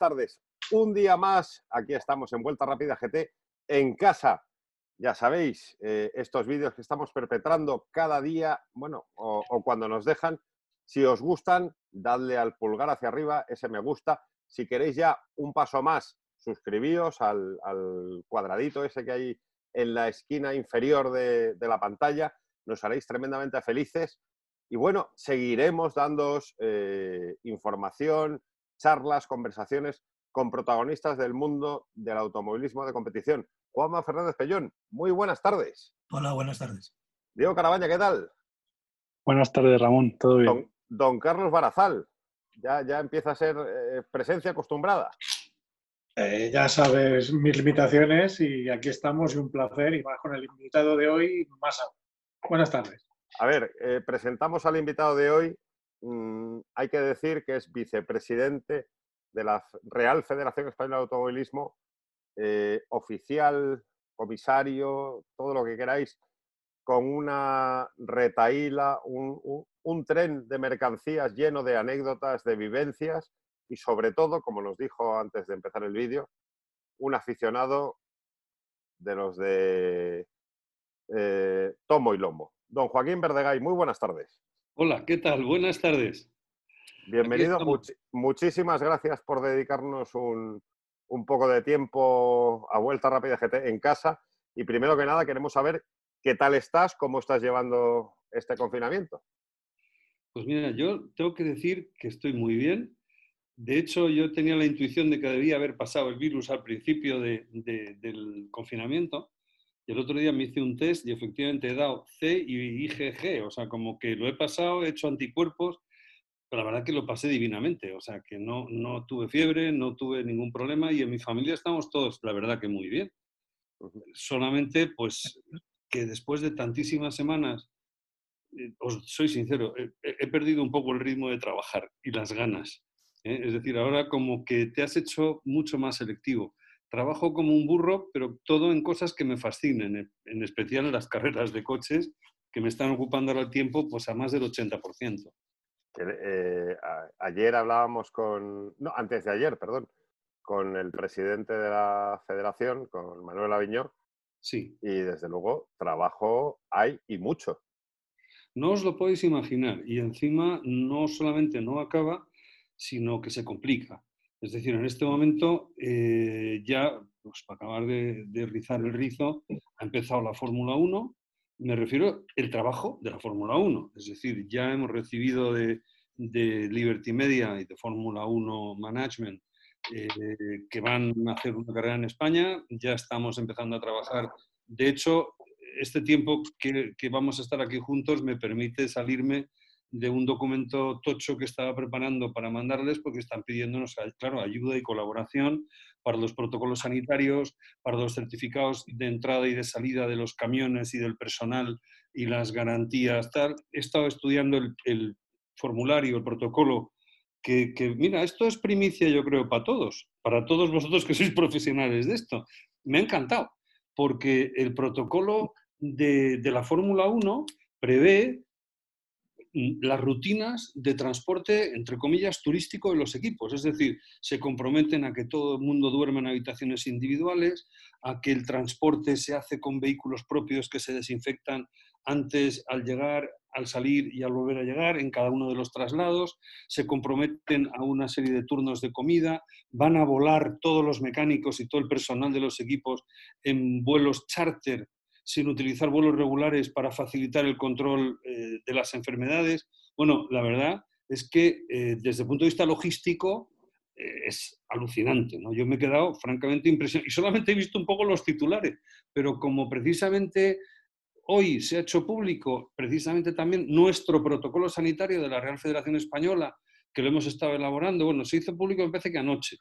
tardes. Un día más, aquí estamos en Vuelta Rápida GT, en casa. Ya sabéis, eh, estos vídeos que estamos perpetrando cada día, bueno, o, cuando nos dejan, si os gustan, dadle al pulgar hacia arriba, ese me gusta. Si queréis ya un paso más, suscribíos al, cuadradito ese que hay en la esquina inferior de, la pantalla. Nos haréis tremendamente felices. Y bueno, seguiremos dándoos eh, información, charlas, conversaciones con protagonistas del mundo del automovilismo de competición. Juanma Fernández Pellón, muy buenas tardes. Hola, buenas tardes. Diego Carabaña, ¿qué tal? Buenas tardes, Ramón, todo bien. Don, Carlos Barazal, ya, ya empieza a ser eh, presencia acostumbrada. Eh, ya sabes mis limitaciones y aquí estamos y un placer y más con el invitado de hoy, más aún. Buenas tardes. A ver, eh, presentamos al invitado de hoy. Mm, hay que decir que es vicepresidente de la Real Federación Española de Automovilismo, eh, oficial, comisario, todo lo que queráis, con una retaíla, un, tren de mercancías lleno de anécdotas, de vivencias y sobre todo, como nos dijo antes de empezar el vídeo, un aficionado de los de eh, tomo y lomo. Don Joaquín Verdegay, muy buenas tardes. Hola, ¿qué tal? Buenas tardes. Bienvenido. muchísimas gracias por dedicarnos un, poco de tiempo a Vuelta Rápida GT en casa. Y primero que nada, queremos saber qué tal estás, cómo estás llevando este confinamiento. Pues mira, yo tengo que decir que estoy muy bien. De hecho, yo tenía la intuición de que debía haber pasado el virus al principio del confinamiento. Y el otro día me hice un test y efectivamente he dado C y IgG. O sea, como que lo he pasado, he hecho anticuerpos pero la verdad que lo pasé divinamente, o sea, que no, no tuve fiebre, no tuve ningún problema y en mi familia estamos todos, la verdad que muy bien. Solamente, pues, que después de tantísimas semanas, eh, os soy sincero, he, perdido un poco el ritmo de trabajar y las ganas. ¿eh? Es decir, ahora como que te has hecho mucho más selectivo. Trabajo como un burro, pero todo en cosas que me fascinen, en especial en las carreras de coches, que me están ocupando ahora el tiempo pues a más del 80%. Eh, ayer hablábamos con, no, antes de ayer, perdón, con el presidente de la federación, con Manuel Aviñó. Sí. Y desde luego, trabajo hay y mucho. No os lo podéis imaginar. Y encima no solamente no acaba, sino que se complica. Es decir, en este momento eh, ya, pues, para acabar de, rizar el rizo, ha empezado la Fórmula 1, me refiero al trabajo de la Fórmula 1. Es decir, ya hemos recibido de, Liberty Media y de Fórmula 1 Management eh, que van a hacer una carrera en España. Ya estamos empezando a trabajar. De hecho, este tiempo que vamos a estar aquí juntos me permite salirme de un documento tocho que estaba preparando para mandarles porque están pidiéndonos, claro, ayuda y colaboración para los protocolos sanitarios, para los certificados de entrada y de salida de los camiones y del personal y las garantías, tal. He estado estudiando el, formulario, el protocolo, que, mira, esto es primicia yo creo para todos, para todos vosotros que sois profesionales de esto. Me ha encantado, porque el protocolo de, de la Fórmula 1 prevé las rutinas de transporte, entre comillas, turístico de los equipos. Es decir, se comprometen a que todo el mundo duerma en habitaciones individuales, a que el transporte se hace con vehículos propios que se desinfectan antes, al llegar, al salir y al volver a llegar en cada uno de los traslados, se comprometen a una serie de turnos de comida, van a volar todos los mecánicos y todo el personal de los equipos en vuelos charter sin utilizar vuelos regulares para facilitar el control eh, de las enfermedades. Bueno, la verdad es que eh, desde el punto de vista logístico eh, es alucinante. ¿no? Yo me he quedado francamente impresionado y solamente he visto un poco los titulares, pero como precisamente hoy se ha hecho público precisamente también nuestro protocolo sanitario de la Real Federación Española, que lo hemos estado elaborando, bueno, se hizo público me parece que anoche,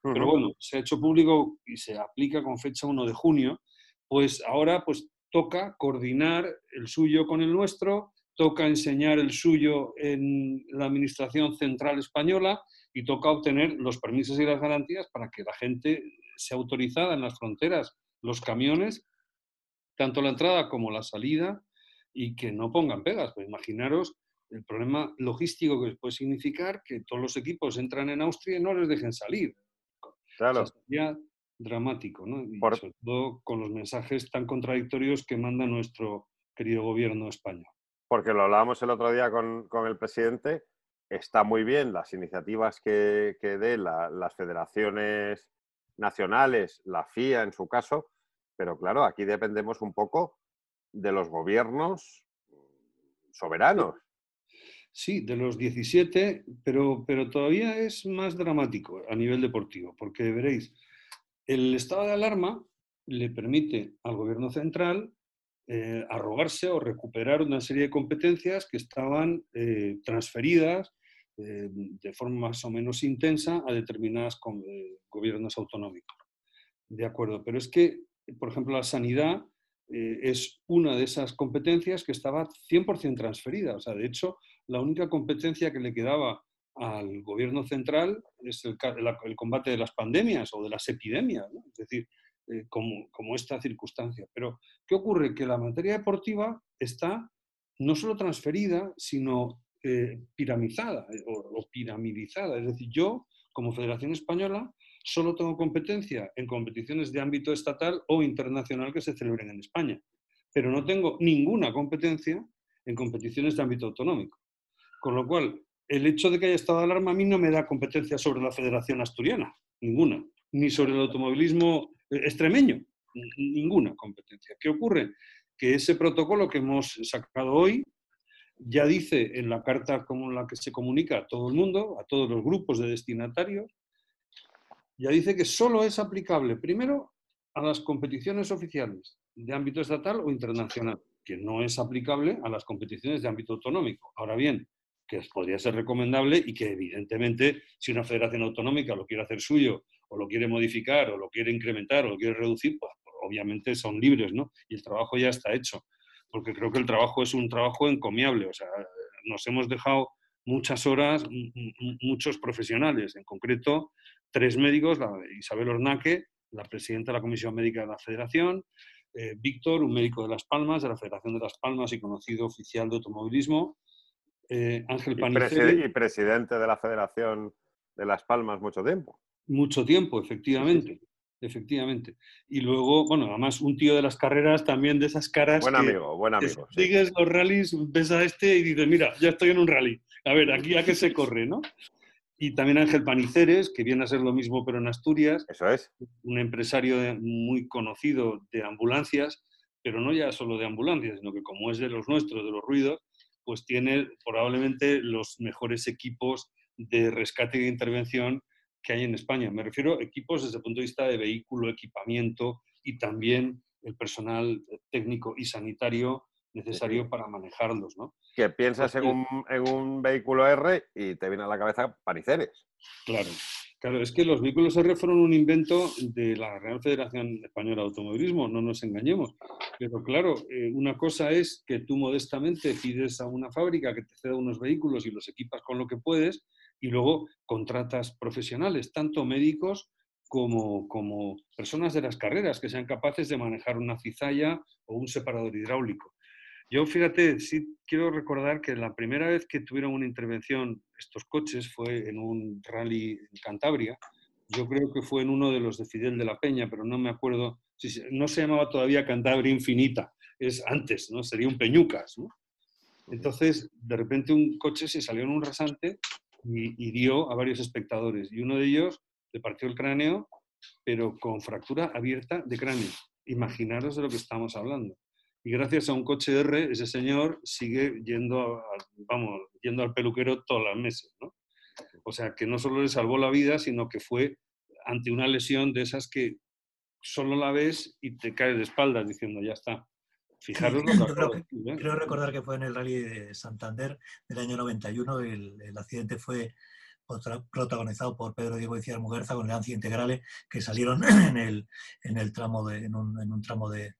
pero bueno, se ha hecho público y se aplica con fecha 1 de junio pues ahora pues toca coordinar el suyo con el nuestro, toca enseñar el suyo en la Administración Central Española y toca obtener los permisos y las garantías para que la gente sea autorizada en las fronteras, los camiones, tanto la entrada como la salida, y que no pongan pegas. Pues imaginaros el problema logístico que puede significar que todos los equipos entran en Austria y no les dejen salir. Claro. sería dramático, ¿no? Y sobre todo con los mensajes tan contradictorios que manda nuestro querido gobierno español. Porque lo hablábamos el otro día con, el presidente, está muy bien las iniciativas que, que dé las federaciones nacionales, la FIA en su caso, pero claro, aquí dependemos un poco de los gobiernos soberanos. Sí, de los 17, pero, pero todavía es más dramático a nivel deportivo, porque veréis, el estado de alarma le permite al gobierno central eh, arrogarse o recuperar una serie de competencias que estaban eh, transferidas eh, de forma más o menos intensa a determinados gobiernos autonómicos. De acuerdo, pero es que, por ejemplo, la sanidad es una de esas competencias que estaba 100% transferida. O sea, de hecho, la única competencia que le quedaba al gobierno central es el, combate de las pandemias o de las epidemias, es decir, eh, como, esta circunstancia. Pero, ¿qué ocurre? Que la materia deportiva está no solo transferida, sino eh, piramizada eh, o, piramidizada. Es decir, yo, como Federación Española, solo tengo competencia en competiciones de ámbito estatal o internacional que se celebren en España, pero no tengo ninguna competencia en competiciones de ámbito autonómico. Con lo cual, el hecho de que haya estado de alarma a mí no me da competencia sobre la Federación Asturiana, ninguna, ni sobre el automovilismo eh, extremeño, ninguna competencia. ¿Qué ocurre? Que ese protocolo que hemos sacado hoy ya dice en la carta como la que se comunica a todo el mundo, a todos los grupos de destinatarios, ya dice que solo es aplicable primero a las competiciones oficiales de ámbito estatal o internacional, que no es aplicable a las competiciones de ámbito autonómico. Ahora bien, que podría ser recomendable y que evidentemente si una federación autonómica lo quiere hacer suyo o lo quiere modificar o lo quiere incrementar o lo quiere reducir, pues, pues obviamente son libres, ¿no? Y el trabajo ya está hecho, porque creo que el trabajo es un trabajo encomiable, o sea, nos hemos dejado muchas horas, muchos profesionales, en concreto tres médicos, Isabel Ornaque, la presidenta de la Comisión Médica de la Federación, eh, Víctor, un médico de Las Palmas, de la Federación de Las Palmas y conocido oficial de automovilismo, eh, Ángel Paniceri. Y, presidente de la Federación de Las Palmas mucho tiempo. Mucho tiempo, efectivamente. Efectivamente. Y luego, bueno, además un tío de las carreras también de esas caras. Buen amigo, buen amigo. Sigues los rallies, ves a este y dices, mira, ya estoy en un rally. A ver, aquí a qué se corre, ¿no? Y también Ángel Paniceres, que viene a ser lo mismo pero en Asturias. Eso es. Un empresario muy conocido de ambulancias, pero no ya solo de ambulancias, sino que como es de los nuestros, de los ruidos, pues tiene probablemente los mejores equipos de rescate y de intervención que hay en España. Me refiero a equipos desde el punto de vista de vehículo, equipamiento y también el personal técnico y sanitario necesario para manejarlos. ¿no? Que piensas en un, en un, vehículo R y te viene a la cabeza paniceres. Claro, Claro, es que los vehículos R fueron un invento de la Real Federación Española de Automovilismo, no nos engañemos. Pero claro, eh, una cosa es que tú modestamente pides a una fábrica que te ceda unos vehículos y los equipas con lo que puedes y luego contratas profesionales, tanto médicos como, como personas de las carreras que sean capaces de manejar una cizalla o un separador hidráulico. Yo, fíjate, sí quiero recordar que la primera vez que tuvieron una intervención estos coches fue en un rally en Cantabria. Yo creo que fue en uno de los de Fidel de la Peña, pero no me acuerdo. Si, no se llamaba todavía Cantabria Infinita, es antes, ¿no? Sería un Peñucas, ¿no? Entonces, de repente un coche se salió en un rasante y hirió a varios espectadores. Y uno de ellos le partió el cráneo, pero con fractura abierta de cráneo. Imaginaros de lo que estamos hablando y gracias a un coche R, ese señor sigue yendo, vamos, yendo al peluquero todas las meses, ¿no? O sea, que no solo le salvó la vida, sino que fue ante una lesión de esas que solo la ves y te caes de espaldas diciendo, ya está. Fijaros lo que creo, ¿eh? creo recordar que fue en el Rally de Santander del año 91, el, el accidente fue protagonizado por Pedro Diego y Muguerza con el Lancia Integrale, que salieron en el, en el tramo de, en un, en un tramo de,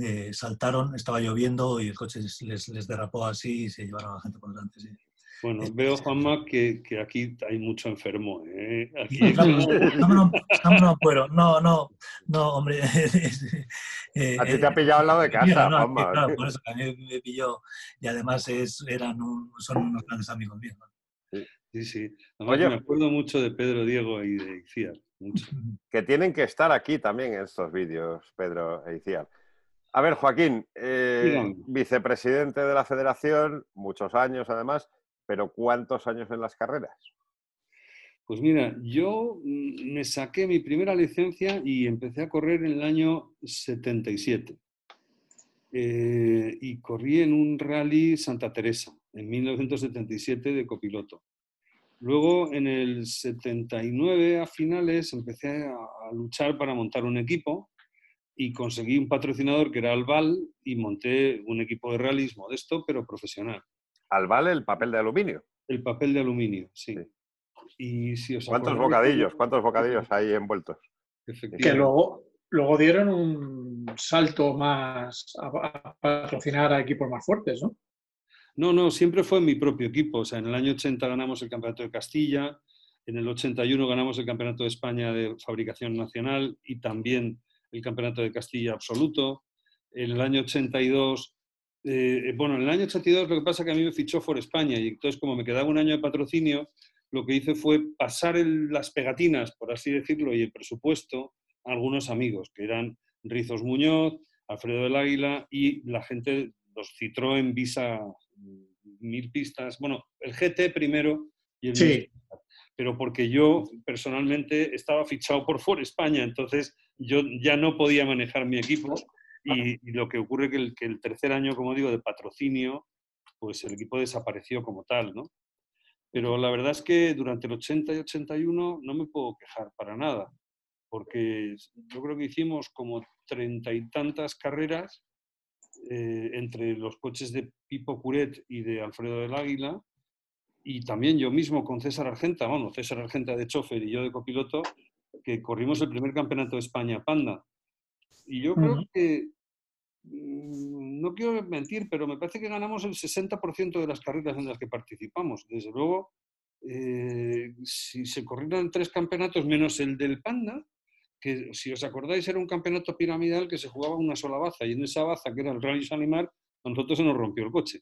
eh, saltaron, estaba lloviendo y el coche les, les, derrapó así y se llevaron a la gente por delante. Bueno, veo, Juanma, que, que, aquí hay mucho enfermo. ¿eh? Aquí... No, no, no, no, no, no, hombre. Eh, a ti te ha pillado al lado de casa, Juanma. Claro, por eso que a mí me pilló y además es, eran son unos grandes amigos míos. Sí, sí. Además, me acuerdo mucho de Pedro Diego y de Iciar. mucho. que tienen que estar aquí también en estos vídeos, Pedro e Iciar. A ver, Joaquín, eh, vicepresidente de la federación, muchos años además, pero ¿cuántos años en las carreras? Pues mira, yo mm, me saqué mi primera licencia y empecé a correr en el año 77. Eh, y corrí en un rally Santa Teresa, en 1977 de copiloto. Luego, en el 79, a finales, empecé a, a luchar para montar un equipo y conseguí un patrocinador que era Alval y monté un equipo de rallies modesto, pero profesional. Al vale el papel de aluminio. El papel de aluminio, sí. Sí. Y si os ¿Cuántos acordáis, bocadillos? ¿Cuántos bocadillos hay envueltos? Que luego, luego dieron un salto más a, a patrocinar a equipos más fuertes, ¿no? No, no, siempre fue mi propio equipo. O sea, en el año 80 ganamos el Campeonato de Castilla, en el 81 ganamos el Campeonato de España de Fabricación Nacional y también el Campeonato de Castilla Absoluto. En el año 82, eh, bueno, en el año 82 lo que pasa es que a mí me fichó For España y entonces como me quedaba un año de patrocinio, lo que hice fue pasar el- las pegatinas, por así decirlo, y el presupuesto a algunos amigos, que eran Rizos Muñoz, Alfredo del Águila y la gente, los Citroën Visa mm, mil pistas, bueno, el GT primero y el Sí. mil pero porque yo personalmente estaba fichado por For España, entonces yo ya no podía manejar mi equipo y, y lo que ocurre que el, que el tercer año, como digo, de patrocinio, pues el equipo desapareció como tal, ¿no? Pero la verdad es que durante el 80 y 81 no me puedo quejar para nada, porque yo creo que hicimos como treinta y tantas carreras eh, entre los coches de Pipo Curet y de Alfredo del Águila, y también yo mismo con César Argenta, bueno, César Argenta de chofer y yo de copiloto, que corrimos el primer campeonato de España Panda. Y yo creo Ujú. que, mm, no quiero mentir, pero me parece que ganamos el 60% de las carreras en las que participamos. Desde luego, eh, si se corrieran tres campeonatos menos el del Panda, que si os acordáis era un campeonato piramidal que se jugaba una sola baza y en esa baza, que era el Rally Salimar, a nosotros se nos rompió el coche.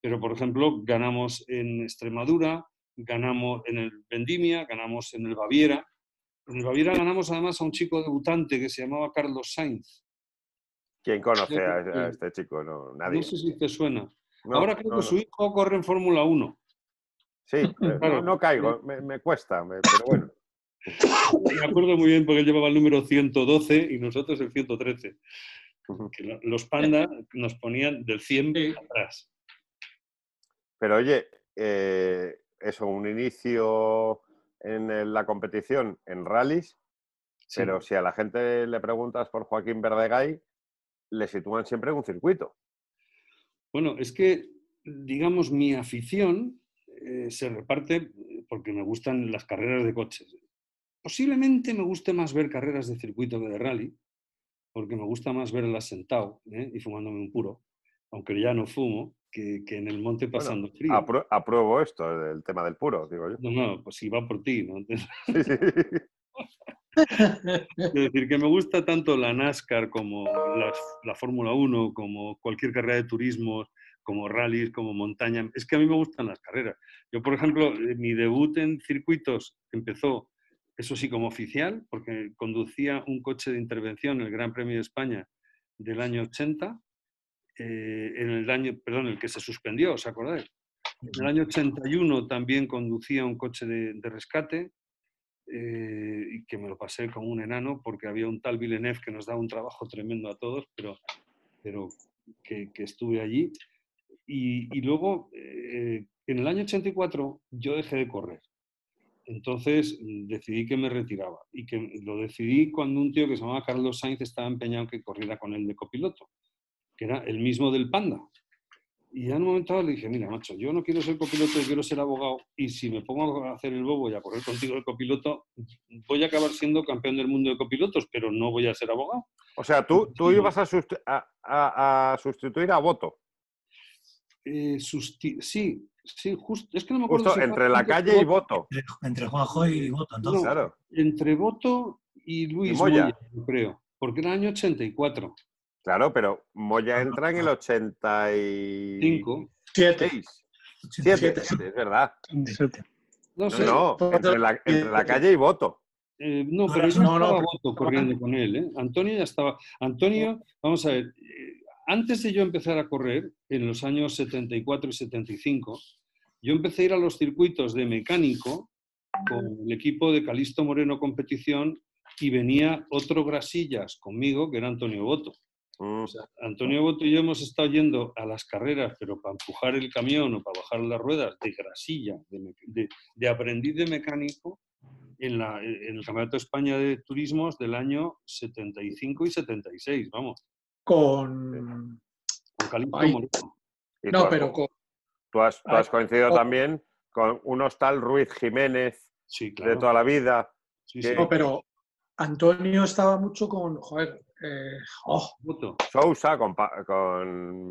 Pero, por ejemplo, ganamos en Extremadura, ganamos en el Vendimia, ganamos en el Baviera. En el Baviera ganamos además a un chico debutante que se llamaba Carlos Sainz. ¿Quién conoce a, este chico? No, nadie. No sé si te suena. No, Ahora creo no, que no. su hijo corre en Fórmula 1. Sí, eh, no, Claro. no caigo, me, me cuesta, me- pero bueno. Me acuerdo muy bien porque él llevaba el número 112 y nosotros el 113. Ujú. Que lo- los panda nos ponían del 100 Sí. atrás. Pero oye, eh, eso, un inicio en la competición en rallies, Sí. pero si a la gente le preguntas por Joaquín Verdegay, le sitúan siempre en un circuito. Bueno, es que, digamos, mi afición eh, se reparte eh, porque me gustan las carreras de coches. Posiblemente me guste más ver carreras de circuito que de rally, porque me gusta más verlas sentado ¿eh? y fumándome un puro, aunque ya no fumo, que, que en el monte pasando frío. Apro- apruebo esto, el tema del puro, digo yo. No, no, pues si va por ti, ¿no? Sí, sí. Es decir, que me gusta tanto la NASCAR como las- la, Fórmula 1, como cualquier carrera de turismo, como rallies, como montaña. Es que a mí me gustan las carreras. Yo, por ejemplo, eh, mi debut en circuitos empezó, eso sí, como oficial, porque conducía un coche de intervención, el Gran Premio de España del año 80, eh, en el año, perdón, el que se suspendió, ¿os acordáis? En el año 81 también conducía un coche de, de rescate eh, y que me lo pasé como un enano porque había un tal Villeneuve que nos daba un trabajo tremendo a todos, pero, pero que, que estuve allí. Y, y luego, eh, en el año 84, yo dejé de correr. Entonces decidí que me retiraba y que lo decidí cuando un tío que se llamaba Carlos Sainz estaba empeñado en que corriera con él de copiloto, que era el mismo del Panda. Y ya en un momento dado le dije, mira, macho, yo no quiero ser copiloto, yo quiero ser abogado, y si me pongo a hacer el bobo y a correr contigo de copiloto, voy a acabar siendo campeón del mundo de copilotos, pero no voy a ser abogado. O sea, tú, tú ibas a, susti- a- a- a sustituir a Voto, Eh, susti- sí, sí, justo, es que no me acuerdo justo si entre la calle y Voto- Voto. Entre, entre Juanjo y Boto, entonces. No. Claro. Entre Boto y Luis Moya. Moya, yo creo, porque era el año 84. Claro, pero Moya entra en el 86. Cinco. Siete. Siete, Siete. siete, es verdad. No No, sé. no, entre la, entre la calle y Voto. Eh, no, No pero ya no, no, estaba pero- Boto corriendo con él. ¿eh? Antonio ya estaba. Antonio, vamos a ver, eh, antes de yo empezar a correr, en los años 74 y 75, yo empecé a ir a los circuitos de mecánico con el equipo de Calisto Moreno Competición y venía otro Grasillas conmigo, que era Antonio Boto. Mm, O sea, Antonio Boto y yo hemos estado yendo a las carreras, pero para empujar el camión o para bajar las ruedas de grasilla, de, me- de- de aprendiz de mecánico, en, la- en el Campeonato de España de Turismos del año 75 y 76, vamos, Con. con Calixto. Moreno. y tú No, has- pero con. Tú has, tú has Ay, coincidido también con unos tal Ruiz Jiménez Sí, de toda la vida. Sí, que- sí. No, pero Antonio estaba mucho con. Joder. Eh, oh. Sousa, con...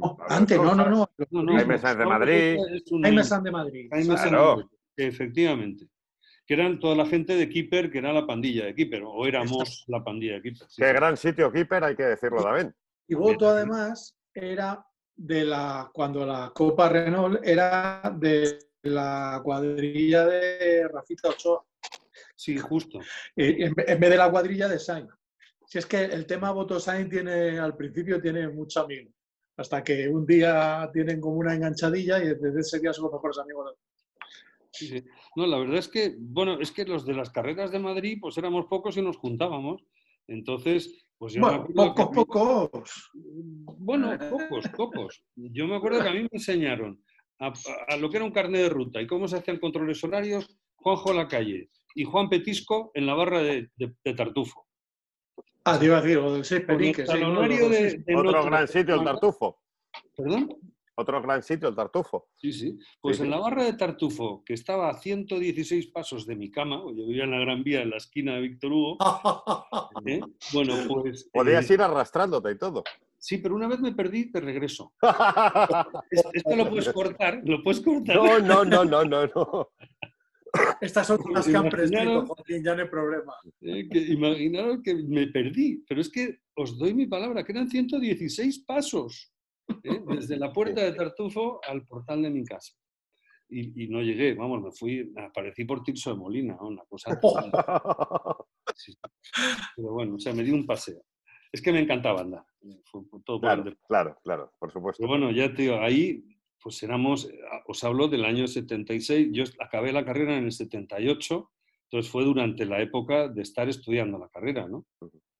Oh, antes, no, no, no. No, no, Jaime Sáenz de Madrid. Un Jaime niño. San de Madrid. Jaime. Sáenz de. Madrid, Efectivamente. Que eran toda la gente de Keeper, que era la pandilla de Keeper, o éramos la pandilla de Keeper. sí, Qué sí. gran sitio, Keeper, hay que decirlo también. Y Boto, además, era de la. Cuando la Copa Renault era de la cuadrilla de Rafita Ochoa. Sí, justo. eh, en, en vez de la cuadrilla de Sainz. Si es que el tema Boto Sainz tiene, al principio tiene mucho amigo. Hasta que un día tienen como una enganchadilla y desde ese día son los mejores amigos. Sí, sí. No, la verdad es que, bueno, es que los de las carreras de Madrid, pues éramos pocos y nos juntábamos. Entonces, pues yo Bueno, pocos, pocos. Bueno, pocos, pocos. Yo me acuerdo que a mí me enseñaron a, a- a lo que era un carnet de ruta y cómo se hacían controles horarios Juanjo la calle y Juan Petisco en la barra de, de- de Tartufo. Ah, te iba a decir, lo del seis Con el peniques. sí, no, de- de Otro gran de sitio, el Juanjo. Tartufo. ¿Perdón? Otro gran sitio, el Tartufo. Sí, sí. Pues Sí, en sí. la barra de Tartufo, que estaba a 116 pasos de mi cama, yo vivía en la Gran Vía, en la esquina de Víctor Hugo, ¿eh? bueno, pues... Podías eh, ir arrastrándote y todo. Sí, pero una vez me perdí, te regreso. Es- Esto lo puedes cortar, lo puedes cortar. No, no, no, no, no, no. Estas son las que han prescrito, Joaquín, ya no hay problema. Eh, que imaginaros que me perdí, pero es que os doy mi palabra, que eran 116 pasos, ¿eh? desde la puerta de Tartufo al portal de mi casa. Y, y no llegué, vamos, me fui, aparecí por Tirso de Molina, ¿no? una cosa. Sí. Pero bueno, o sea, me di un paseo. Es que me encantaba andar. Fue todo Claro, claro, claro, por supuesto. pero bueno, ya te digo, ahí pues éramos, os hablo del año 76, yo acabé la carrera en el 78, entonces fue durante la época de estar estudiando la carrera, ¿no?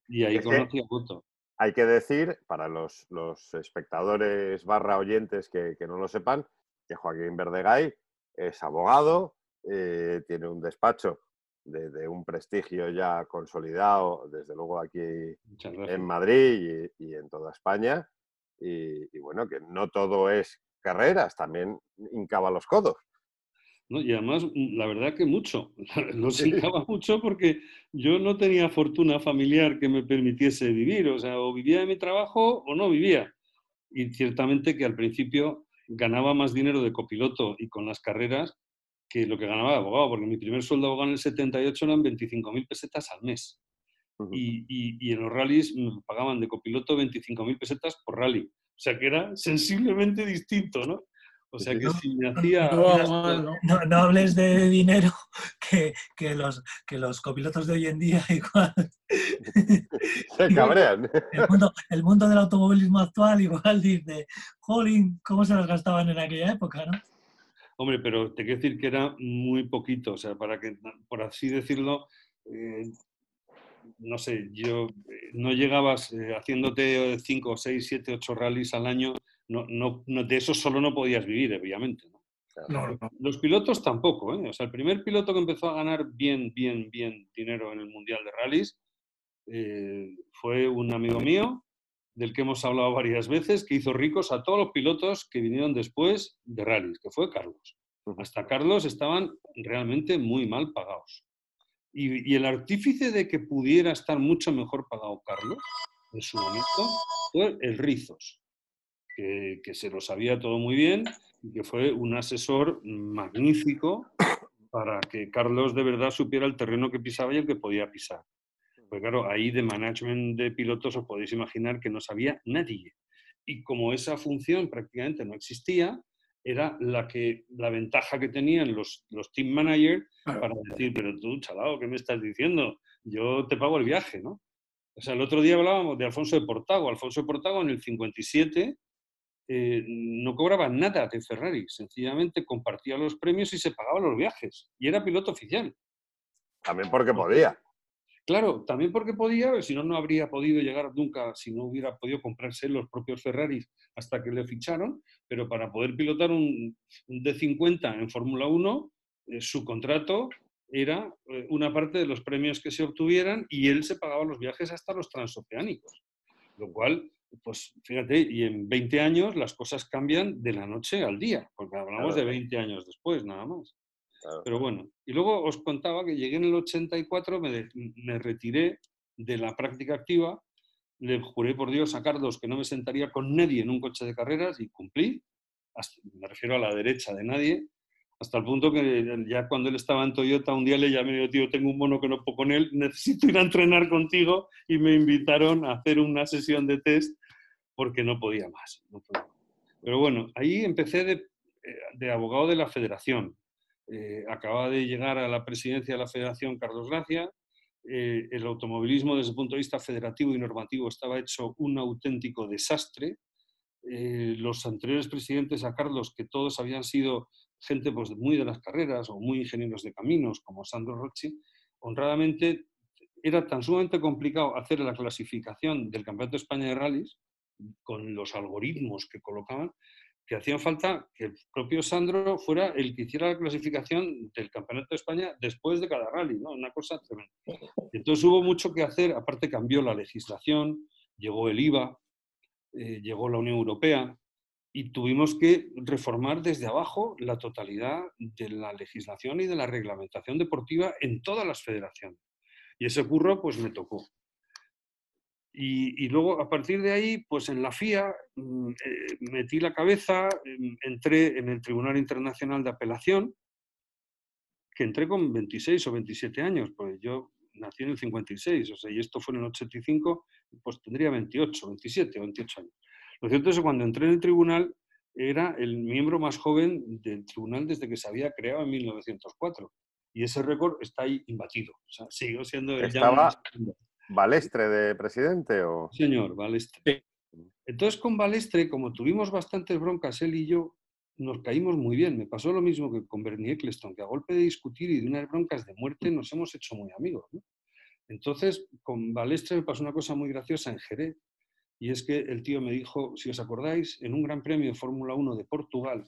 Y ahí conocí a Boto. Hay que decir, para los, los espectadores barra oyentes que, que no lo sepan, que Joaquín Verdegay es abogado, eh, tiene un despacho de, de un prestigio ya consolidado, desde luego aquí en Madrid y, y en toda España. Y, y bueno, que no todo es carreras, también hincaba los codos. ¿no? Y además, mm, la verdad que mucho. Los hincaba mucho porque yo no tenía fortuna familiar que me permitiese vivir. O sea, o vivía de mi trabajo o no vivía. Y ciertamente que al principio ganaba más dinero de copiloto y con las carreras que lo que ganaba de abogado, porque mi primer sueldo de abogado en el 78 eran 25.000 pesetas al mes. Y, y- y en los rallies me pagaban de copiloto 25.000 pesetas por rally. O sea que era sensiblemente distinto, ¿no? O sea que No, si me hacía... No, no, no. No, no hables de dinero que, que los, que los copilotos de hoy en día igual. Se cabrean. El mundo, el mundo del automovilismo actual igual dice, jolín, ¿cómo se los gastaban en aquella época, no? Hombre, pero te quiero decir que era muy poquito, o sea, para que, por así decirlo, eh, no sé, yo eh, no llegabas eh, haciéndote 5, 6, 7, 8 rallies al año, no, no, no- de eso solo no podías vivir, obviamente. ¿no? No, no. Los pilotos tampoco, ¿eh? O sea, el primer piloto que empezó a ganar bien, bien, bien dinero en el Mundial de Rallys eh, fue un amigo mío, del que hemos hablado varias veces, que hizo ricos a todos los pilotos que vinieron después de rallies, que fue Carlos. Hasta Carlos estaban realmente muy mal pagados. Y, el artífice de que pudiera estar mucho mejor pagado Carlos en su momento fue el Rizos, que, que se lo sabía todo muy bien y que fue un asesor magnífico para que Carlos de verdad supiera el terreno que pisaba y el que podía pisar. Pues claro, ahí de management de pilotos os podéis imaginar que no sabía nadie. Y como esa función prácticamente no existía, era la, que, la ventaja que tenían los, los team managers para decir, pero tú, chalao, ¿qué me estás diciendo? Yo te pago el viaje, ¿no? O sea, el otro día hablábamos de Alfonso de Portago. Alfonso de Portago en el 57 eh, no cobraba nada de Ferrari, sencillamente compartía los premios y se pagaba los viajes. Y era piloto oficial. También porque podía. Claro, también porque podía, si no, no habría podido llegar nunca, si no hubiera podido comprarse los propios Ferraris hasta que le ficharon, pero para poder pilotar un, D50 en Fórmula 1, eh, su contrato era eh, una parte de los premios que se obtuvieran y él se pagaba los viajes hasta los transoceánicos. Lo cual, pues fíjate, y en 20 años las cosas cambian de la noche al día, porque hablamos de 20 años después, nada más. Pero bueno, y luego os contaba que llegué en el 84, me, me retiré de la práctica activa, le juré por Dios a Carlos que no me sentaría con nadie en un coche de carreras y cumplí, me refiero a la derecha de nadie, hasta el punto que ya cuando él estaba en Toyota, un día le llamé y digo, tío, tengo un mono que no puedo con él, necesito ir a entrenar contigo y me invitaron a hacer una sesión de test porque no podía más. Pero bueno, ahí empecé de, eh, de, abogado de la federación. Eh, acababa de llegar a la presidencia de la federación Carlos Gracia. Eh, el automovilismo desde el punto de vista federativo y normativo estaba hecho un auténtico desastre. los anteriores presidentes a Carlos, que todos habían sido gente pues, muy de las carreras o muy ingenieros de caminos, como Sandro Rocci, honradamente era tan sumamente complicado hacer la clasificación del Campeonato de España de Rallys con los algoritmos que colocaban, que hacían falta que el propio Sandro fuera el que hiciera la clasificación del Campeonato de España después de cada rally, ¿no? Una cosa tremenda. Entonces hubo mucho que hacer, aparte cambió la legislación, llegó el IVA, eh, llegó la Unión Europea, y tuvimos que reformar desde abajo la totalidad de la legislación y de la reglamentación deportiva en todas las federaciones. Y ese curro pues me tocó. Y, luego, a partir de ahí, pues en la FIA mm, eh, metí la cabeza, mm, entré en el Tribunal Internacional de Apelación, que entré con 26 o 27 años, pues yo nací en el 56, o sea, y esto fue en el 85, pues tendría 28, 27 o 28 años. Lo cierto es que cuando entré en el tribunal era el miembro más joven del tribunal desde que se había creado en 1904. Y ese récord está ahí imbatido. O sea, sigo siendo el ¿Estaba Balestre de presidente? O... Señor, Balestre. Entonces con Balestre, como tuvimos bastantes broncas él y yo, nos caímos muy bien. Me pasó lo mismo que con Bernie Eccleston, que a golpe de discutir y de unas broncas de muerte nos hemos hecho muy amigos. Entonces, con Balestre me pasó una cosa muy graciosa en Jerez, y es que el tío me dijo, si os acordáis, en un Gran Premio de Fórmula 1 de Portugal,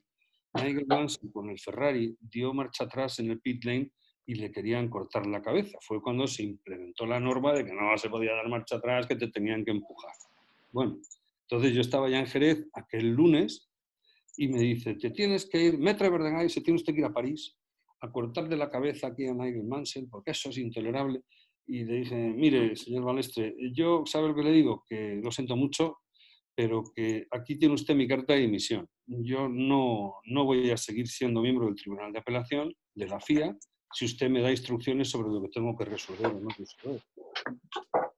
Nigel Mansell con el Ferrari dio marcha atrás en el pit lane y le querían cortar la cabeza. Fue cuando se implementó la norma de que no se podía dar marcha atrás, que te tenían que empujar. Bueno, entonces yo estaba ya en Jerez aquel lunes y me dice, te tienes que ir, Metre Verdenay, se tiene usted que ir a París a cortarle la cabeza aquí a Nigel Mansell, porque eso es intolerable y le dije, mire, señor Balestre, yo, ¿sabe lo que le digo? Que lo siento mucho, pero que aquí tiene usted mi carta de dimisión. Yo no, no voy a seguir siendo miembro del Tribunal de Apelación, de la FIA, si usted me da instrucciones sobre lo que tengo que resolver o no resolver.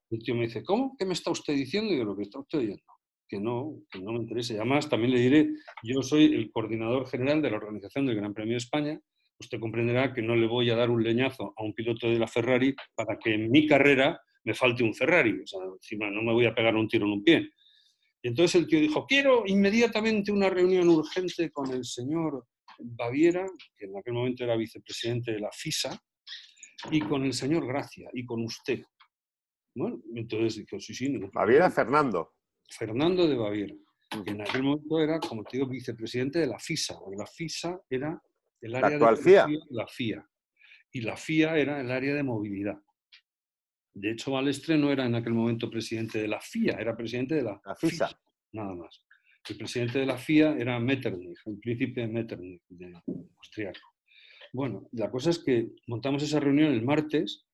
El tío me dice, ¿cómo? ¿Qué me está usted diciendo? Y yo, lo que está usted oyendo. Que no, que no me interesa. Y además, también le diré, yo soy el coordinador general de la organización del Gran Premio de España usted comprenderá que no le voy a dar un leñazo a un piloto de la Ferrari para que en mi carrera me falte un Ferrari. O sea, encima no me voy a pegar un tiro en un pie. Y entonces el tío dijo, quiero inmediatamente una reunión urgente con el señor Baviera, que en aquel momento era vicepresidente de la FISA, y con el señor Gracia, y con usted. Bueno, entonces dijo, sí, sí. Baviera Fernando. Fernando de Baviera, que en aquel momento era, como te digo, vicepresidente de la FISA, la FISA era el área de FIA. la FIA. Y la FIA era el área de movilidad. De hecho, Balestre no era en aquel momento presidente de la FIA, era presidente de la, FISA, nada más. El presidente de la FIA era Metternich, el príncipe Metternich, de austriaco. Bueno, la cosa es que montamos esa reunión el martes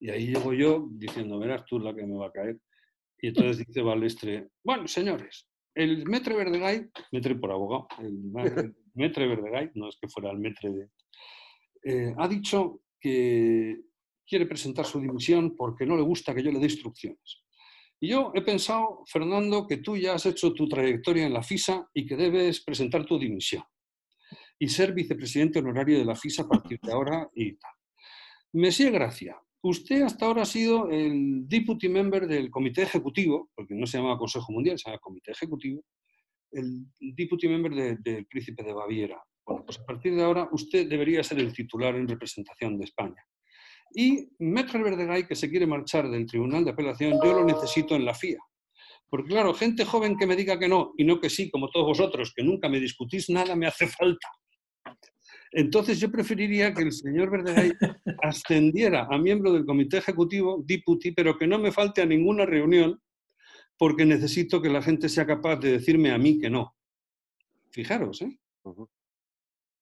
y ahí llego yo diciendo, verás tú la que me va a caer. Y entonces dice Balestre, bueno, señores, el Metre Verdegay, Metre por abogado, el, Metre Verdegay, no es que fuera el Metre de... Eh, ha dicho que quiere presentar su dimisión porque no le gusta que yo le dé instrucciones. Y yo he pensado, Fernando, que tú ya has hecho tu trayectoria en la FISA y que debes presentar tu dimisión. y ser vicepresidente honorario de la FISA a partir de ahora y tal. Mesía Gracia, usted hasta ahora ha sido el deputy member del comité ejecutivo, porque no se llama Consejo Mundial, se llama comité ejecutivo, el deputy member del príncipe de Baviera. Bueno, pues a partir de ahora usted debería ser el titular en representación de España. Y Metro Verdegay, que se quiere marchar del Tribunal de Apelación, yo lo necesito en la FIA. Porque claro, gente joven que me diga que no y no que sí, como todos vosotros, que nunca me discutís nada, me hace falta. Entonces yo preferiría que el señor Verdegay ascendiera a miembro del comité ejecutivo, deputy, pero que no me falte a ninguna reunión, porque necesito que la gente sea capaz de decirme a mí que no. Fijaros, ¿eh?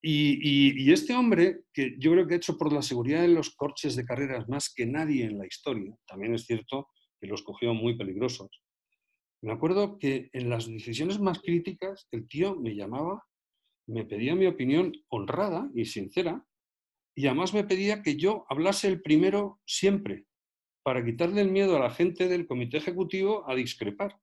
Y, este hombre, que yo creo que ha hecho por la seguridad de los corches de carreras más que nadie en la historia, también es cierto que los cogió muy peligrosos. Me acuerdo que en las decisiones más críticas el tío me llamaba, me pedía mi opinión honrada y sincera, y además me pedía que yo hablase el primero siempre, para quitarle el miedo a la gente del comité ejecutivo a discrepar.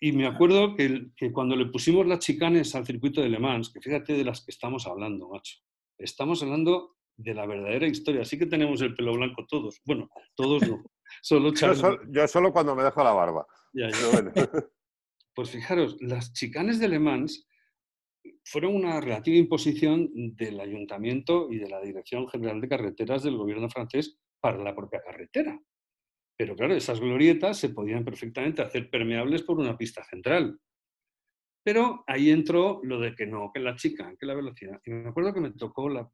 Y me acuerdo que, cuando le pusimos las chicanes al circuito de Le Mans, que fíjate de las que estamos hablando, macho. Estamos hablando de la verdadera historia. Sí que tenemos el pelo blanco todos. Bueno, todos no. Solo yo, solo cuando me dejo la barba. Pues fijaros, las chicanes de Le Mans fueron una relativa imposición del ayuntamiento y de la Dirección General de Carreteras del gobierno francés para la propia carretera. Pero claro, esas glorietas se podían perfectamente hacer permeables por una pista central. Pero ahí entró lo de que no, que la chica, que la velocidad. Y me acuerdo que me tocó la...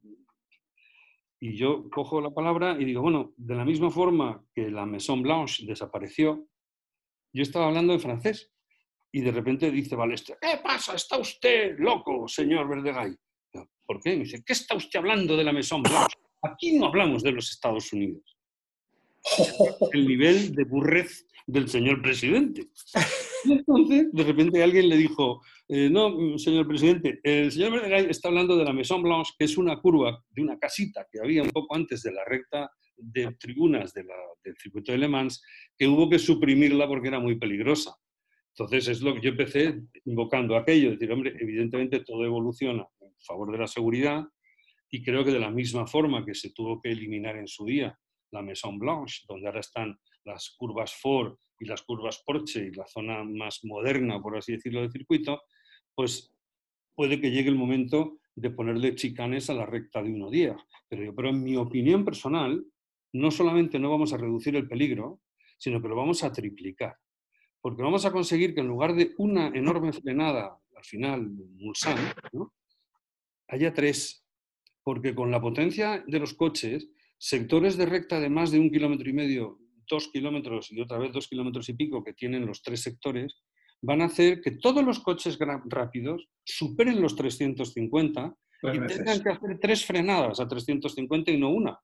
Y yo cojo la palabra y digo, bueno, de la misma forma que la Maison Blanche desapareció, yo estaba hablando en francés. Y de repente dice Balestre, ¿qué pasa? ¿Está usted loco, señor Verdegay? ¿Por qué? Me dice, ¿qué está usted hablando de la Maison Blanche? Aquí no hablamos de los Estados Unidos el nivel de burrez del señor presidente. entonces, de repente alguien le dijo, eh, no, señor presidente, el señor Verderay está hablando de la Maison Blanche, que es una curva de una casita que había un poco antes de la recta de tribunas del circuito de Le Mans, que hubo que suprimirla porque era muy peligrosa. Entonces es lo que yo empecé invocando aquello, decir, hombre, evidentemente todo evoluciona en favor de la seguridad y creo que de la misma forma que se tuvo que eliminar en su día la Maison Blanche, donde ahora están las curvas Ford y las curvas Porsche y la zona más moderna, por así decirlo, del circuito, pues puede que llegue el momento de ponerle chicanes a la recta de uno día. Pero, yo, pero en mi opinión personal, no solamente no vamos a reducir el peligro, sino que lo vamos a triplicar. Porque vamos a conseguir que en lugar de una enorme frenada, al final, Mulsanne, haya tres. Porque con la potencia de los coches, sectores de recta de más de un kilómetro y medio, dos kilómetros y otra vez dos kilómetros y pico que tienen los tres sectores, van a hacer que todos los coches rápidos superen los 350 y tengan que hacer tres frenadas a 350 y no una.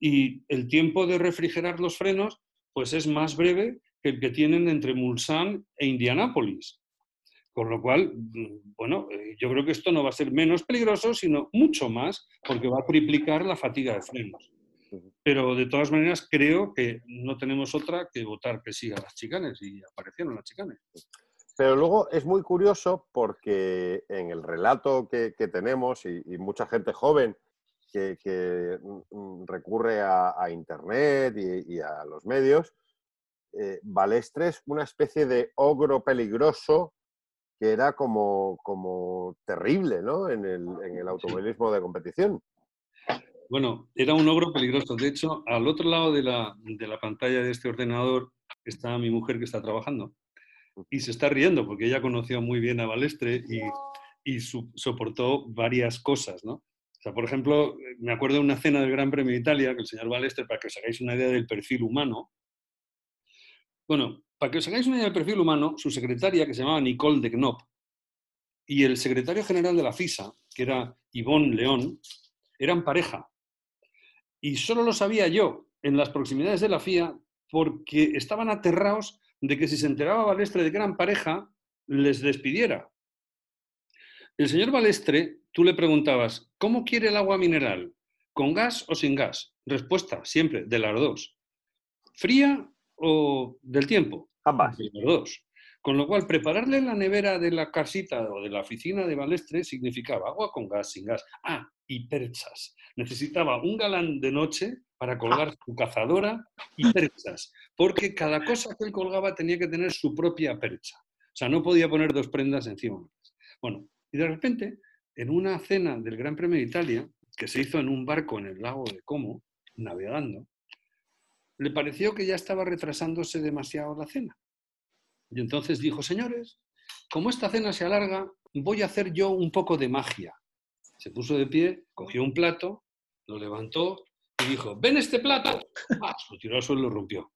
Y el tiempo de refrigerar los frenos pues es más breve que el que tienen entre Mulsanne e Indianápolis. Con lo cual, mm, bueno, eh, yo creo que esto no va a ser menos peligroso, sino mucho más, porque va a triplicar la fatiga de frenos. Pero de todas maneras, creo que no tenemos otra que votar que siga las chicanes y aparecieron las chicanes. Pero luego es muy curioso porque en el relato que, tenemos y, mucha gente joven que, mm, mm, recurre a, Internet y, a los medios, eh, Balestre es una especie de ogro peligroso que era como, como terrible ¿no? en, el, en el automovilismo de competición. Bueno, era un ogro peligroso. De hecho, al otro lado de la, de la, pantalla de este ordenador está mi mujer que está trabajando y se está riendo porque ella conoció muy bien a Balestre y, y soportó varias cosas, ¿no? O sea, por ejemplo, me acuerdo de una cena del Gran Premio de Italia que el señor Balestre, para que os hagáis una idea del perfil humano, bueno, para que os hagáis una idea del perfil humano, su secretaria, que se llamaba Nicole de Knop, y el secretario general de la FISA, que era Yvonne León, eran pareja. Y solo lo sabía yo en las proximidades de la FIA porque estaban aterrados de que si se enteraba Balestre de que eran pareja, les despidiera. El señor Balestre, tú le preguntabas, ¿cómo quiere el agua mineral? ¿Con gas o sin gas? Respuesta, siempre, de las dos. ¿Fría o del tiempo? Ambas. Los dos. Con lo cual, prepararle la nevera de la casita o de la oficina de Balestre significaba agua con gas, sin gas. Ah, y perchas. Necesitaba un galán de noche para colgar su cazadora y perchas, porque cada cosa que él colgaba tenía que tener su propia percha. O sea, no podía poner dos prendas encima. Bueno, y de repente, en una cena del Gran Premio de Italia, que se hizo en un barco en el lago de Como, navegando, le pareció que ya estaba retrasándose demasiado la cena. Y entonces dijo, señores, como esta cena se alarga, voy a hacer yo un poco de magia. Se puso de pie, cogió un plato, lo levantó y dijo, ven este plato. Ah, lo tiró al suelo y lo rompió.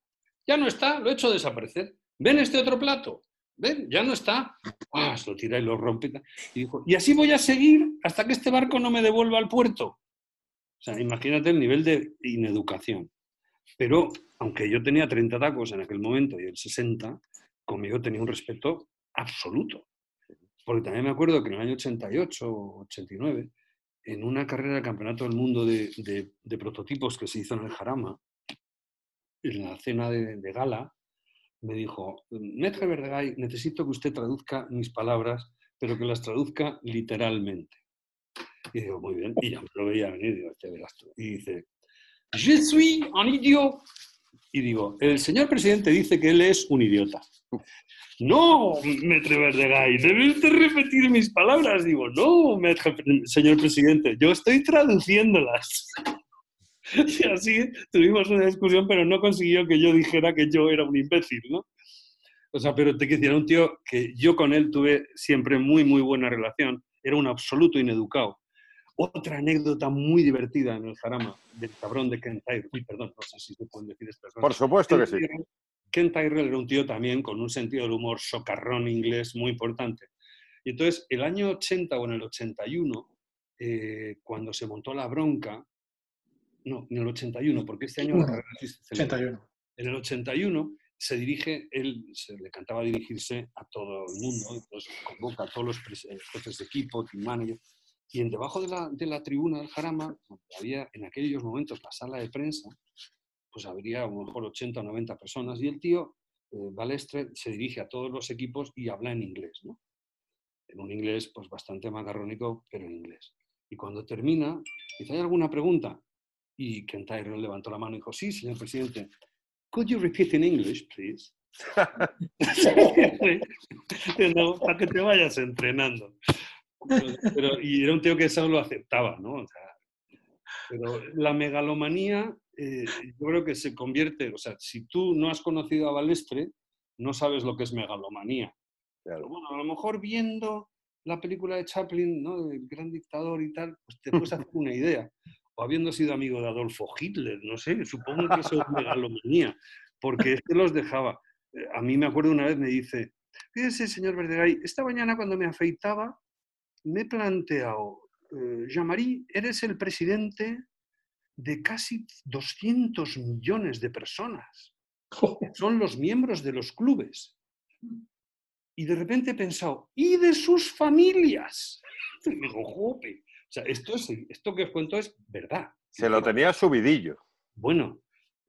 Ya no está, lo he hecho desaparecer. Ven este otro plato. Ven, ya no está. Ah, lo tira y lo rompe. Y dijo, y así voy a seguir hasta que este barco no me devuelva al puerto. O sea, imagínate el nivel de ineducación. Pero, aunque yo tenía 30 tacos en aquel momento y el 60, conmigo tenía un respeto absoluto. Porque también me acuerdo que en el año 88 o 89, en una carrera de campeonato del mundo de, prototipos que se hizo en el Jarama, en la cena de, gala, me dijo, Maître Verdegay, necesito que usted traduzca mis palabras, pero que las traduzca literalmente. Y digo, muy bien, y ya me lo veía venir, digo, este Y dice, Je suis un idiot. Y digo, el señor presidente dice que él es un idiota. No, Maître Verdegay, debe usted repetir mis palabras. Digo, no, señor presidente, yo estoy traduciéndolas. Y así tuvimos una discusión, pero no consiguió que yo dijera que yo era un imbécil, ¿no? O sea, pero te quiero decir, un tío que yo con él tuve siempre muy, muy buena relación. Era un absoluto ineducado. Otra anécdota muy divertida en el Jarama del cabrón de Ken Tyrell. Uy, perdón, no sé si se pueden decir estas cosas. Por supuesto que sí. Ken Tyrell era un tío también con un sentido del humor socarrón inglés muy importante. Y entonces, el año 80 o en el 81, eh, cuando se montó la bronca, no, en el 81, porque este año la 81. En el 81 se dirige, él se le cantaba dirigirse a todo el mundo, entonces convoca a todos los eh, jefes de equipo, team manager, y en debajo de la, de la tribuna del Jarama, donde había en aquellos momentos la sala de prensa, pues habría a lo mejor 80 o 90 personas, y el tío, eh, Balestre, se dirige a todos los equipos y habla en inglés, ¿no? En un inglés pues bastante macarrónico, pero en inglés. Y cuando termina, dice, ¿hay alguna pregunta? Y Ken Tyrell levantó la mano y dijo, sí, señor presidente. Could you repeat in English, please? no, para que te vayas entrenando. Pero, y era un tío que eso lo aceptaba, ¿no? O sea, pero la megalomanía, eh, yo creo que se convierte, o sea, si tú no has conocido a Balestre, no sabes lo que es megalomanía. Pero bueno, a lo mejor viendo la película de Chaplin, ¿no? El gran dictador y tal, pues te puedes hacer una idea habiendo sido amigo de Adolfo Hitler, no sé, supongo que eso es megalomanía, porque este los dejaba. Eh, a mí me acuerdo una vez, me dice, fíjese, señor Verdegay, esta mañana cuando me afeitaba, me he planteado, eh, Jean-Marie, eres el presidente de casi 200 millones de personas. Son los miembros de los clubes. Y de repente he pensado, ¿y de sus familias? Y digo, jope, o sea, esto, es, esto que os cuento es verdad. Se lo tenía subidillo. Bueno,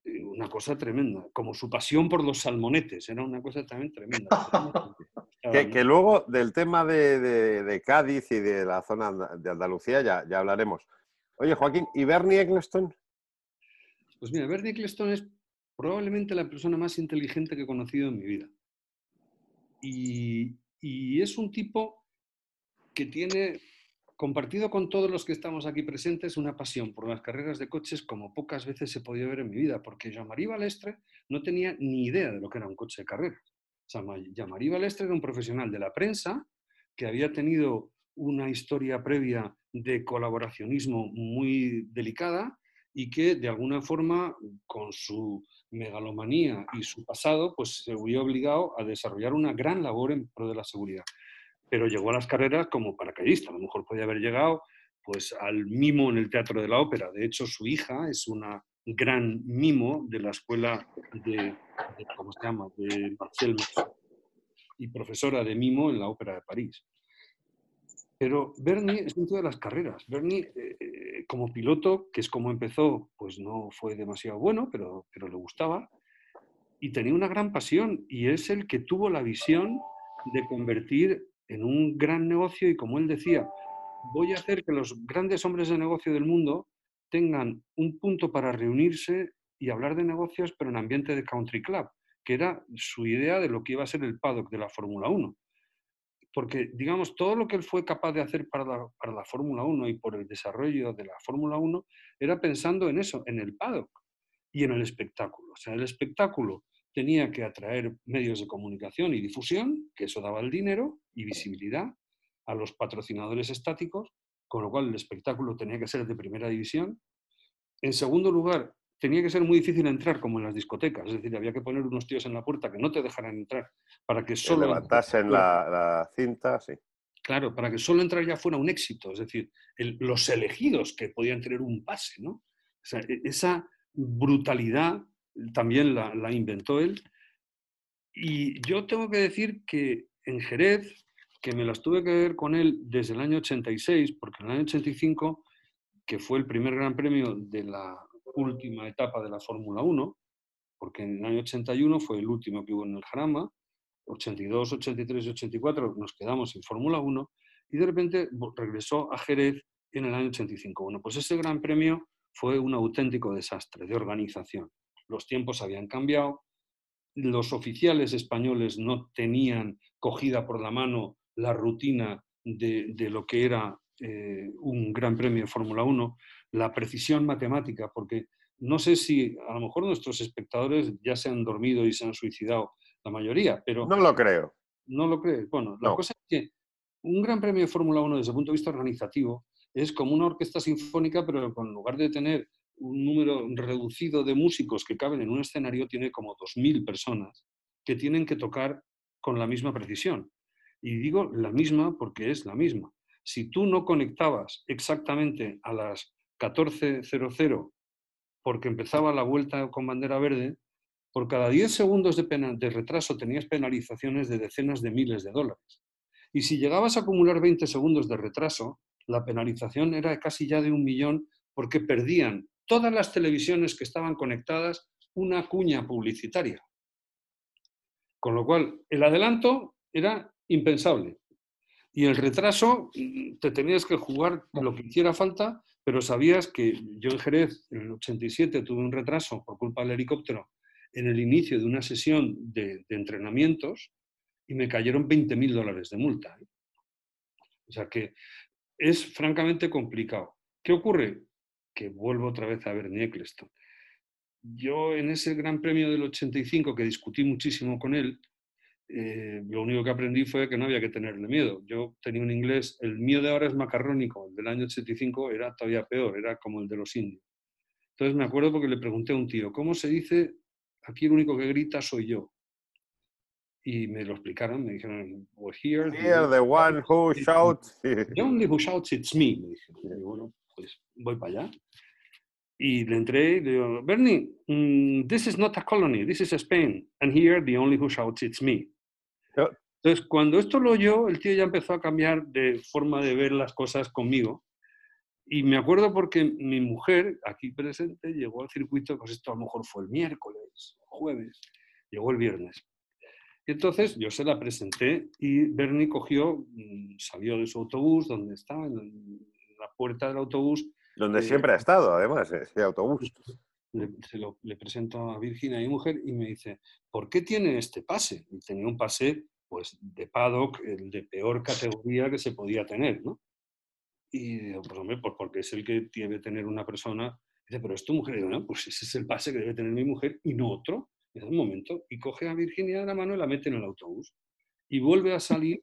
una cosa tremenda. Como su pasión por los salmonetes, era una cosa también tremenda. que, luego del tema de, Cádiz y de la zona de Andalucía ya, ya hablaremos. Oye, Joaquín, ¿y Bernie Eccleston? Pues mira, Bernie Eccleston es probablemente la persona más inteligente que he conocido en mi vida. Y, y es un tipo que tiene compartido con todos los que estamos aquí presentes una pasión por las carreras de coches como pocas veces he podido ver en mi vida, porque Jean-Marie Balestre no tenía ni idea de lo que era un coche de carreras. Jean-Marie Balestre era un profesional de la prensa que había tenido una historia previa de colaboracionismo muy delicada y que de alguna forma con su megalomanía y su pasado pues se vio obligado a desarrollar una gran labor en pro de la seguridad pero llegó a las carreras como paracaidista. A lo mejor podía haber llegado pues, al mimo en el Teatro de la Ópera. De hecho, su hija es una gran mimo de la escuela de, ¿cómo se llama?, de Marcel y profesora de mimo en la Ópera de París. Pero Bernie es dentro de las carreras. Bernie, eh, eh, como piloto, que es como empezó, pues no fue demasiado bueno, pero, pero le gustaba. y tenía una gran pasión y es el que tuvo la visión de convertir en un gran negocio y como él decía, voy a hacer que los grandes hombres de negocio del mundo tengan un punto para reunirse y hablar de negocios, pero en ambiente de country club, que era su idea de lo que iba a ser el paddock de la Fórmula 1. Porque, digamos, todo lo que él fue capaz de hacer para la, para la Fórmula 1 y por el desarrollo de la Fórmula 1 era pensando en eso, en el paddock y en el espectáculo. O sea, el espectáculo tenía que atraer medios de comunicación y difusión, que eso daba el dinero y visibilidad a los patrocinadores estáticos, con lo cual el espectáculo tenía que ser de primera división. En segundo lugar, tenía que ser muy difícil entrar como en las discotecas, es decir, había que poner unos tíos en la puerta que no te dejaran entrar para que solo... levantasen la, la, cinta, sí. Claro, para que solo entrar ya fuera un éxito, es decir, los elegidos que podían tener un pase, ¿no? O sea, e, esa brutalidad también la, inventó él. Y yo tengo que decir que en Jerez, que me las tuve que ver con él desde el año 86, porque en el año 85, que fue el primer gran premio de la última etapa de la Fórmula 1, porque en el año 81 fue el último que hubo en el Jarama, 82, 83 y 84 nos quedamos en Fórmula 1 y de repente regresó a Jerez en el año 85. Bueno, pues ese gran premio fue un auténtico desastre de organización los tiempos habían cambiado, los oficiales españoles no tenían cogida por la mano la rutina de, lo que era eh, un gran premio de Fórmula 1, la precisión matemática, porque no sé si a lo mejor nuestros espectadores ya se han dormido y se han suicidado, la mayoría, pero... No lo creo. No lo crees. Bueno, la cosa es que un gran premio de Fórmula 1 desde el punto de vista organizativo es como una orquesta sinfónica, pero en lugar de tener un número reducido de músicos que caben en un escenario tiene como 2.000 personas que tienen que tocar con la misma precisión. Y digo la misma porque es la misma. Si tú no conectabas exactamente a las 14.00 porque empezaba la vuelta con bandera verde, por cada 10 segundos de, de retraso tenías penalizaciones de decenas de miles de dólares. Y si llegabas a acumular 20 segundos de retraso, la penalización era casi ya de un millón porque perdían todas las televisiones que estaban conectadas una cuña publicitaria. Con lo cual, el adelanto era impensable. Y el retraso, mm, te tenías que jugar lo que hiciera falta, pero sabías que yo en Jerez, en el 87, tuve un retraso por culpa del helicóptero en el inicio de una sesión de, entrenamientos y me cayeron 20.000 dólares de multa. ¿eh? O sea que es francamente complicado. ¿Qué ocurre? Que vuelvo otra vez a Bernie Eccleston. Yo en ese Gran Premio del 85, que discutí muchísimo con él, eh, lo único que aprendí fue que no había que tenerle miedo. Yo tenía un inglés, el mío de ahora es macarrónico, el del año 85 era todavía peor, era como el de los indios. Entonces me acuerdo porque le pregunté a un tío, ¿cómo se dice? Aquí el único que grita soy yo. Y me lo explicaron, me dijeron, well, here, the, one who shouts. The only who shouts, it's me. Me dijeron, bueno, pues voy para allá. Y le entré y le digo, Bernie, mm, this is not a colony, this is Spain. And here the only who shouts it's me. Entonces, cuando esto lo oyó, el tío ya empezó a cambiar de forma de ver las cosas conmigo. Y me acuerdo porque mi mujer, aquí presente, llegó al circuito, pues esto a lo mejor fue el miércoles, jueves, llegó el viernes. Y entonces yo se la presenté y Bernie cogió, mm, salió de su autobús, donde estaba, en puerta del autobús. Donde eh, siempre ha estado, además, ese autobús. Le, le, presento a Virginia, mi mujer, y me dice, ¿por qué tiene este pase? Y tenía un pase pues, de paddock, el de peor categoría que se podía tener, ¿no? Y digo, pues hombre, pues porque es el que debe tener una persona. Dice, pero es tu mujer. Y digo, no, pues ese es el pase que debe tener mi mujer y no otro. Y un momento, y coge a Virginia de la mano y la mete en el autobús. Y vuelve a salir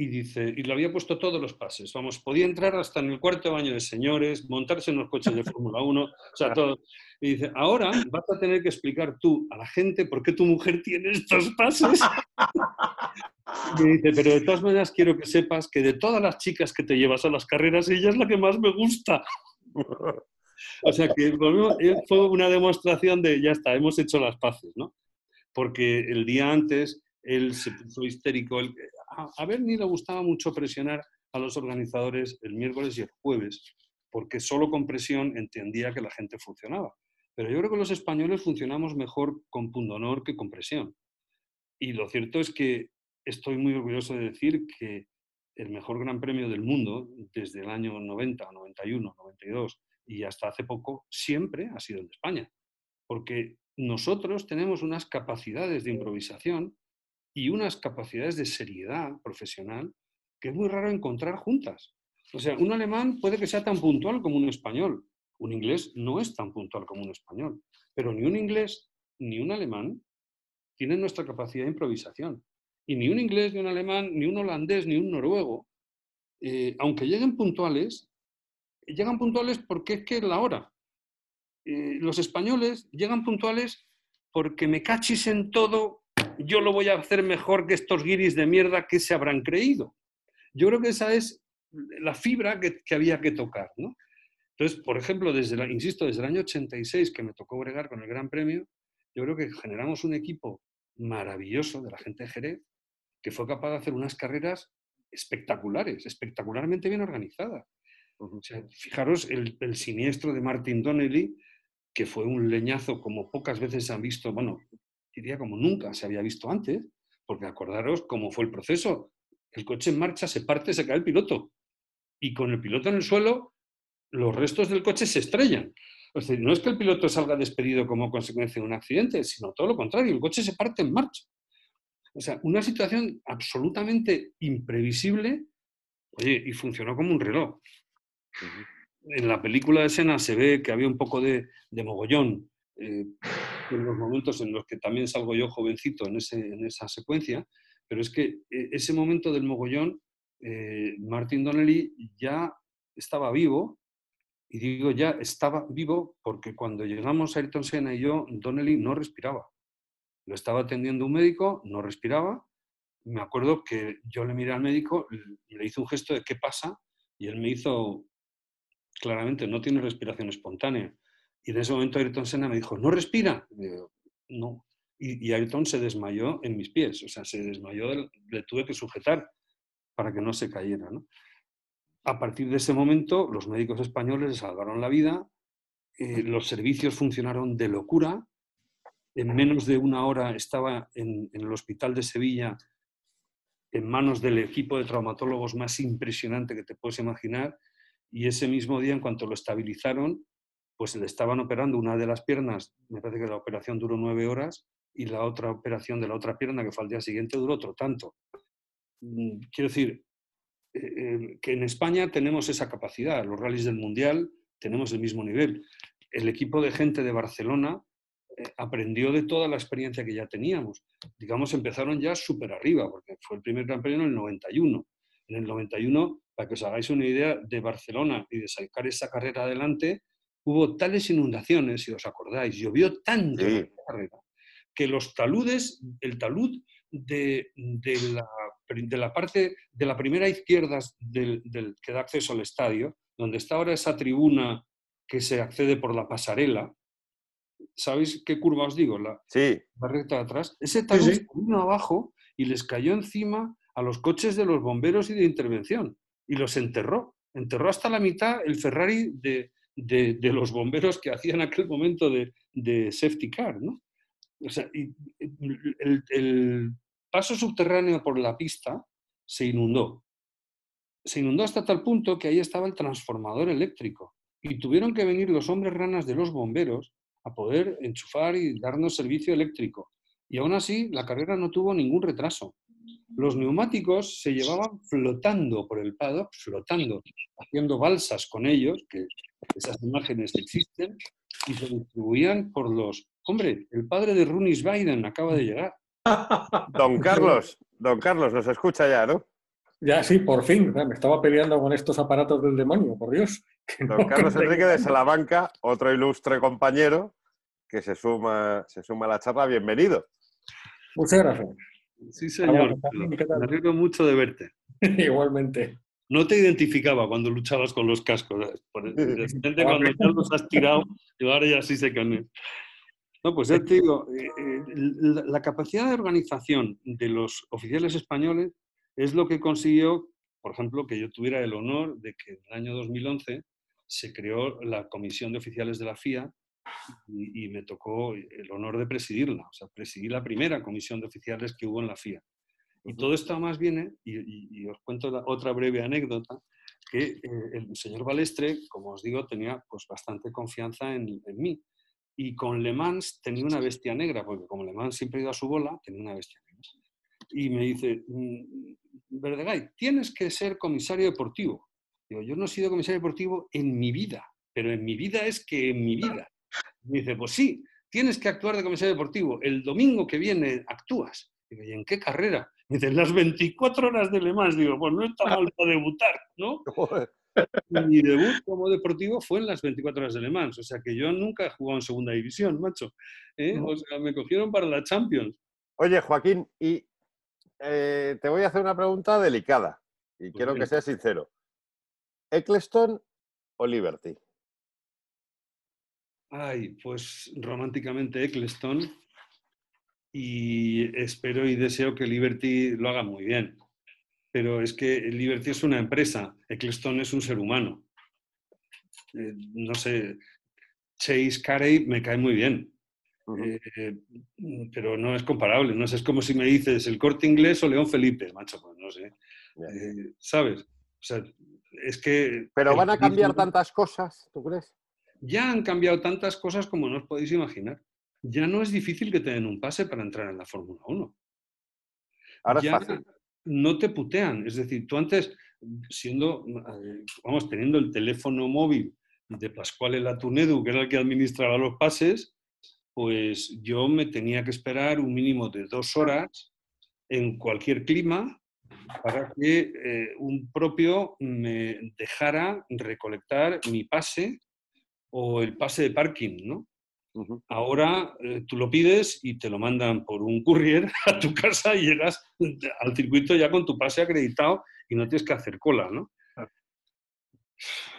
y dice, y le había puesto todos los pases, vamos, podía entrar hasta en el cuarto baño de señores, montarse en los coches de Fórmula 1, o sea, todo. Y dice, ahora vas a tener que explicar tú a la gente por qué tu mujer tiene estos pases. Y dice, pero de todas maneras quiero que sepas que de todas las chicas que te llevas a las carreras, ella es la que más me gusta. O sea que eh, fue una demostración de, ya está, hemos hecho las paces, ¿no? Porque el día antes él se puso histérico, él, a, Bernie le gustaba mucho presionar a los organizadores el miércoles y el jueves, porque solo con presión entendía que la gente funcionaba. Pero yo creo que los españoles funcionamos mejor con pundonor que con presión. Y lo cierto es que estoy muy orgulloso de decir que el mejor gran premio del mundo desde el año 90, 91, 92 y hasta hace poco siempre ha sido el de España. Porque nosotros tenemos unas capacidades de improvisación y unas capacidades de seriedad profesional que es muy raro encontrar juntas. O sea, un alemán puede que sea tan puntual como un español. Un inglés no es tan puntual como un español. Pero ni un inglés ni un alemán tienen nuestra capacidad de improvisación. Y ni un inglés, ni un alemán, ni un holandés, ni un noruego, eh, aunque lleguen puntuales, llegan puntuales porque es que es la hora. Eh, los españoles llegan puntuales porque me cachis en todo, yo lo voy a hacer mejor que estos guiris de mierda que se habrán creído. Yo creo que esa es la fibra que, había que tocar. ¿no? Entonces, por ejemplo, desde la, insisto, desde el año 86 que me tocó bregar con el Gran Premio, yo creo que generamos un equipo maravilloso de la gente de Jerez que fue capaz de hacer unas carreras espectaculares, espectacularmente bien organizadas. fijaros el, el, siniestro de Martin Donnelly, que fue un leñazo como pocas veces se han visto, bueno, diría como nunca se había visto antes, porque acordaros cómo fue el proceso. El coche en marcha se parte, se cae el piloto. Y con el piloto en el suelo, los restos del coche se estrellan. O sea, no es que el piloto salga despedido como consecuencia de un accidente, sino todo lo contrario, el coche se parte en marcha. O sea, una situación absolutamente imprevisible, oye, y funcionó como un reloj. En la película de escena se ve que había un poco de, mogollón eh, en los momentos en los que también salgo yo jovencito en, esa secuencia, pero es que eh, ese momento del mogollón, eh, Martin Donnelly ya estaba vivo, y digo ya estaba vivo porque cuando llegamos a Ayrton Senna y yo, Donnelly no respiraba. Lo estaba atendiendo un médico, no respiraba. Me acuerdo que yo le miré al médico, le hice un gesto de qué pasa y él me hizo claramente, no tiene respiración espontánea. Y en ese momento Ayrton Senna me dijo, ¿no respira? no. Y, Ayrton se desmayó en mis pies, o sea, se desmayó, le tuve que sujetar para que no se cayera. A partir de ese momento, los médicos españoles le salvaron la vida, eh, los servicios funcionaron de locura, en menos de una hora estaba en, el hospital de Sevilla en manos del equipo de traumatólogos más impresionante que te puedes imaginar y ese mismo día en cuanto lo estabilizaron pues le estaban operando una de las piernas, me parece que la operación duró nueve horas y la otra operación de la otra pierna que fue al día siguiente duró otro tanto. Mm, quiero decir, eh, eh, que en España tenemos esa capacidad, los rallies del Mundial tenemos el mismo nivel. El equipo de gente de Barcelona eh, aprendió de toda la experiencia que ya teníamos. Digamos, empezaron ya súper arriba, porque fue el primer Gran Premio en el 91. En el 91, para que os hagáis una idea, de Barcelona y de sacar esa carrera adelante, hubo tales inundaciones, si os acordáis, llovió tanto en la carrera, que los taludes, el talud de, la, de, la, parte de la primera izquierda del, del, que da acceso al estadio, donde está ahora esa tribuna que se accede por la pasarela, ¿sabéis qué curva os digo? La, sí. recta de atrás. Ese talud vino abajo y les cayó encima a los coches de los bomberos y de intervención y los enterró. Enterró hasta la mitad el Ferrari de, de, los bomberos que hacían aquel momento de, de safety car. ¿no? O sea, el, el paso subterráneo por la pista se inundó. Se inundó hasta tal punto que ahí estaba el transformador eléctrico y tuvieron que venir los hombres ranas de los bomberos a poder enchufar y darnos servicio eléctrico. Y aún así, la carrera no tuvo ningún retraso. Los neumáticos se llevaban flotando por el paddock, flotando, haciendo balsas con ellos, que esas imágenes existen, y se distribuían por los... Hombre, el padre de Runis Biden acaba de llegar. Don Carlos, don Carlos, nos escucha ya, ¿no? Ya, sí, por fin. Me estaba peleando con estos aparatos del demonio, por Dios. Don Carlos Enrique de Salamanca, otro ilustre compañero que se suma, se suma a la charla. Bienvenido. Muchas gracias. Sí, señor. Me alegro mucho de verte. Igualmente. No te identificaba cuando luchabas con los cascos. Por, de repente cuando ya los has tirado, y ahora ya sí sé quién es. No, pues ya te digo, eh, eh, la capacidad de organización de los oficiales españoles es lo que consiguió, por ejemplo, que yo tuviera el honor de que en el año 2011 se creó la Comisión de Oficiales de la FIA y, me tocó el honor de presidirla. O sea, presidí la primera comisión de oficiales que hubo en la FIA. Y todo esto más viene, y, os cuento otra breve anécdota, que eh, el señor Balestre, como os digo, tenía pues, bastante confianza en, en, mí. Y con Le Mans tenía una bestia negra, porque como Le Mans siempre ido a su bola, tenía una bestia negra. Y me dice, mm, Verdegay, tienes que ser comisario deportivo. Digo, yo no he sido comisario deportivo en mi vida, pero en mi vida es que en mi vida. Me dice, pues sí, tienes que actuar de comisario deportivo. El domingo que viene actúas. Digo, ¿y en qué carrera? Me dice, las 24 horas de Le Mans. Digo, pues no está mal para debutar, ¿no? Mi debut como deportivo fue en las 24 horas de Le Mans. O sea que yo nunca he jugado en segunda división, macho. ¿eh? O sea, me cogieron para la Champions. Oye, Joaquín, y eh, te voy a hacer una pregunta delicada. Y pues quiero que seas sincero. ¿Eccleston o Liberty? Ay, pues románticamente Eccleston y espero y deseo que Liberty lo haga muy bien. Pero es que Liberty es una empresa, Eccleston es un ser humano. Eh, no sé, Chase Carey me cae muy bien, eh, pero no es comparable. No sé, es como si me dices el corte inglés o León Felipe, macho, pues no sé. Eh, ¿Sabes? O sea, es que... Pero van a cambiar tantas cosas, ¿tú crees? Ya han cambiado tantas cosas como no os podéis imaginar. Ya no es difícil que te den un pase para entrar en la Fórmula 1. Ahora es fácil. No te putean. Es decir, tú antes, siendo, vamos, teniendo el teléfono móvil de Pascual Latunedu, que era el que administraba los pases, pues yo me tenía que esperar un mínimo de dos horas en cualquier clima para que eh, un propio me dejara recolectar mi pase o el pase de parking, ¿no? Ahora eh, tú lo pides y te lo mandan por un courier a tu casa y llegas al circuito ya con tu pase acreditado y no tienes que hacer cola, ¿no?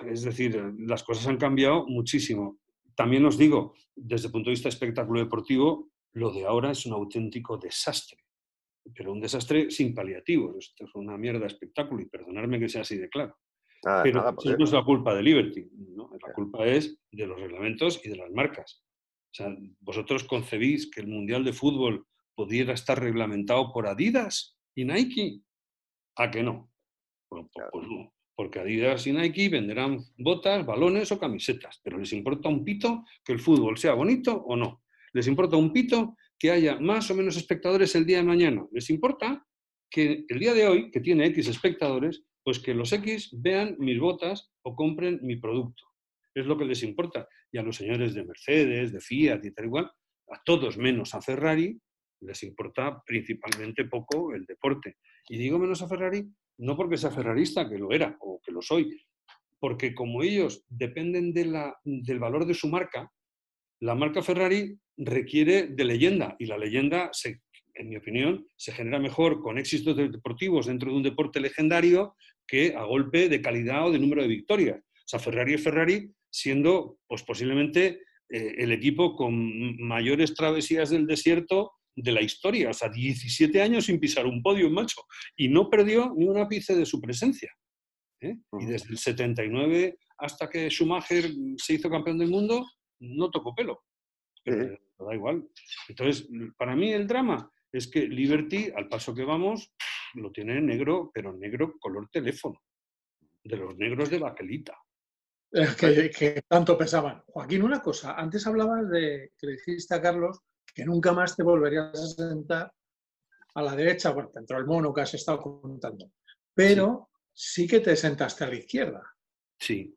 Es decir, las cosas han cambiado muchísimo. También os digo, desde el punto de vista de espectáculo deportivo, lo de ahora es un auténtico desastre, pero un desastre sin paliativos. Esto es una mierda de espectáculo y perdonadme que sea así de claro. Pero eso no es la culpa de Liberty, la culpa es de los reglamentos y de las marcas. O sea, ¿vosotros concebís que el Mundial de Fútbol pudiera estar reglamentado por Adidas y Nike? ¿A que no? Pues, pues no. Porque Adidas y Nike venderán botas, balones o camisetas, pero les importa un pito que el fútbol sea bonito o no. Les importa un pito que haya más o menos espectadores el día de mañana. Les importa que el día de hoy, que tiene X espectadores, pues que los X vean mis botas o compren mi producto es lo que les importa. Y a los señores de Mercedes, de Fiat y tal igual, a todos menos a Ferrari, les importa principalmente poco el deporte. Y digo menos a Ferrari no porque sea ferrarista, que lo era o que lo soy, porque como ellos dependen de la, del valor de su marca, la marca Ferrari requiere de leyenda y la leyenda, se, en mi opinión, se genera mejor con éxitos deportivos dentro de un deporte legendario que a golpe de calidad o de número de victorias. O sea, Ferrari es Ferrari siendo pues, posiblemente eh, el equipo con mayores travesías del desierto de la historia. O sea, 17 años sin pisar un podio, macho. Y no perdió ni un ápice de su presencia. ¿eh? Y desde el 79 hasta que Schumacher se hizo campeón del mundo, no tocó pelo. Pero da igual. Entonces, para mí el drama es que Liberty, al paso que vamos, lo tiene negro, pero negro color teléfono. De los negros de baquelita. que, tanto pesaban. Joaquín, una cosa, antes hablabas de que le dijiste a Carlos que nunca más te volverías a sentar a la derecha, bueno, dentro del mono que has estado contando, pero sí. que te sentaste a la izquierda. Sí,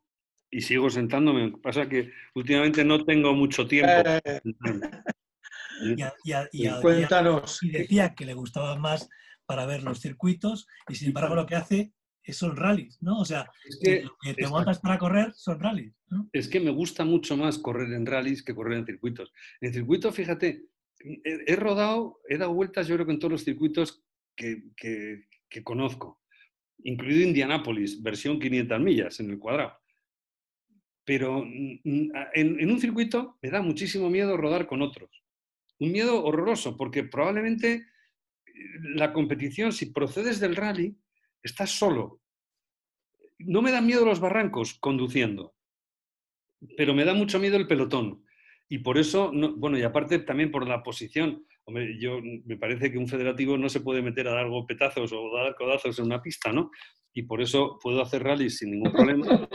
y sigo sentándome. Pasa que últimamente no tengo mucho tiempo. Eh. Y, Cuéntanos. Y decía que le gustaba más para ver los circuitos y sin embargo lo que hace son rallies, ¿no? O sea, es que, lo que te montas para correr son rallies. ¿no? Es que me gusta mucho más correr en rallies que correr en circuitos. En circuito, fíjate, he, rodado, he dado vueltas yo creo que en todos los circuitos que, que, conozco, incluido Indianápolis, versión 500 millas en el cuadrado. Pero mm, mm, en, en un circuito me da muchísimo miedo rodar con otros. Un miedo horroroso, porque probablemente eh, la competición, si procedes del rally, estás solo. No me dan miedo los barrancos conduciendo, pero me da mucho miedo el pelotón. Y por eso, bueno, y aparte también por la posición, yo me parece que un federativo no se puede meter a dar golpetazos o dar codazos en una pista, ¿no? Y por eso puedo hacer rallies sin ningún problema.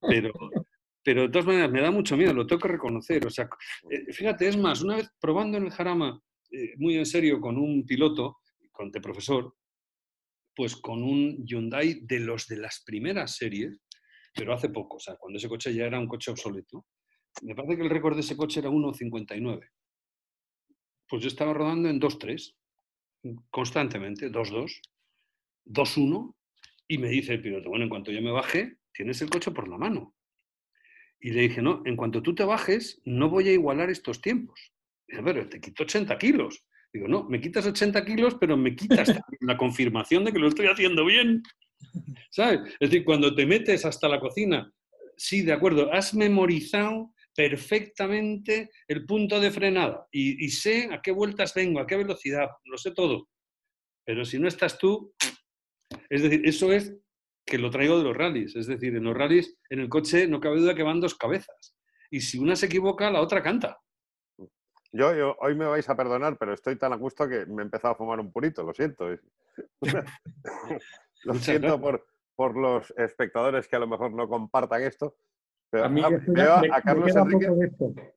Pero, pero de todas maneras me da mucho miedo, lo tengo que reconocer. O sea, eh, fíjate, es más, una vez probando en el Jarama, eh, muy en serio, con un piloto, con de profesor, pues con un Hyundai de los de las primeras series, pero hace poco, o sea, cuando ese coche ya era un coche obsoleto. Me parece que el récord de ese coche era 1.59. Pues yo estaba rodando en 2.3, constantemente, 2.2, 2.1, y me dice el piloto, bueno, en cuanto yo me baje, tienes el coche por la mano. Y le dije, no, en cuanto tú te bajes, no voy a igualar estos tiempos. Dice, pero te quito 80 kilos. Digo, no, me quitas 80 kilos, pero me quitas la confirmación de que lo estoy haciendo bien. ¿Sabes? Es decir, cuando te metes hasta la cocina, sí, de acuerdo, has memorizado perfectamente el punto de frenada y, sé a qué vueltas vengo, a qué velocidad, lo sé todo. Pero si no estás tú, es decir, eso es que lo traigo de los rallies. Es decir, en los rallies, en el coche, no cabe duda que van dos cabezas. Y si una se equivoca, la otra canta. Yo, yo, hoy me vais a perdonar, pero estoy tan a gusto que me he empezado a fumar un purito, lo siento. lo siento por, por, los espectadores que a lo mejor no compartan esto. Pero a mí veo a Carlos Enrique.